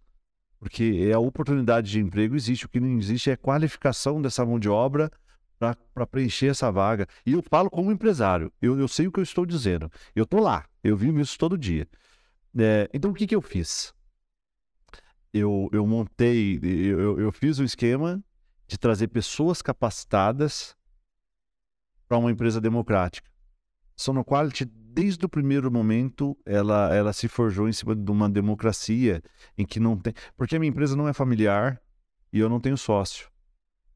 Porque a oportunidade de emprego existe, o que não existe é a qualificação dessa mão de obra para preencher essa vaga. E eu falo como empresário, eu, eu sei o que eu estou dizendo. Eu estou lá, eu vivo isso todo dia. É, então, o que, que eu fiz? Eu, eu montei, eu, eu fiz o um esquema de trazer pessoas capacitadas para uma empresa democrática. Sonoquality, desde o primeiro momento, ela, ela se forjou em cima de uma democracia em que não tem. Porque a minha empresa não é familiar e eu não tenho sócio.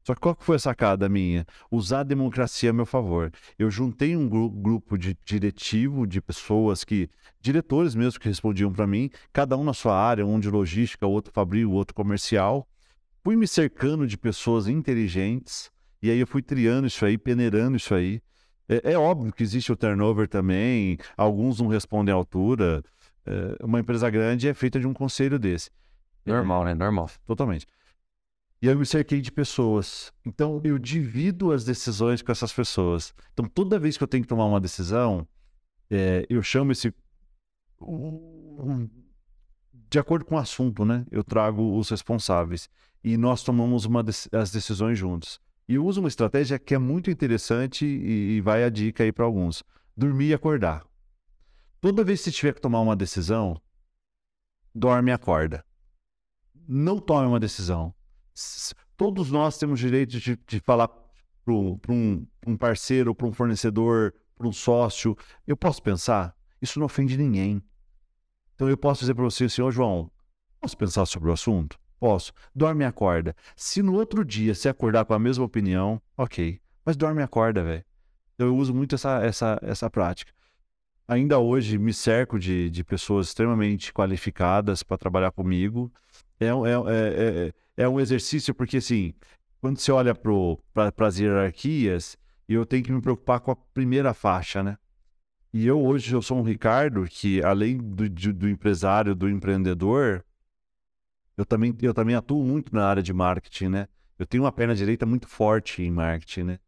Só que qual que foi a sacada minha? Usar a democracia a meu favor. Eu juntei um gru grupo de diretivo, de pessoas que, diretores mesmo que respondiam para mim, cada um na sua área, um de logística, outro fabril, outro comercial. Fui me cercando de pessoas inteligentes, e aí eu fui triando isso aí, peneirando isso aí. É, é óbvio que existe o turnover também, alguns não respondem à altura. É, uma empresa grande é feita de um conselho desse. Normal, né? Normal. Totalmente. E eu me cerquei de pessoas. Então, eu divido as decisões com essas pessoas. Então, toda vez que eu tenho que tomar uma decisão, é, eu chamo esse. de acordo com o assunto, né? Eu trago os responsáveis. E nós tomamos uma as decisões juntos. E eu uso uma estratégia que é muito interessante e, e vai a dica aí para alguns: dormir e acordar. Toda vez que você tiver que tomar uma decisão, dorme e acorda. Não tome uma decisão todos nós temos direito de, de falar para um, um parceiro, para um fornecedor, para um sócio. Eu posso pensar? Isso não ofende ninguém. Então eu posso dizer para você, senhor João, posso pensar sobre o assunto? Posso. Dorme e acorda. Se no outro dia você acordar com a mesma opinião, ok. Mas dorme e acorda, velho. Então eu uso muito essa, essa, essa prática. Ainda hoje me cerco de, de pessoas extremamente qualificadas para trabalhar comigo. É, é, é, é é um exercício porque, assim, quando você olha para as hierarquias, eu tenho que me preocupar com a primeira faixa, né? E eu hoje eu sou um Ricardo que, além do, do empresário, do empreendedor, eu também, eu também atuo muito na área de marketing, né? Eu tenho uma perna direita muito forte em marketing, né?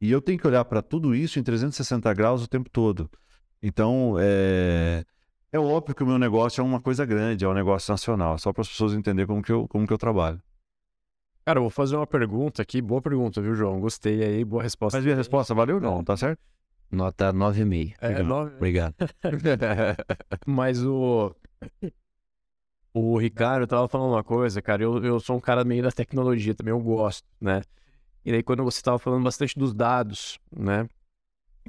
E eu tenho que olhar para tudo isso em 360 graus o tempo todo. Então, é, é óbvio que o meu negócio é uma coisa grande, é um negócio nacional, só para as pessoas entenderem como que eu, como que eu trabalho. Cara, eu vou fazer uma pergunta aqui. Boa pergunta, viu, João? Gostei aí, boa resposta. Mas minha resposta valeu ou não? Tá certo? Nota 9,5. É, 9... Obrigado. Mas o. O Ricardo tava falando uma coisa, cara. Eu, eu sou um cara meio da tecnologia também, eu gosto, né? E aí, quando você tava falando bastante dos dados, né?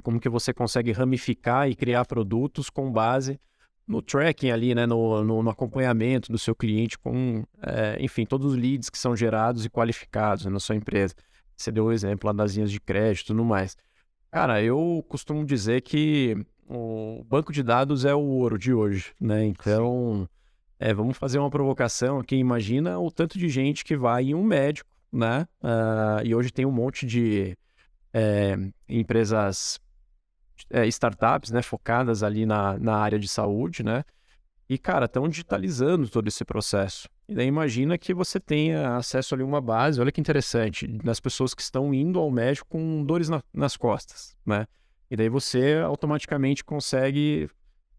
Como que você consegue ramificar e criar produtos com base no tracking ali, né, no, no, no acompanhamento do seu cliente com, é, enfim, todos os leads que são gerados e qualificados né, na sua empresa. Você deu o exemplo lá das linhas de crédito e tudo mais. Cara, eu costumo dizer que o banco de dados é o ouro de hoje, né? Então, é, vamos fazer uma provocação aqui. Imagina o tanto de gente que vai em um médico, né? Uh, e hoje tem um monte de é, empresas é, startups, né, focadas ali na, na área de saúde, né? E, cara, estão digitalizando todo esse processo. E daí imagina que você tenha acesso ali a uma base, olha que interessante, das pessoas que estão indo ao médico com dores na, nas costas, né? E daí você automaticamente consegue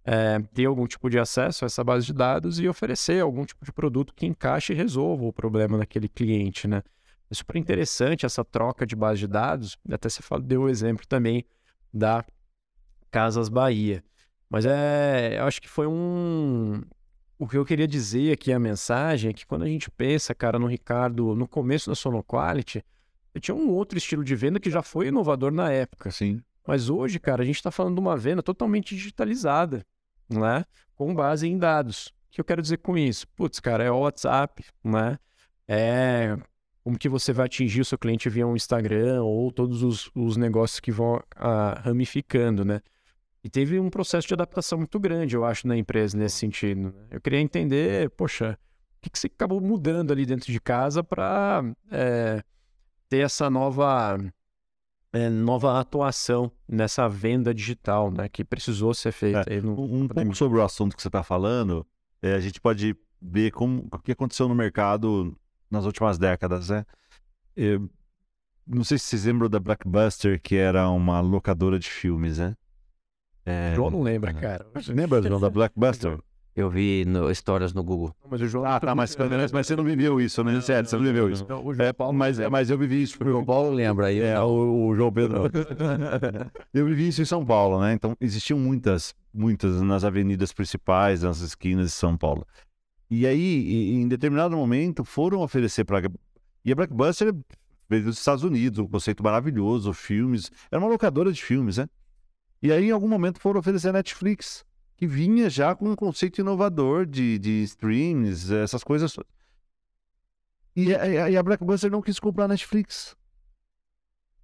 é, ter algum tipo de acesso a essa base de dados e oferecer algum tipo de produto que encaixe e resolva o problema daquele cliente, né? É super interessante essa troca de base de dados. Até você deu o exemplo também da Casas Bahia. Mas é, eu acho que foi um. O que eu queria dizer aqui, a mensagem, é que quando a gente pensa, cara, no Ricardo, no começo da Sonoquality, eu tinha um outro estilo de venda que já foi inovador na época. Sim. Mas hoje, cara, a gente está falando de uma venda totalmente digitalizada, né? Com base em dados. O que eu quero dizer com isso? Putz, cara, é o WhatsApp, né? É como que você vai atingir o seu cliente via um Instagram ou todos os, os negócios que vão ah, ramificando, né? E teve um processo de adaptação muito grande, eu acho, na empresa nesse sentido. Né? Eu queria entender, poxa, o que, que você acabou mudando ali dentro de casa para é, ter essa nova, é, nova atuação nessa venda digital, né? Que precisou ser feita. É, no, um, pouco sobre o assunto que você está falando, é, a gente pode ver como, o que aconteceu no mercado nas últimas décadas, né? Eu, não sei se vocês lembram da Blackbuster, que era uma locadora de filmes, né? É... João não lembra, cara. Lembra, João, da Blackbuster? Eu vi no, histórias no Google. Mas o João. Ah, tá, mas, mas, mas você não viveu isso, né? Sério, você não viveu isso. Não, o João é, Paulo, mas, mas eu vivi isso. O João Paulo lembra aí. É, o, o João Pedro. eu vivi isso em São Paulo, né? Então existiam muitas, muitas nas avenidas principais, nas esquinas de São Paulo. E aí, em determinado momento, foram oferecer para. E a Blackbuster veio dos Estados Unidos, um conceito maravilhoso, filmes. Era uma locadora de filmes, né? E aí, em algum momento, foram oferecer a Netflix, que vinha já com um conceito inovador de, de streams, essas coisas. E a, e a Blackbuster não quis comprar a Netflix.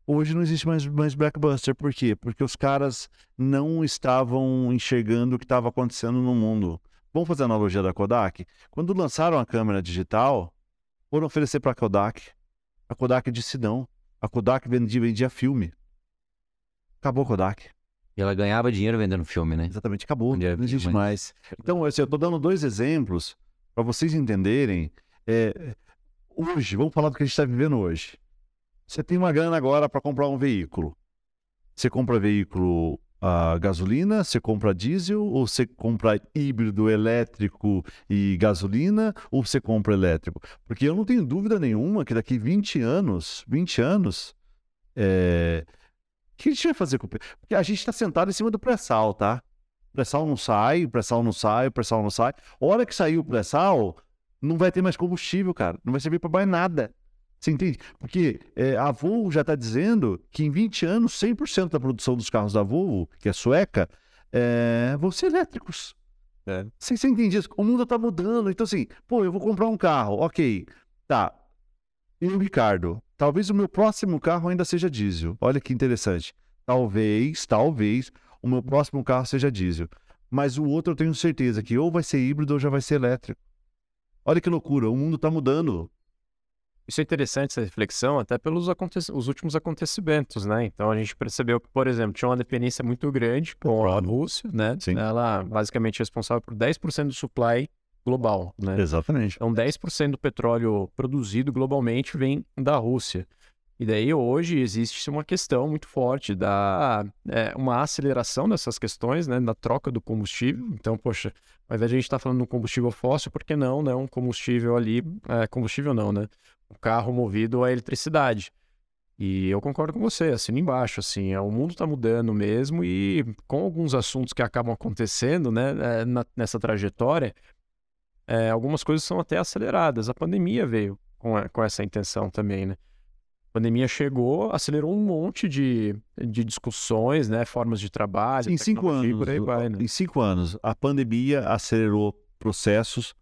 Hoje não existe mais, mais Blackbuster. Por quê? Porque os caras não estavam enxergando o que estava acontecendo no mundo. Vamos fazer a analogia da Kodak? Quando lançaram a câmera digital, foram oferecer para a Kodak. A Kodak disse não. A Kodak vendia, vendia filme. Acabou a Kodak. E ela ganhava dinheiro vendendo filme, né? Exatamente, acabou. Não existe mais. Então, assim, eu estou dando dois exemplos para vocês entenderem. É, hoje, vamos falar do que a gente está vivendo hoje. Você tem uma grana agora para comprar um veículo. Você compra veículo a gasolina, você compra diesel, ou você compra híbrido elétrico e gasolina, ou você compra elétrico? Porque eu não tenho dúvida nenhuma que daqui 20 anos, 20 anos, é, que a gente vai fazer com o Porque a gente está sentado em cima do pré-sal, tá? O pré-sal não sai, o pré-sal não sai, o pré-sal não sai. A hora que sair o pré-sal, não vai ter mais combustível, cara. Não vai servir para mais nada. Você entende? Porque é, a Volvo já está dizendo que em 20 anos, 100% da produção dos carros da Volvo, que é sueca, é, vão ser elétricos. É. Você, você entende isso? O mundo está mudando. Então, assim, pô, eu vou comprar um carro. Ok, tá. E o Ricardo? Talvez o meu próximo carro ainda seja diesel. Olha que interessante. Talvez, talvez, o meu próximo carro seja diesel. Mas o outro eu tenho certeza que ou vai ser híbrido ou já vai ser elétrico. Olha que loucura, o mundo está mudando. Isso é interessante, essa reflexão, até pelos aconte os últimos acontecimentos, né? Então a gente percebeu que, por exemplo, tinha uma dependência muito grande com a Rússia, né? Sim. Ela basicamente é responsável por 10% do supply global, né? Exatamente. Então, 10% do petróleo produzido globalmente vem da Rússia. E daí hoje existe uma questão muito forte da é, uma aceleração dessas questões, né, da troca do combustível. Então, poxa, ao invés de a gente estar tá falando de um combustível fóssil, por que não, né, um combustível ali, é, combustível não, né, um carro movido a eletricidade. E eu concordo com você, assino embaixo, assim, é, o mundo está mudando mesmo e com alguns assuntos que acabam acontecendo, né, é, na, nessa trajetória, é, algumas coisas são até aceleradas. A pandemia veio com, a, com essa intenção também, né? A pandemia chegou, acelerou um monte de, de discussões, né? Formas de trabalho. Em cinco anos. Vai, né? Em cinco anos, a pandemia acelerou processos.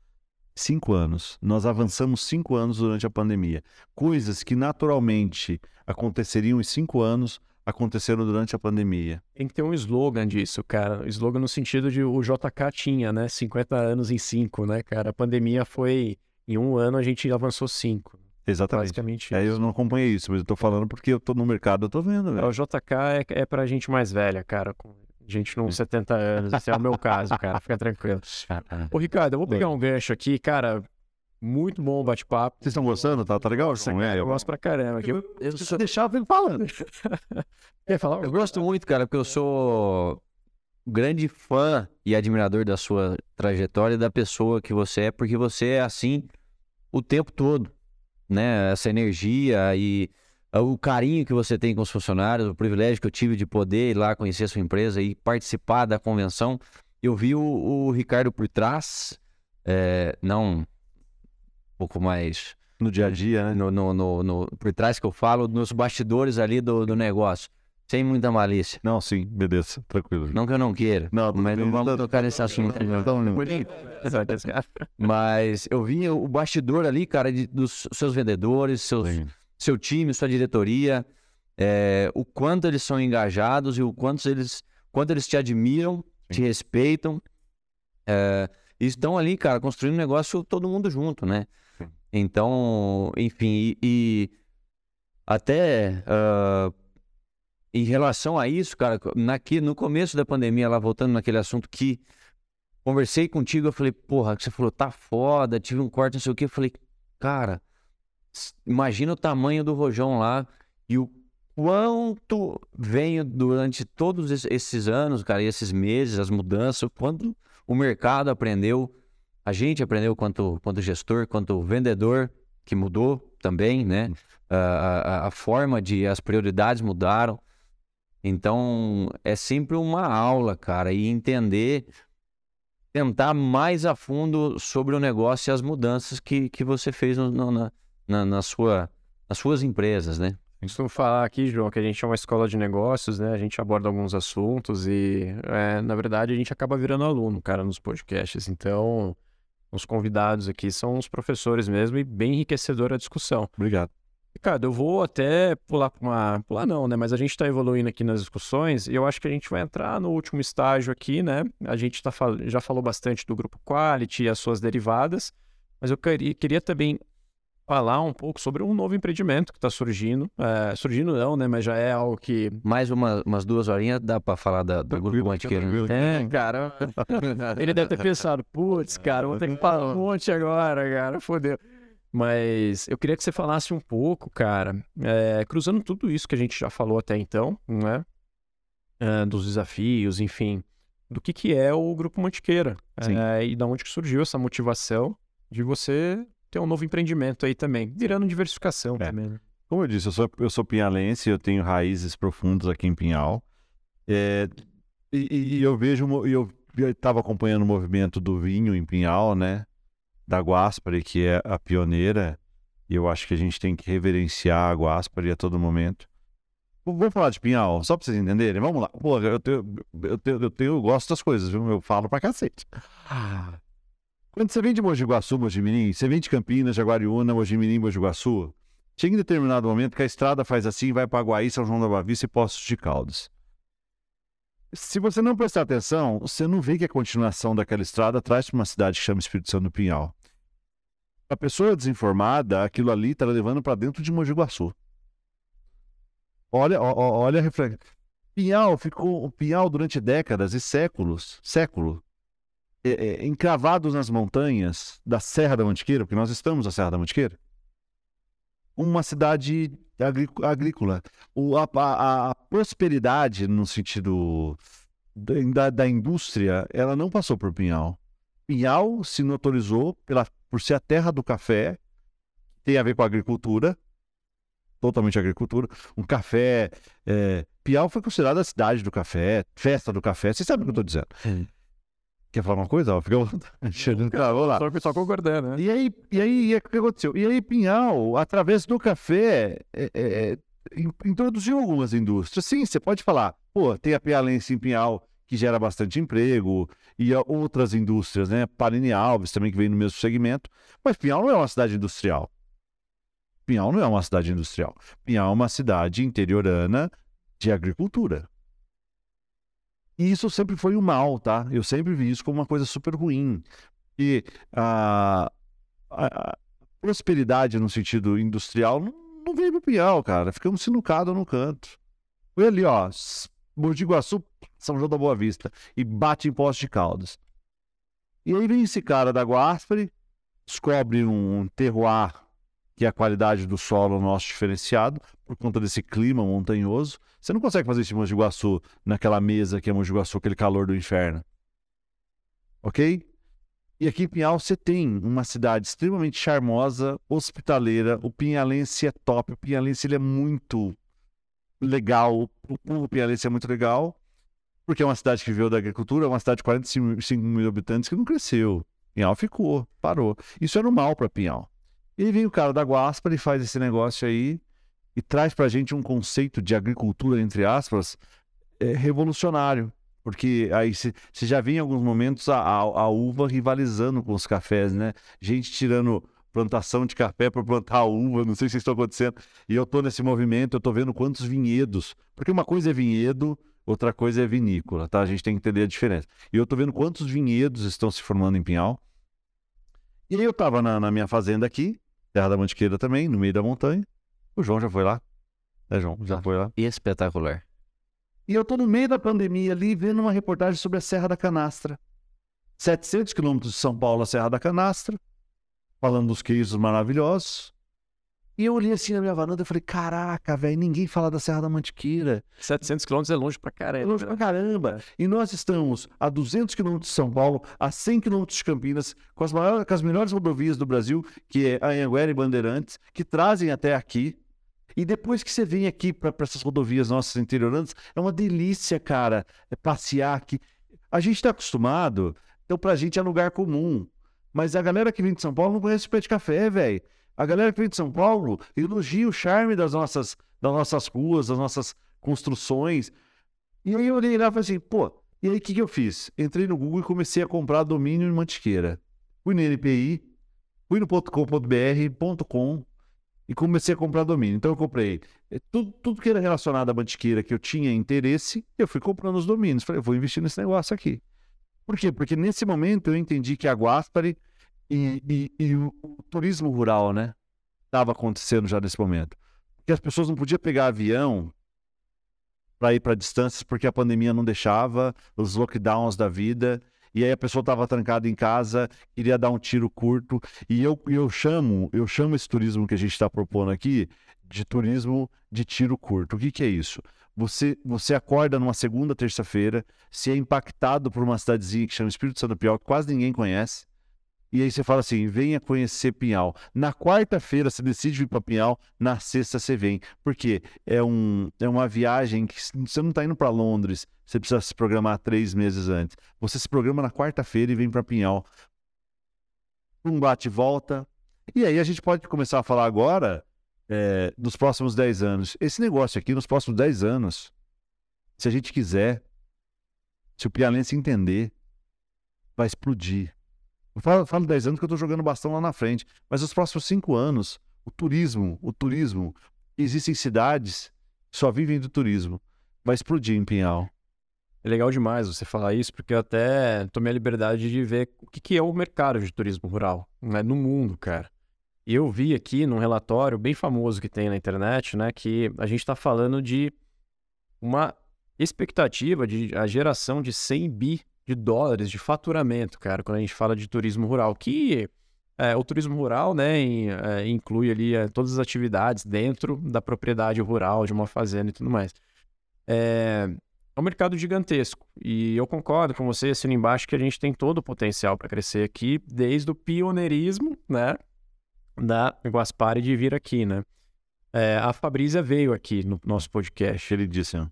Cinco anos. Nós avançamos cinco anos durante a pandemia. Coisas que naturalmente aconteceriam em cinco anos aconteceram durante a pandemia. Tem que ter um slogan disso, cara. Slogan no sentido de o JK tinha, né? 50 anos em 5, né, cara? A pandemia foi. Em um ano a gente avançou 5. Exatamente. Basicamente é, eu não acompanhei isso, mas eu tô falando porque eu tô no mercado, eu tô vendo, velho. É, o JK é, é pra gente mais velha, cara. Com gente com 70 anos. Esse é o meu caso, cara. Fica tranquilo. Ô, Ricardo, eu vou pegar um gancho aqui, cara. Muito bom o bate-papo. Vocês estão gostando? Tá, tá legal? Nossa, é, eu, gosto pra caramba. Eu, eu, eu só... deixar eu falando. Quer falar? Eu gosto muito, cara, porque eu sou grande fã e admirador da sua trajetória e da pessoa que você é, porque você é assim o tempo todo, né? Essa energia e o carinho que você tem com os funcionários, o privilégio que eu tive de poder ir lá conhecer a sua empresa e participar da convenção. Eu vi o, o Ricardo por trás, é, não pouco mais no dia a dia, né? No, no, no, no, por trás que eu falo, nos bastidores ali do, do negócio. Sem muita malícia. Não, sim, beleza, tranquilo. Não que eu não queira, Não, mas não vamos tocar nesse assunto. Mas eu vi o bastidor ali, cara, de- dos seus vendedores, seus, Sim. seu time, sua diretoria, é, o quanto eles são engajados e o quanto eles, quanto eles te admiram, te respeitam. É, e estão ali, cara, construindo um negócio todo mundo junto, né? Então, enfim, e, e até ah, em relação a isso, cara, naqui, no começo da pandemia, lá voltando naquele assunto que conversei contigo, eu falei, porra, que você falou, tá foda, tive um corte, não sei o quê. Eu falei, cara, imagina o tamanho do rojão lá e o quanto veio durante todos es- esses anos, cara, e esses meses, as mudanças, o quanto o mercado aprendeu, a gente aprendeu quanto, quanto gestor, quanto vendedor, que mudou também, né? A, a, a forma de, as prioridades mudaram. Então, é sempre uma aula, cara, e entender, tentar mais a fundo sobre o negócio e as mudanças que, que você fez no- no- na, na, na sua, nas suas empresas, né? Costumo falar aqui, João, que a gente é uma escola de negócios, né? A gente aborda alguns assuntos e, é, na verdade, a gente acaba virando aluno, cara, nos podcasts. Então, os convidados aqui são os professores mesmo e bem enriquecedora a discussão. Obrigado. Ricardo, eu vou até pular para uma. Pular não, né? Mas a gente está evoluindo aqui nas discussões e eu acho que a gente vai entrar no último estágio aqui, né? A gente tá fal... já falou bastante do grupo Quality e as suas derivadas, mas eu queria, queria também falar um pouco sobre um novo empreendimento que está surgindo. É, surgindo não, né? Mas já é algo que. Mais uma, umas duas horinhas dá pra falar da, do Tranquilo, grupo Mantiqueira. tranquilo. É, cara. Ele deve ter pensado, putz, cara, vou ter que falar um monte agora, cara, fodeu. Mas eu queria que você falasse um pouco, cara, é, cruzando tudo isso que a gente já falou até então, né? É, dos desafios, enfim, do que, que é o Grupo Mantiqueira. Sim. é, e da onde que surgiu essa motivação de você ter um novo empreendimento aí também, virando diversificação É. também. né? Como eu disse, eu sou, eu sou pinhalense, eu tenho raízes profundas aqui em Pinhal. É, e, e- eu vejo, eu estava acompanhando o movimento do vinho em Pinhal, né? Da Guaspari, que é a pioneira. E eu acho que a gente tem que reverenciar a Guaspari a todo momento. Vamos falar de Pinhal, só para vocês entenderem. Vamos lá. Pô, eu, tenho, eu, tenho, eu, tenho, eu gosto das coisas, viu? Eu falo pra cacete. Quando você vem de Mogi Guaçu, Mogi Mirim, você vem de Campinas, Jaguariúna, Mogi Mirim, Mogi Guaçu, chega em determinado momento que a estrada faz assim, vai para Guaí, São João da Boa Vista e Poços de Caldas. Se você não prestar atenção, você não vê que a continuação daquela estrada traz para uma cidade que chama Espírito Santo do Pinhal. A pessoa desinformada, aquilo ali está levando para dentro de Mogi Guaçu. Olha, olha a reflexão. Pinhal ficou Pinhal durante décadas e séculos, século, é, é, encravados nas montanhas da Serra da Mantiqueira, porque nós estamos na Serra da Mantiqueira, uma cidade agrí- agrícola. O, a, a- a prosperidade, no sentido da, da indústria, ela não passou por Pinhal. Pinhal se notorizou pela, por ser a terra do café, tem a ver com a agricultura, totalmente agricultura. Um café. É, Pinhal foi considerada a cidade do café, festa do café. Vocês sabem o que eu estou dizendo? Quer falar uma coisa? Ó, Fica cheirando. Tá, vamos lá. Só, só concordando, né? E aí, e aí, e o que aconteceu? E aí, Pinhal, através do café, é, é, é, in- introduziu algumas indústrias. Sim, você pode falar, pô, tem a Pialense em Pinhal, que gera bastante emprego, e outras indústrias, né? Parini Alves também, que vem no mesmo segmento. Mas Pinhal não é uma cidade industrial. Pinhal não é uma cidade industrial. Pinhal é uma cidade interiorana de agricultura. E isso sempre foi o mal, tá? Eu sempre vi isso como uma coisa super ruim. E a, a- a prosperidade no sentido industrial não, não veio pro Pinhal, cara. Ficamos sinucados no canto. Foi ali, ó, Mogi São João da Boa Vista, e bate em Poços de Caldas. E aí vem esse cara da Guaspari, descobre um terroir, que é a qualidade do solo nosso diferenciado, por conta desse clima montanhoso. Você não consegue fazer isso em Mogi Guaçu, naquela mesa que é Mogi Guaçu, aquele calor do inferno. Ok? E aqui em Pinhal você tem uma cidade extremamente charmosa, hospitaleira. O pinhalense é top. O pinhalense ele é muito legal. O povo pinhalense é muito legal. Porque é uma cidade que viveu da agricultura, é uma cidade de 45 mil habitantes que não cresceu. Pinhal ficou, parou. Isso era um mal para Pinhal. E vem o cara da Guaspa e faz esse negócio aí. e traz para a gente um conceito de agricultura, entre aspas, é, revolucionário. Porque aí você já vê em alguns momentos a, a, a, uva rivalizando com os cafés, né? Gente tirando plantação de café para plantar uva, não sei se isso está acontecendo. E eu estou nesse movimento, eu estou vendo quantos vinhedos. Porque uma coisa é vinhedo, outra coisa é vinícola, tá? A gente tem que entender a diferença. E eu estou vendo quantos vinhedos estão se formando em Pinhal. E aí eu estava na, na, minha fazenda aqui, Terra da Mantiqueira também, no meio da montanha. O João já foi lá. É, João? Já foi lá. Espetacular. E eu estou no meio da pandemia ali, vendo uma reportagem sobre a Serra da Canastra. 700 quilômetros de São Paulo, a Serra da Canastra, falando dos queijos maravilhosos. E eu olhei assim na minha varanda e falei, caraca, velho, ninguém fala da Serra da Mantiqueira. 700 quilômetros é longe pra caramba. É longe pra caramba. E nós estamos a 200 quilômetros de São Paulo, a 100 quilômetros de Campinas, com as, maiores, com as melhores rodovias do Brasil, que é a Anhanguera e Bandeirantes, que trazem até aqui. E depois que você vem aqui para essas rodovias nossas interiorantes, é uma delícia, cara, é passear aqui. A gente está acostumado, então pra gente é lugar comum. Mas a galera que vem de São Paulo não conhece o pé de café, velho. A galera que vem de São Paulo elogia o charme das nossas, das nossas ruas, das nossas construções. E aí eu olhei lá e falei assim, pô, e aí o que, que eu fiz? Entrei no Google e comecei a comprar domínio em Mantiqueira. Fui no NPI, fui no .com.br.com e comecei a comprar domínio. Então eu comprei eh, tudo, tudo que era relacionado à Mantiqueira que eu tinha interesse, eu fui comprando os domínios. Falei, vou investir nesse negócio aqui. Por quê? Porque nesse momento eu entendi que a Guaspari e, e, e o, o, turismo rural, né? Estava acontecendo já nesse momento. Porque as pessoas não podiam pegar avião para ir para distâncias porque a pandemia não deixava, os lockdowns da vida. E aí a pessoa estava trancada em casa, queria dar um tiro curto. E eu, eu chamo, eu chamo esse turismo que a gente está propondo aqui de turismo de tiro curto. O que, que é isso? Você, você acorda numa segunda, terça-feira, se é impactado por uma cidadezinha que chama Espírito Santo Piau, que quase ninguém conhece. E aí você fala assim: venha conhecer Pinhal. Na quarta-feira você decide vir para Pinhal, na sexta você vem. Porque é, um, é uma viagem que você não está indo para Londres, você precisa se programar três meses antes. Você se programa na quarta-feira e vem para Pinhal. Um bate e volta. Aí a gente pode começar a falar agora é, dos próximos dez anos. Esse negócio aqui, nos próximos dez anos, se a gente quiser, se o pialense entender, vai explodir eu falo, falo 10 anos que eu estou jogando bastão lá na frente. Mas nos próximos 5 anos, o turismo, o turismo, existem cidades que só vivem do turismo. Vai explodir em Pinhal. É legal demais você falar isso, porque eu até tomei a liberdade de ver o que, que é o mercado de turismo rural né, no mundo, cara. E eu vi aqui num relatório bem famoso que tem na internet, né, que a gente está falando de uma expectativa de a geração de 100 bi de dólares de faturamento, cara, quando a gente fala de turismo rural, que é, o turismo rural, né, em, é, inclui ali é, todas as atividades dentro da propriedade rural de uma fazenda e tudo mais. É, é um mercado gigantesco e eu concordo com você, assino embaixo, que a gente tem todo o potencial para crescer aqui, desde o pioneirismo, né, da Guaspari de vir aqui, né. É, a Fabrícia veio aqui no nosso podcast. Ele disse, né?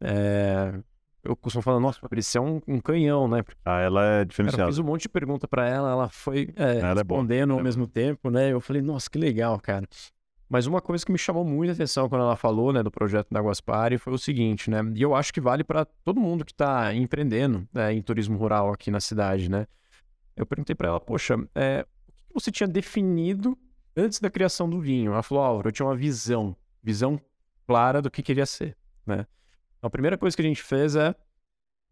É, eu costumo falar, nossa, Patrícia, é um, um canhão, né? Ah, ela é diferenciada. Cara, eu fiz um monte de pergunta para ela, ela foi é, ela é respondendo é ao mesmo tempo, né? Eu falei, nossa, que legal, cara. Mas uma coisa que me chamou muita atenção quando ela falou, né, do projeto da Guaspari foi o seguinte, né? E eu acho que vale para todo mundo que está empreendendo né, em turismo rural aqui na cidade, né? Eu perguntei para ela, poxa, é, o que você tinha definido antes da criação do vinho? Ela falou, Álvaro, eu tinha uma visão, visão clara do que queria ser, né? Então, a primeira coisa que a gente fez é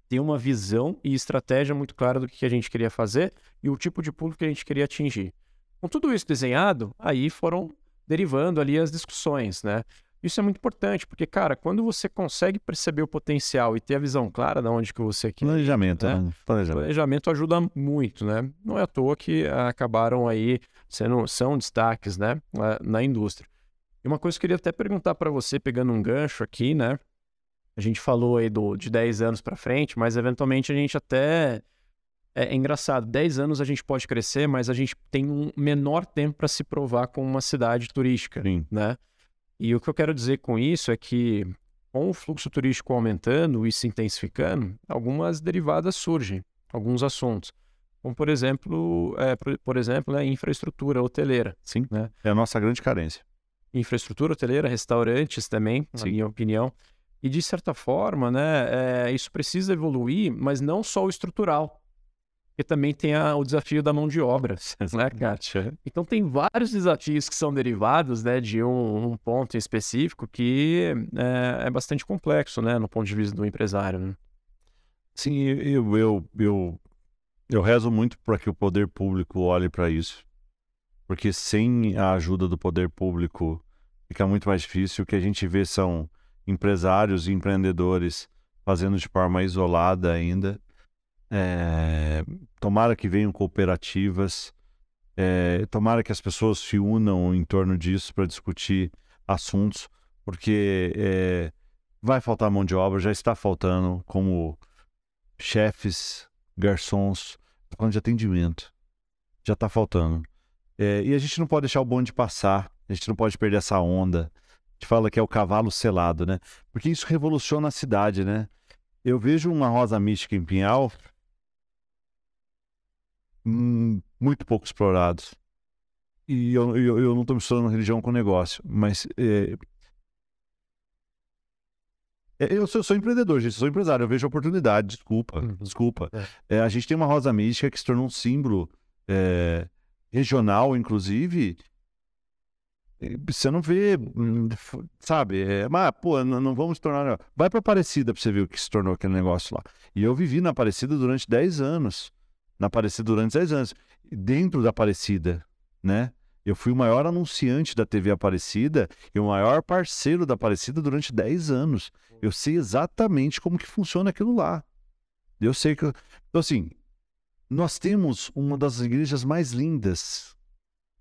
ter uma visão e estratégia muito clara do que a gente queria fazer e o tipo de público que a gente queria atingir. Com tudo isso desenhado, aí foram derivando ali as discussões, né? Isso é muito importante, porque, cara, quando você consegue perceber o potencial e ter a visão clara de onde que você quer... Planejamento, né? né? Planejamento. Planejamento ajuda muito, né? Não é à toa que acabaram aí sendo, são destaques, né? Na indústria. E uma coisa que eu queria até perguntar para você, pegando um gancho aqui, né? A gente falou aí do, de 10 anos para frente, mas eventualmente a gente até. É, é, engraçado, 10 anos a gente pode crescer, mas a gente tem um menor tempo para se provar como uma cidade turística, Sim. né? E o que eu quero dizer com isso é que, com o fluxo turístico aumentando e se intensificando, algumas derivadas surgem, alguns assuntos. Como, por exemplo, é, por, por, exemplo, né, infraestrutura hoteleira. Sim, né? é a nossa grande carência. infraestrutura hoteleira, restaurantes também, Sim. na minha opinião. E de certa forma, né, é, isso precisa evoluir, mas não só o estrutural. Porque também tem a, o desafio da mão de obra, né, Kátia? Então tem vários desafios que são derivados né, de um, um ponto em específico que é, é, bastante complexo, né, no ponto de vista do empresário. Né? Sim, eu, eu, eu, eu rezo muito para que o poder público olhe para isso. Porque sem a ajuda do poder público fica muito mais difícil. O que a gente vê são empresários e empreendedores fazendo de forma isolada ainda. É, tomara que venham cooperativas, é, tomara que as pessoas se unam em torno disso para discutir assuntos, porque é, vai faltar mão de obra, já está faltando, como chefes, garçons, falando de atendimento, já está faltando. É, e a gente não pode deixar o bonde passar, a gente não pode perder essa onda gente fala que é o cavalo selado, né? Porque isso revoluciona a cidade, né? Eu vejo uma rosa mística em Pinhal hum, muito pouco explorado. E eu, eu, eu não estou misturando religião com negócio, mas é... É, eu sou, sou, empreendedor, gente, sou empresário, eu vejo oportunidade, desculpa, uhum. desculpa. É. é. a gente tem uma rosa mística que se tornou um símbolo é, regional, inclusive, você não vê, hum, sabe? É, mas, pô, não, não vamos tornar. Vai para Aparecida para você ver o que se tornou aquele negócio lá. E eu vivi na Aparecida durante 10 anos. Na Aparecida durante 10 anos. Dentro da Aparecida, né? Eu fui o maior anunciante da TV Aparecida e o maior parceiro da Aparecida durante 10 anos. Eu sei exatamente como que funciona aquilo lá. Eu sei que. Então, assim, nós temos uma das igrejas mais lindas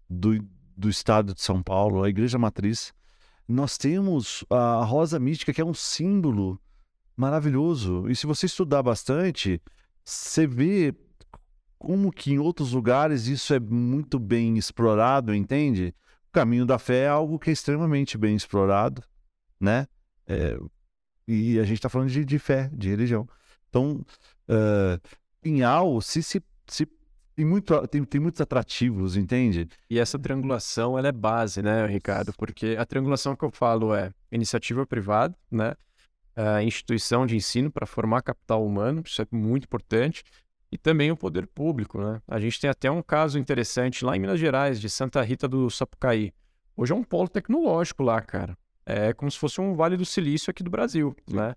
do, do estado de São Paulo, a Igreja Matriz, nós temos a Rosa Mística, que é um símbolo maravilhoso. E se você estudar bastante, você vê como que em outros lugares isso é muito bem explorado, entende? O caminho da fé é algo que é extremamente bem explorado, né? É, e a gente está falando de, de, fé, de religião. Então, uh, Pinhal, se, se, se tem, muito, tem, tem muitos atrativos, entende? E essa triangulação, ela é base, né, Ricardo? Porque a triangulação que eu falo é iniciativa privada, né? A instituição de ensino para formar capital humano, isso é muito importante. E também o poder público, né? A gente tem até um caso interessante lá em Minas Gerais, de Santa Rita do Sapucaí. Hoje é um polo tecnológico lá, cara. É como se fosse um Vale do Silício aqui do Brasil, né?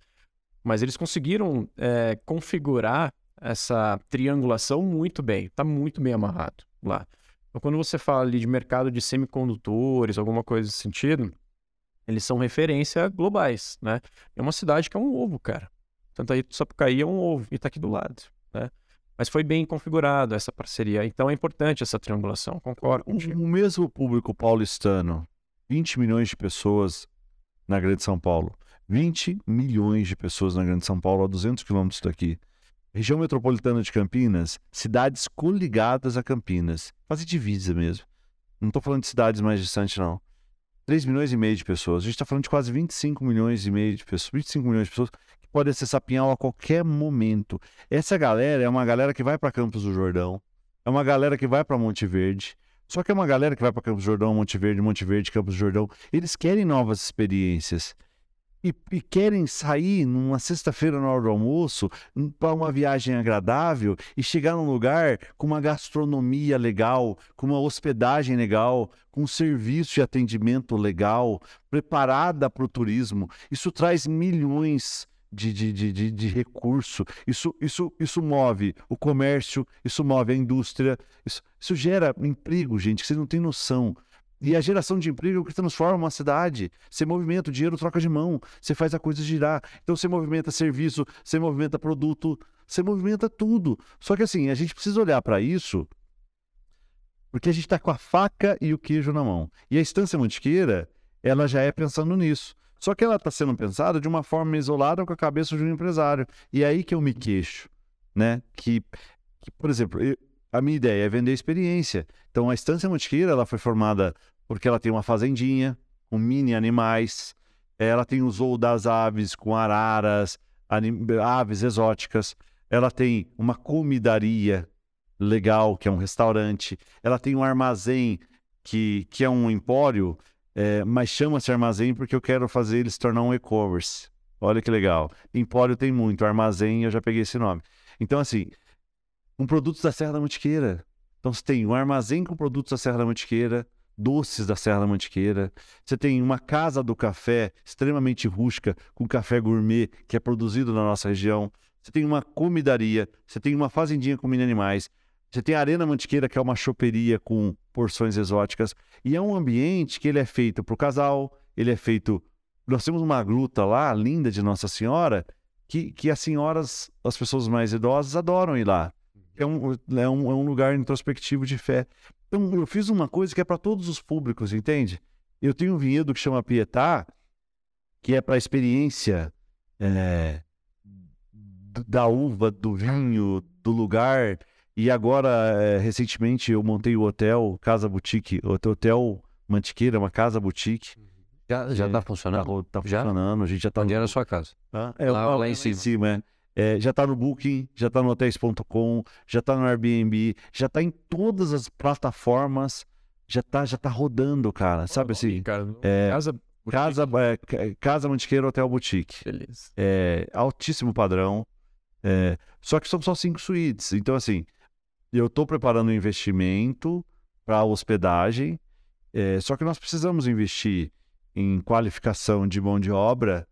Mas eles conseguiram é, configurar essa triangulação muito bem, está muito bem amarrado lá. Então, quando você fala ali de mercado de semicondutores, alguma coisa nesse sentido, eles são referência globais, né? É uma cidade que é um ovo, cara. Tanto aí Sapucaí é um ovo e está aqui do lado, né? Mas foi bem configurado essa parceria. Então é importante essa triangulação, concordo. O, o mesmo público paulistano, 20 milhões de pessoas na Grande São Paulo. 20 milhões de pessoas na Grande São Paulo, a 200 quilômetros daqui. Região metropolitana de Campinas, cidades coligadas a Campinas. Quase divisa mesmo. Não estou falando de cidades mais distantes, não. 3 milhões e meio de pessoas. A gente está falando de quase 25 milhões e meio de pessoas. 25 milhões de pessoas que podem acessar Pinhal a qualquer momento. Essa galera é uma galera que vai para Campos do Jordão. É uma galera que vai para Monte Verde. Só que é uma galera que vai para Campos do Jordão, Monte Verde, Monte Verde, Campos do Jordão. Eles querem novas experiências e, e querem sair numa sexta-feira na hora do almoço para uma viagem agradável e chegar num lugar com uma gastronomia legal, com uma hospedagem legal, com um serviço de atendimento legal, preparada para o turismo. Isso traz milhões de, de, de, de, de recurso, isso, isso, isso move o comércio, isso move a indústria, isso, isso gera emprego, gente, que vocês não têm noção. E a geração de emprego que transforma uma cidade. Você movimenta, o dinheiro troca de mão, você faz a coisa girar. Então você movimenta serviço, você movimenta produto, você movimenta tudo. Só que assim, a gente precisa olhar para isso porque a gente está com a faca e o queijo na mão. E a Estância Mantiqueira, ela já é pensando nisso. Só que ela está sendo pensada de uma forma isolada com a cabeça de um empresário. E é aí que eu me queixo, né? Que, que por exemplo, eu, a minha ideia é vender experiência. Então a Estância Mantiqueira ela foi formada porque ela tem uma fazendinha com mini animais, ela tem o zoo das aves com araras, aves exóticas, ela tem uma comidaria legal, que é um restaurante, ela tem um armazém que, que é um empório é, mas chama-se armazém porque eu quero fazer ele se tornar um e-commerce. Olha que legal. Empório tem muito, armazém eu já peguei esse nome. Então, assim, um produto da Serra da Mantiqueira. Então, você tem um armazém com produtos da Serra da Mantiqueira, doces da Serra da Mantiqueira. Você tem uma casa do café extremamente rústica, com café gourmet, que é produzido na nossa região. Você tem uma comidaria, você tem uma fazendinha com mini animais. Você tem a Arena Mantiqueira, que é uma choperia com porções exóticas. E é um ambiente que ele é feito para o casal, ele é feito... Nós temos uma gruta lá, linda de Nossa Senhora, que, que as senhoras, as pessoas mais idosas, adoram ir lá. É um, é um, é um lugar introspectivo de fé. Então, eu fiz uma coisa que é para todos os públicos, entende? Eu tenho um vinhedo que chama Pietá, que é para a experiência é, da uva, do vinho, do lugar. E agora, é, recentemente, eu montei o hotel Casa Boutique, o Hotel Mantiqueira, uma casa boutique. Já, já É, tá Tá, funcionando? tá Já? funcionando, a gente já tá Onde era a sua casa? Tá? É, Lá- lá, lá em cima. é. É, já está no Booking, já está no hotéis.com, já está no Airbnb, já está em todas as plataformas, já está já tá rodando, cara. Sabe assim? Ricardo, é, casa, Casa, é, ca- casa Mantiqueira Hotel Boutique. Beleza. É, altíssimo padrão. é, só que são só cinco suítes. Então, assim, eu estou preparando um investimento para hospedagem, é, só que nós precisamos investir em qualificação de mão de obra.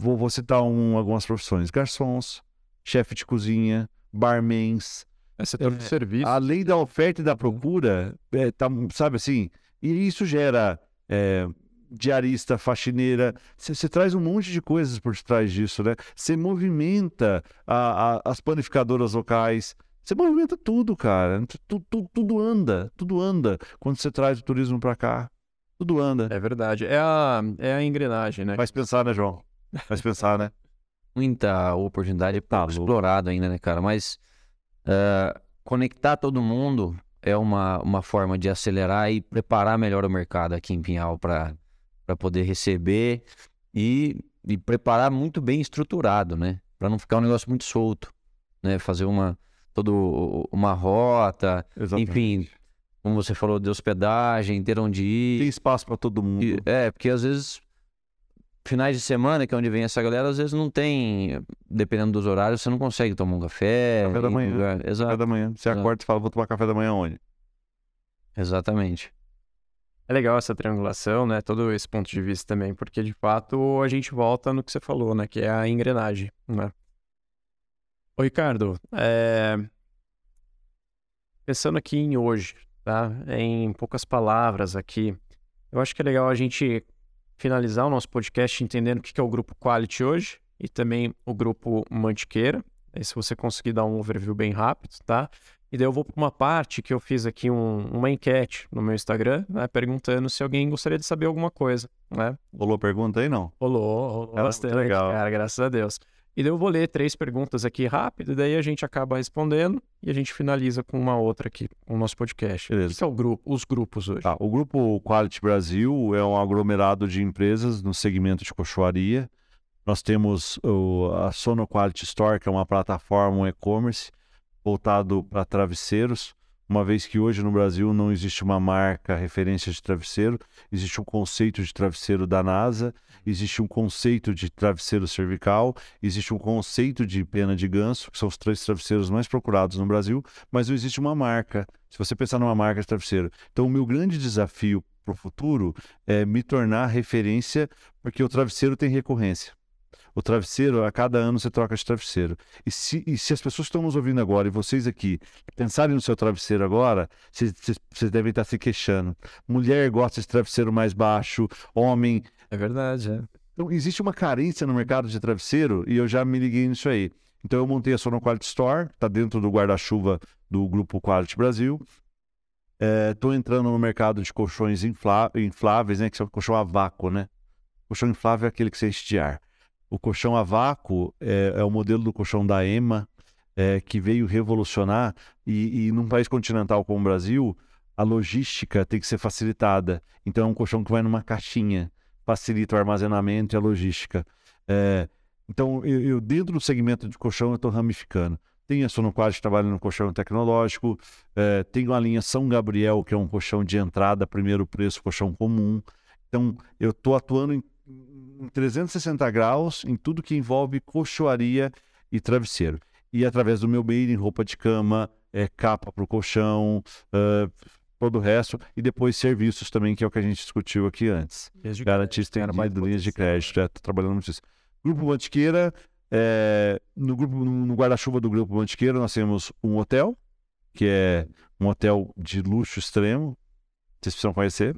Vou, vou citar um- algumas profissões: garçons, chefe de cozinha, barmans. É setor de É, serviço. Além da oferta e da procura, é, tá, sabe assim? E isso gera é, diarista, faxineira. Você traz um monte de coisas por trás disso, né? Você movimenta a- a- as panificadoras locais. Você movimenta tudo, cara. Tu- tu- tudo anda, tudo anda quando você traz o turismo para cá. Tudo anda. É verdade. É a, é a engrenagem, né? Faz pensar, né, João? Faz pensar, né? Muita oportunidade Tá pouco explorado ainda, né, cara? Mas ah, conectar todo mundo é uma, uma forma de acelerar e preparar melhor o mercado aqui em Pinhal para poder receber e, e preparar muito bem estruturado, né? Para não ficar um negócio muito solto, né? Fazer uma, todo, uma rota, Exatamente. enfim, como você falou, de hospedagem, ter onde ir. Tem espaço para todo mundo. E- É, porque às vezes, finais de semana, que é onde vem essa galera, às vezes não tem, dependendo dos horários, você não consegue tomar um café. Café da manhã. lugar- Café Exato, da manhã. Você Exato. acorda e fala, vou tomar café da manhã onde? exatamente. É legal essa triangulação, né? Todo esse ponto de vista também, porque de fato a gente volta no que você falou, né? Que é a engrenagem, né? Ô, Ricardo, é... pensando aqui em hoje, tá? Em poucas palavras aqui, eu acho que é legal a gente finalizar o nosso podcast entendendo o que é o grupo Quality hoje e também o grupo Mantiqueira. Aí se você conseguir dar um overview bem rápido, tá? E daí eu vou para uma parte que eu fiz aqui um- uma enquete no meu Instagram, né, perguntando se alguém gostaria de saber alguma coisa, né? Rolou pergunta aí, não? Rolou, rolou Cara, bastante, muito legal. cara, graças a Deus. E daí eu vou ler três perguntas aqui rápido, e daí a gente acaba respondendo e a gente finaliza com uma outra aqui, com o nosso podcast. Beleza. O que é o grupo, os grupos hoje? Tá, o grupo Quality Brasil é um aglomerado de empresas no segmento de cochoaria. Nós temos o- a Sono Quality Store, que é uma plataforma, um e-commerce voltado para travesseiros. Uma vez que hoje no Brasil não existe uma marca referência de travesseiro, existe um conceito de travesseiro da NASA, existe um conceito de travesseiro cervical, existe um conceito de pena de ganso, que são os três travesseiros mais procurados no Brasil, mas não existe uma marca. Se você pensar numa marca de travesseiro, então, o meu grande desafio para o futuro é me tornar referência, porque o travesseiro tem recorrência. O travesseiro, a cada ano você troca de travesseiro. E se, e se as pessoas que estão nos ouvindo agora, e vocês aqui, pensarem no seu travesseiro agora, vocês, devem estar se queixando. Mulher gosta de travesseiro mais baixo, homem. É verdade, é. Então, existe uma carência no mercado de travesseiro e eu já me liguei nisso aí. Então, eu montei a Sono Quality Store, está dentro do guarda-chuva do Grupo Quality Brasil. Estou entrando no mercado de colchões inflá- infláveis, né? Que são colchão a vácuo, né? Colchão inflável é aquele que você enche de ar. O colchão a vácuo é, é o modelo do colchão da EMA, é, que veio revolucionar. E, e num país continental como o Brasil, a logística tem que ser facilitada. Então, é um colchão que vai numa caixinha, facilita o armazenamento e a logística. É, então, eu, eu, dentro do segmento de colchão, eu estou ramificando. Tem a Sonoquad que trabalha no colchão tecnológico. É, tem a linha São Gabriel, que é um colchão de entrada, primeiro preço, colchão comum. Então, eu estou atuando em, em 360 graus em tudo que envolve colchoaria e travesseiro. E através do meu mailing, roupa de cama, é, capa para o colchão, uh, todo o resto, e depois serviços também, que é o que a gente discutiu aqui antes. Garantir estendido, linhas de crédito, estou é, trabalhando muito isso. Grupo Mantiqueira, é, no grupo no guarda-chuva do grupo Mantiqueira nós temos um hotel, que é um hotel de luxo extremo, vocês precisam conhecer.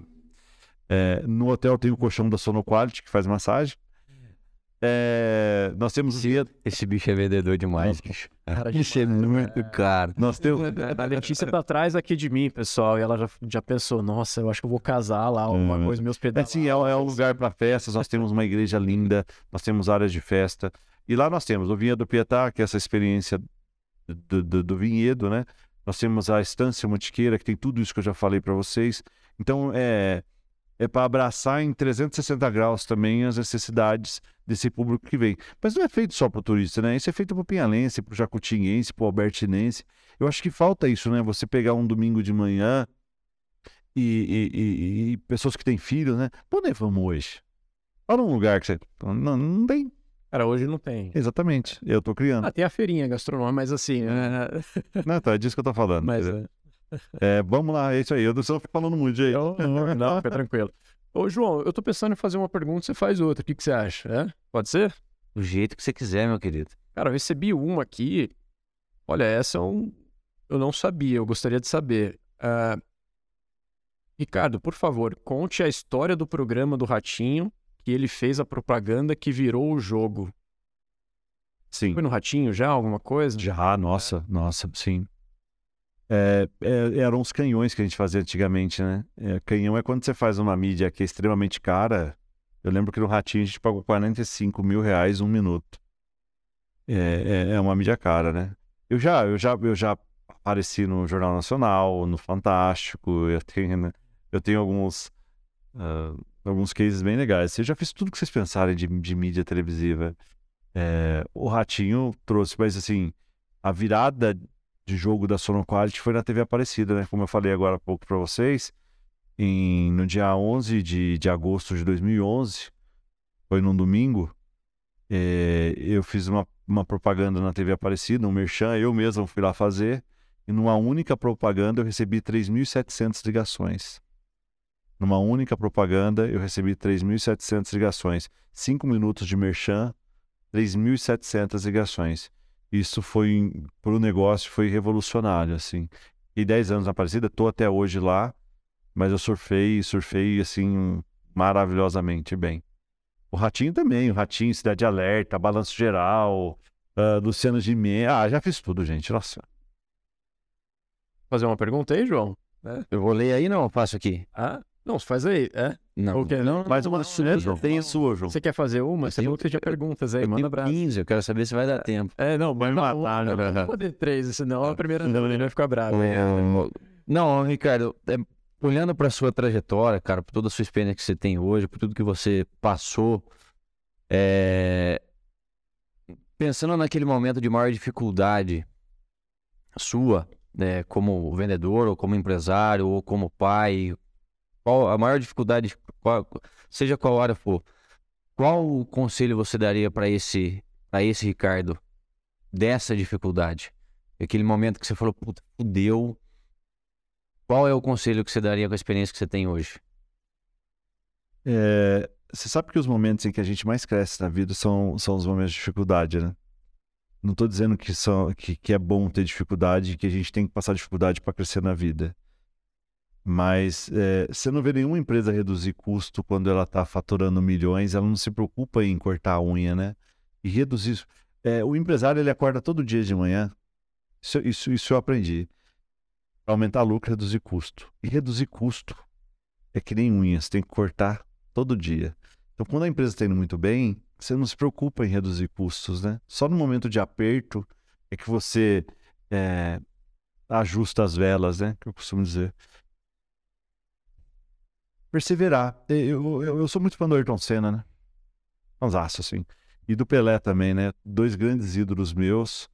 É, no hotel tem o colchão da Sonoquality, que faz massagem. É, nós temos esse, esse bicho é vendedor demais, bicho. Cara, isso é muito caro. Nós temos... A Letícia tá atrás aqui de mim, pessoal, e ela já, já pensou, nossa, eu acho que eu vou casar lá, alguma hum. coisa, meus pedaços. É, sim, é, é um lugar para festas, nós temos uma igreja linda, nós temos áreas de festa. E lá nós temos o Vinhedo Pietá, que é essa experiência do, do, do vinhedo, né? Nós temos a Estância Mantiqueira, que tem tudo isso que eu já falei para vocês. Então, é, é para abraçar em 360 graus também as necessidades desse público que vem. Mas não é feito só para o turista, né? Isso é feito para o pinhalense, para o jacutinense, para o albertinense. Eu acho que falta isso, né? Você pegar um domingo de manhã e, e, e, e pessoas que têm filhos, né? Para onde vamos hoje? Fala um lugar que você... Não, não tem Cara, hoje não tem. Exatamente. Eu tô criando. Ah, tem a feirinha gastronômica, mas assim. É... Não, tá, é disso que eu tô falando. Mas, é... é... vamos lá, é isso aí. Eu não estou falando muito, aí. Não, não, não, fica tranquilo. Ô, João, eu tô pensando em fazer uma pergunta, você faz outra. O que, que você acha? É? Pode ser? Do jeito que você quiser, meu querido. Cara, eu recebi uma aqui. Olha, essa eu, é eu não sabia, eu gostaria de saber. Uh... Ricardo, por favor, conte a história do programa do Ratinho que ele fez a propaganda que virou o jogo. Sim. Foi no Ratinho já, alguma coisa? Já, nossa, é. nossa, sim. É, é, eram os canhões que a gente fazia antigamente, né? É, canhão é quando você faz uma mídia que é extremamente cara. Eu lembro que no Ratinho a gente pagou 45 mil reais um minuto. É, é, é uma mídia cara, né? Eu já, eu já, eu já apareci no Jornal Nacional, no Fantástico, eu tenho, né? eu tenho alguns uh, alguns cases bem legais. Eu já fiz tudo que vocês pensarem de, de mídia televisiva. É, o Ratinho trouxe, mas assim, a virada de jogo da Sono Quality foi na TV Aparecida, né? Como eu falei agora há pouco para vocês, em, no dia 11 de, de agosto de 2011, foi num domingo, é, eu fiz uma, uma propaganda na TV Aparecida, um merchan, eu mesmo fui lá fazer, e numa única propaganda eu recebi 3.700 ligações. Numa única propaganda, eu recebi 3.700 ligações. Cinco minutos de merchan, 3.700 ligações. Isso foi, para o negócio, foi revolucionário, assim. E 10 anos na Aparecida, estou até hoje lá, mas eu surfei, surfei, assim, maravilhosamente bem. O Ratinho também, o Ratinho, Cidade Alerta, Balanço Geral, uh, Luciano Gimenez. Ah, já fiz tudo, gente, nossa. Fazer uma pergunta aí, João? É. Eu vou ler aí, não? Eu faço aqui. Ah? Não, faz aí, é? Não. Okay, não, Mais uma sua, João. Tem a sua, João. Você quer fazer uma? Você falou que tinha perguntas aí, manda abraço. 15, eu quero saber se vai dar tempo. É, não, vai matar, né? Não vou poder três, senão a primeira não, ele vai ficar bravo. É, não, Ricardo, é, olhando para sua trajetória, cara, por toda a sua experiência que você tem hoje, por tudo que você passou, é... pensando naquele momento de maior dificuldade sua, né, como vendedor, ou como empresário, ou como pai, qual a maior dificuldade, qual, seja qual hora for, qual conselho você daria para esse, para esse Ricardo dessa dificuldade? Aquele momento que você falou, puta, fudeu. Qual é o conselho que você daria com a experiência que você tem hoje? É, você sabe que os momentos em que a gente mais cresce na vida são, são os momentos de dificuldade, né? Não estou dizendo que, são, que, que é bom ter dificuldade, que a gente tem que passar dificuldade para crescer na vida. Mas é, você não vê nenhuma empresa reduzir custo quando ela está faturando milhões, ela não se preocupa em cortar a unha, né? E reduzir. É, o empresário ele acorda todo dia de manhã. Isso, isso, isso eu aprendi. Aumentar lucro, reduzir custo. E reduzir custo é que nem unha, você tem que cortar todo dia. Então, quando a empresa está indo muito bem, você não se preocupa em reduzir custos, né? Só no momento de aperto é que você é, ajusta as velas, né? Que eu costumo dizer perseverar. Eu, eu, eu sou muito fã do Ayrton Senna, né? Fanzaço, assim. E do Pelé também, né? Dois grandes ídolos meus.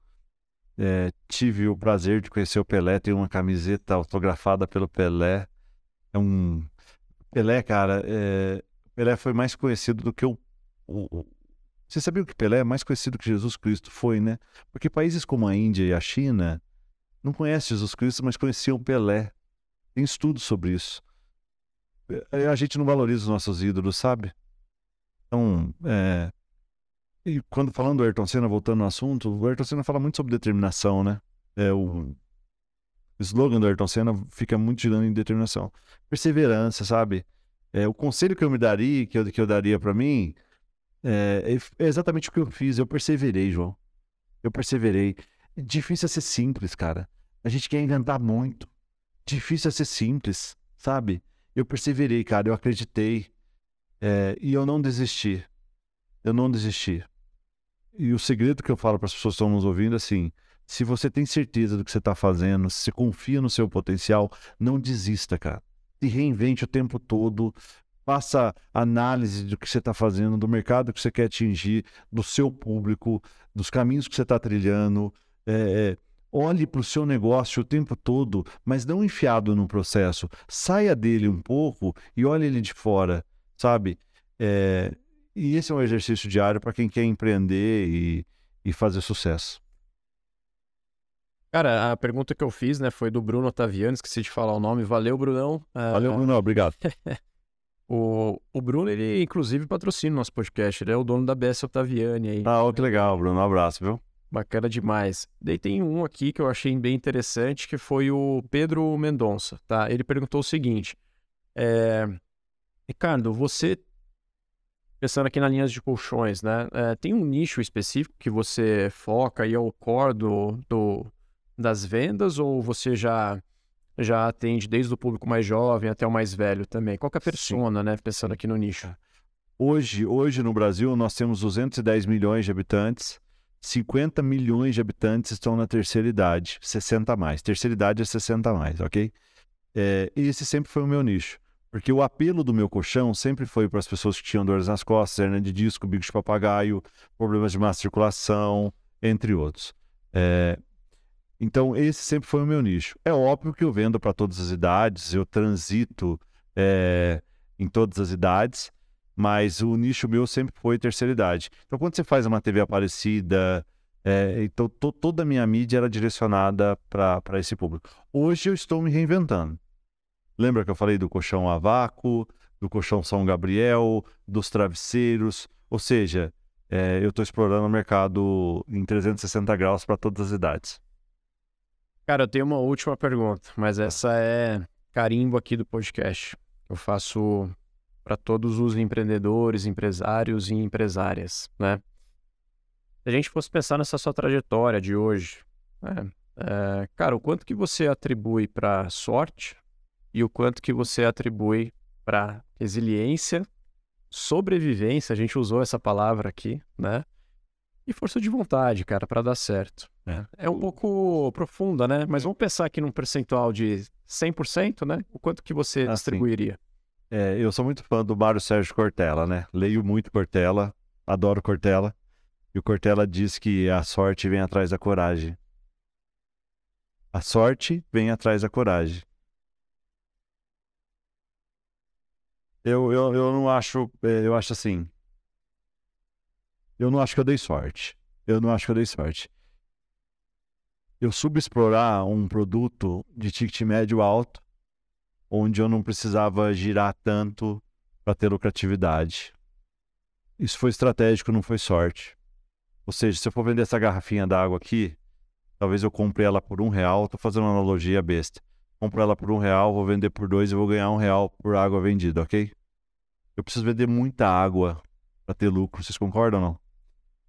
É, tive o prazer de conhecer o Pelé, tenho uma camiseta autografada pelo Pelé. É um. Pelé, cara, é... Pelé foi mais conhecido do que o, o, Você sabia que Pelé é mais conhecido que Jesus Cristo foi, né? Porque países como a Índia e a China não conhecem Jesus Cristo, mas conheciam Pelé. Tem estudos sobre isso. É, a gente não valoriza os nossos ídolos, sabe? Então, é, e quando falando do Ayrton Senna, voltando ao assunto, o Ayrton Senna fala muito sobre determinação, né? É o, slogan do Ayrton Senna fica muito girando em determinação. Perseverança, sabe? É, o conselho que eu me daria, que eu, que eu daria para mim, é, é, exatamente o que eu fiz. Eu perseverei, João. Eu perseverei. Difícil é ser simples, cara. A gente quer inventar muito. Difícil é ser simples, sabe? Eu perseverei, cara. Eu acreditei. É, e eu não desisti. Eu não desisti. E o segredo que eu falo para as pessoas que estão nos ouvindo é assim: se você tem certeza do que você está fazendo, se confia no seu potencial, não desista, cara. Se reinvente o tempo todo, faça análise do que você está fazendo, do mercado que você quer atingir, do seu público, dos caminhos que você está trilhando. É, é, olhe para o seu negócio o tempo todo, mas não enfiado no processo. Saia dele um pouco e olhe ele de fora, sabe? É, e esse é um exercício diário para quem quer empreender e, e fazer sucesso. Cara, a pergunta que eu fiz, né, foi do Bruno Otaviano, esqueci de falar o nome. Valeu, Brunão. Uh, Valeu, Bruno, obrigado. o, o Bruno, ele inclusive patrocina o nosso podcast, ele é o dono da BS Otaviani aí. Ah, oh, que legal, Bruno, um abraço, viu? Bacana demais. Daí tem um aqui que eu achei bem interessante, que foi o Pedro Mendonça, tá? Ele perguntou o seguinte, é... Ricardo, você pensando aqui na linhas de colchões, né? É, tem um nicho específico que você foca e é o core do, do, das vendas ou você já já atende desde o público mais jovem até o mais velho também? Qual é a persona, Sim. né? Pensando aqui no nicho. Hoje, hoje no Brasil nós temos 210 milhões de habitantes. 50 milhões de habitantes estão na terceira idade, 60 a mais. Terceira idade é 60 a mais, ok? É, esse sempre foi o meu nicho. Porque o apelo do meu colchão sempre foi para as pessoas que tinham dores nas costas, hernia de disco, bico de papagaio, problemas de má circulação, entre outros. É... Então, esse sempre foi o meu nicho. É óbvio que eu vendo para todas as idades, eu transito é... em todas as idades, mas o nicho meu sempre foi terceira idade. Então, quando você faz uma TV Aparecida, é... então to toda a minha mídia era direcionada para esse público. Hoje eu estou me reinventando. Lembra que eu falei do colchão a vácuo, do colchão São Gabriel, dos travesseiros? Ou seja, é, eu estou explorando o mercado em 360 graus para todas as idades. Cara, eu tenho uma última pergunta, mas essa é carimbo aqui do podcast. Eu faço para todos os empreendedores, empresários e empresárias, né? Se a gente fosse pensar nessa sua trajetória de hoje, né? é, cara, o quanto que você atribui para sorte, e o quanto que você atribui para resiliência, sobrevivência, a gente usou essa palavra aqui, né? E força de vontade, cara, para dar certo. É. é um pouco profunda, né? Mas vamos pensar aqui num percentual de 100%, né? O quanto que você ah, distribuiria? É, eu sou muito fã do Mário Sérgio Cortella, né? Leio muito Cortella, adoro Cortella. E o Cortella diz que a sorte vem atrás da coragem. A sorte vem atrás da coragem. Eu, eu, eu não acho. É, eu acho assim. Eu não acho que eu dei sorte. Eu não acho que eu dei sorte. Eu subexplorar um produto de ticket médio alto, onde eu não precisava girar tanto para ter lucratividade. Isso foi estratégico, não foi sorte. Ou seja, se eu for vender essa garrafinha d'água aqui, talvez eu compre ela por um real. Estou fazendo uma analogia besta. Compro ela por um real, vou vender por dois e vou ganhar um real por água vendida, ok? Eu preciso vender muita água para ter lucro. Vocês concordam ou não?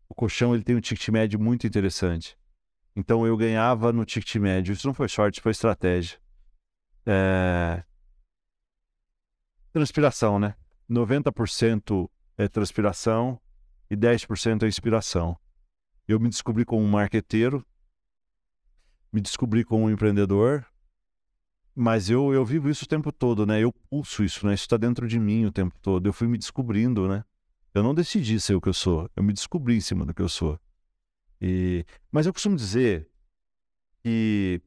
O colchão ele tem um ticket médio muito interessante. Então eu ganhava no ticket médio. Isso não foi sorte, foi estratégia. É... Transpiração, né? 90% é transpiração e 10% é inspiração. Eu me descobri como um marqueteiro, me descobri como um empreendedor, mas eu, eu vivo isso o tempo todo, né? Eu pulso isso, né? Isso está dentro de mim o tempo todo. Eu fui me descobrindo, né? Eu não decidi ser o que eu sou. Eu me descobri em cima do que eu sou. E... Mas eu costumo dizer que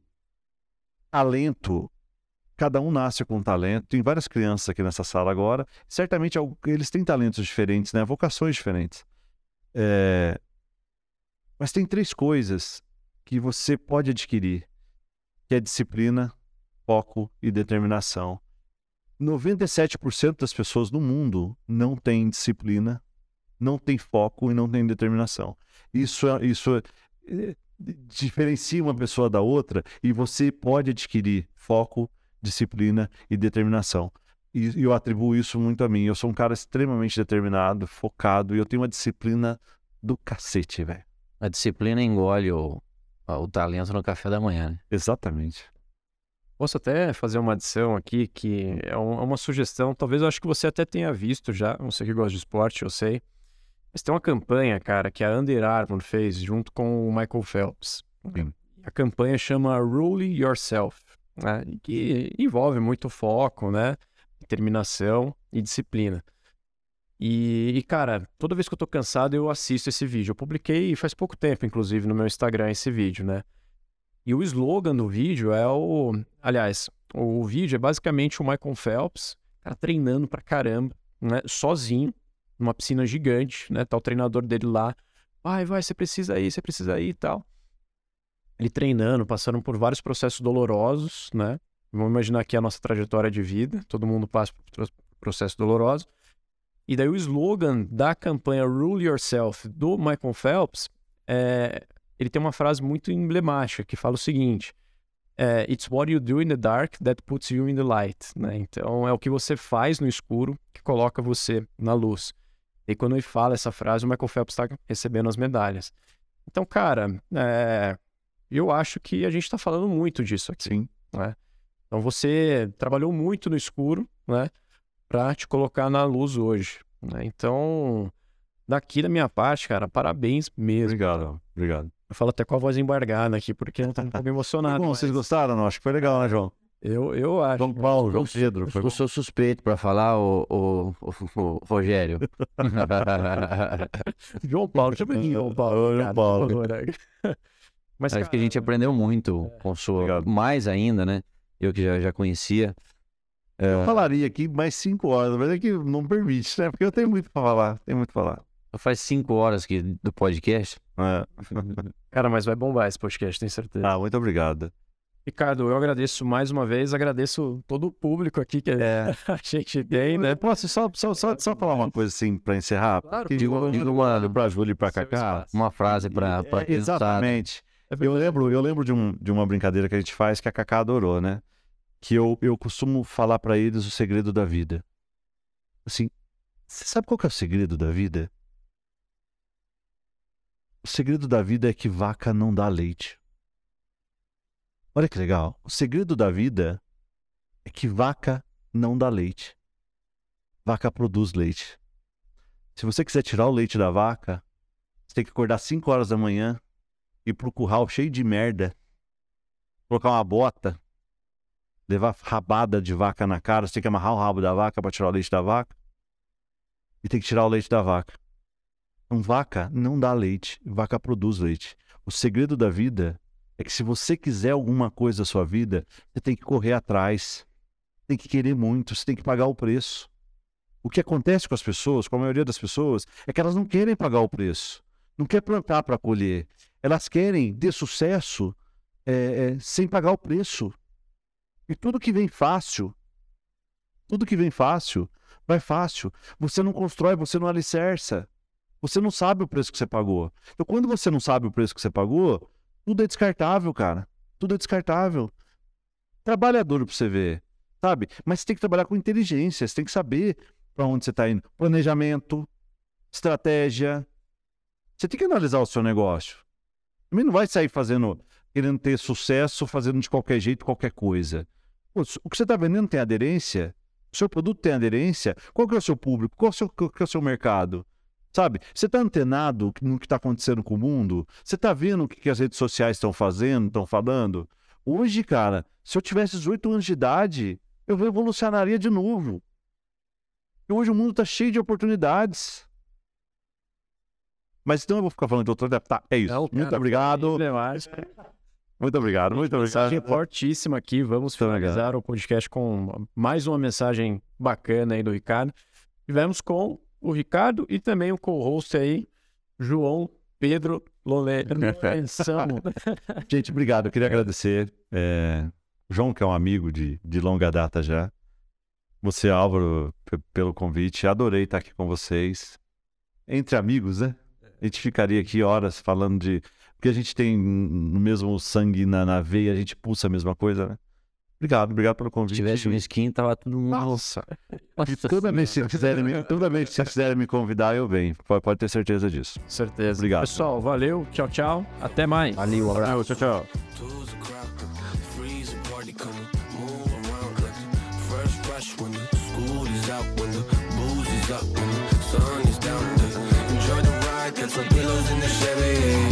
talento, cada um nasce com um talento. Tem várias crianças aqui nessa sala agora. Certamente eles têm talentos diferentes, né? Vocações diferentes. É... Mas tem três coisas que você pode adquirir, que é disciplina, foco e determinação. 97% das pessoas no mundo não têm disciplina, não tem foco e não tem determinação. Isso, é, isso é, é, diferencia uma pessoa da outra e você pode adquirir foco, disciplina e determinação. E eu atribuo isso muito a mim. Eu sou um cara extremamente determinado, focado e eu tenho uma disciplina do cacete, velho. A disciplina engole o, o talento no café da manhã, né? Exatamente. Posso até fazer uma adição aqui que é, é uma sugestão, talvez eu acho que você até tenha visto já, não sei que gosta de esporte, eu sei. Mas tem uma campanha, cara, que a Under Armour fez junto com o Michael Phelps. Sim. A campanha chama Rule Yourself, né? que envolve muito foco, né? Determinação e disciplina. E, e, cara, toda vez que eu tô cansado, eu assisto esse vídeo. Eu publiquei faz pouco tempo, inclusive, no meu Instagram esse vídeo, né? E o slogan do vídeo é o. Aliás, o vídeo é basicamente o Michael Phelps, cara, treinando pra caramba, né? Sozinho, numa piscina gigante, né? Tá o treinador dele lá. Vai, vai, você precisa ir, você precisa ir e tal. Ele treinando, passando por vários processos dolorosos, né? Vamos imaginar aqui a nossa trajetória de vida. Todo mundo passa por processo doloroso. E daí o slogan da campanha Rule Yourself do Michael Phelps é, ele tem uma frase muito emblemática que fala o seguinte: é, It's what you do in the dark that puts you in the light. Né? Então, é o que você faz no escuro que coloca você na luz. E quando ele fala essa frase, o Michael Phelps está recebendo as medalhas. Então, cara, é, eu acho que a gente está falando muito disso aqui. Sim. Né? Então, você trabalhou muito no escuro, né? Para te colocar na luz hoje. Né? Então, daqui da minha parte, cara, parabéns mesmo. Obrigado, obrigado. Eu falo até com a voz embargada aqui, porque eu tô um pouco emocionado. Bom, mas... vocês gostaram? Não? Acho que foi legal, né, João? Eu, eu acho. João Paulo, João Pedro. Eu, eu sou suspeito para falar, o, o, o, o Rogério. João Paulo, chama de João Paulo. João Paulo. Mas, Acho que a gente aprendeu muito é. com senhor. Mais ainda, né? Eu que já, já conhecia. Eu é... falaria aqui mais cinco horas, mas é que não permite, né? Porque eu tenho muito para falar. Tenho muito para falar. Faz cinco horas que, do podcast. É. Cara, mas vai bombar esse podcast, tenho certeza. Ah, muito obrigado. Ricardo, eu agradeço mais uma vez, agradeço todo o público aqui que é. a gente tem, né? Posso só, só, só, só falar uma coisa assim para encerrar? Claro, que digo, digo uma, pra Júlio e pra Cacá, uma frase para pra é, Exatamente. É eu lembro, eu lembro de, um, de uma brincadeira que a gente faz que a Cacá adorou, né? Que eu, eu costumo falar para eles o segredo da vida. Assim, você sabe qual que é o segredo da vida? O segredo da vida é que vaca não dá leite. Olha que legal. O segredo da vida é que vaca não dá leite. Vaca produz leite. Se você quiser tirar o leite da vaca, você tem que acordar 5 horas da manhã, ir pro curral cheio de merda, colocar uma bota, levar rabada de vaca na cara, você tem que amarrar o rabo da vaca para tirar o leite da vaca e tem que tirar o leite da vaca. Então, vaca não dá leite, vaca produz leite. O segredo da vida é que se você quiser alguma coisa da sua vida, você tem que correr atrás, tem que querer muito, você tem que pagar o preço. O que acontece com as pessoas, com a maioria das pessoas, é que elas não querem pagar o preço, não quer plantar para colher. Elas querem ter sucesso é, é, sem pagar o preço. E tudo que vem fácil, tudo que vem fácil, vai fácil. Você não constrói, você não alicerça. Você não sabe o preço que você pagou. Então, quando você não sabe o preço que você pagou, tudo é descartável, cara. Tudo é descartável. Trabalha duro pra você ver, sabe? Mas você tem que trabalhar com inteligência, você tem que saber para onde você está indo. Planejamento, estratégia. Você tem que analisar o seu negócio. Também não vai sair fazendo, querendo ter sucesso, fazendo de qualquer jeito, qualquer coisa. Pô, o que você está vendendo tem aderência? O seu produto tem aderência? Qual que é o seu público? Qual, é o seu, qual é o seu mercado? Sabe? Você está antenado no que está acontecendo com o mundo? Você está vendo o que, que as redes sociais estão fazendo, estão falando? Hoje, cara, se eu tivesse 18 anos de idade, eu revolucionaria de novo. E hoje o mundo está cheio de oportunidades. Mas então eu vou ficar falando de outra. Tá, é isso. Não, cara, Muito obrigado. Muito obrigado, muito Mensagem obrigado. fortíssima aqui. Vamos Muito obrigado. finalizar o podcast com mais uma mensagem bacana aí do Ricardo. Tivemos com o Ricardo e também o co-host aí, João Pedro. Lourenção. Gente, obrigado. Eu queria agradecer. É, João, que é um amigo de, de longa data já. Você, Álvaro, pelo convite. Adorei estar aqui com vocês. Entre amigos, né? A gente ficaria aqui horas falando de. Porque a gente tem o mesmo sangue na, na veia, a gente pulsa a mesma coisa, né? Obrigado, obrigado pelo convite. Se tivesse um skin, tava tudo. Nossa! Nossa toda, vez quiserem toda vez que vocês quiserem me convidar, eu venho. Pode, pode ter certeza disso. Certeza. Obrigado. Pessoal, valeu. Tchau, tchau. Até mais. Valeu, um abraço. Tchau, tchau. some pillows in the Chevy.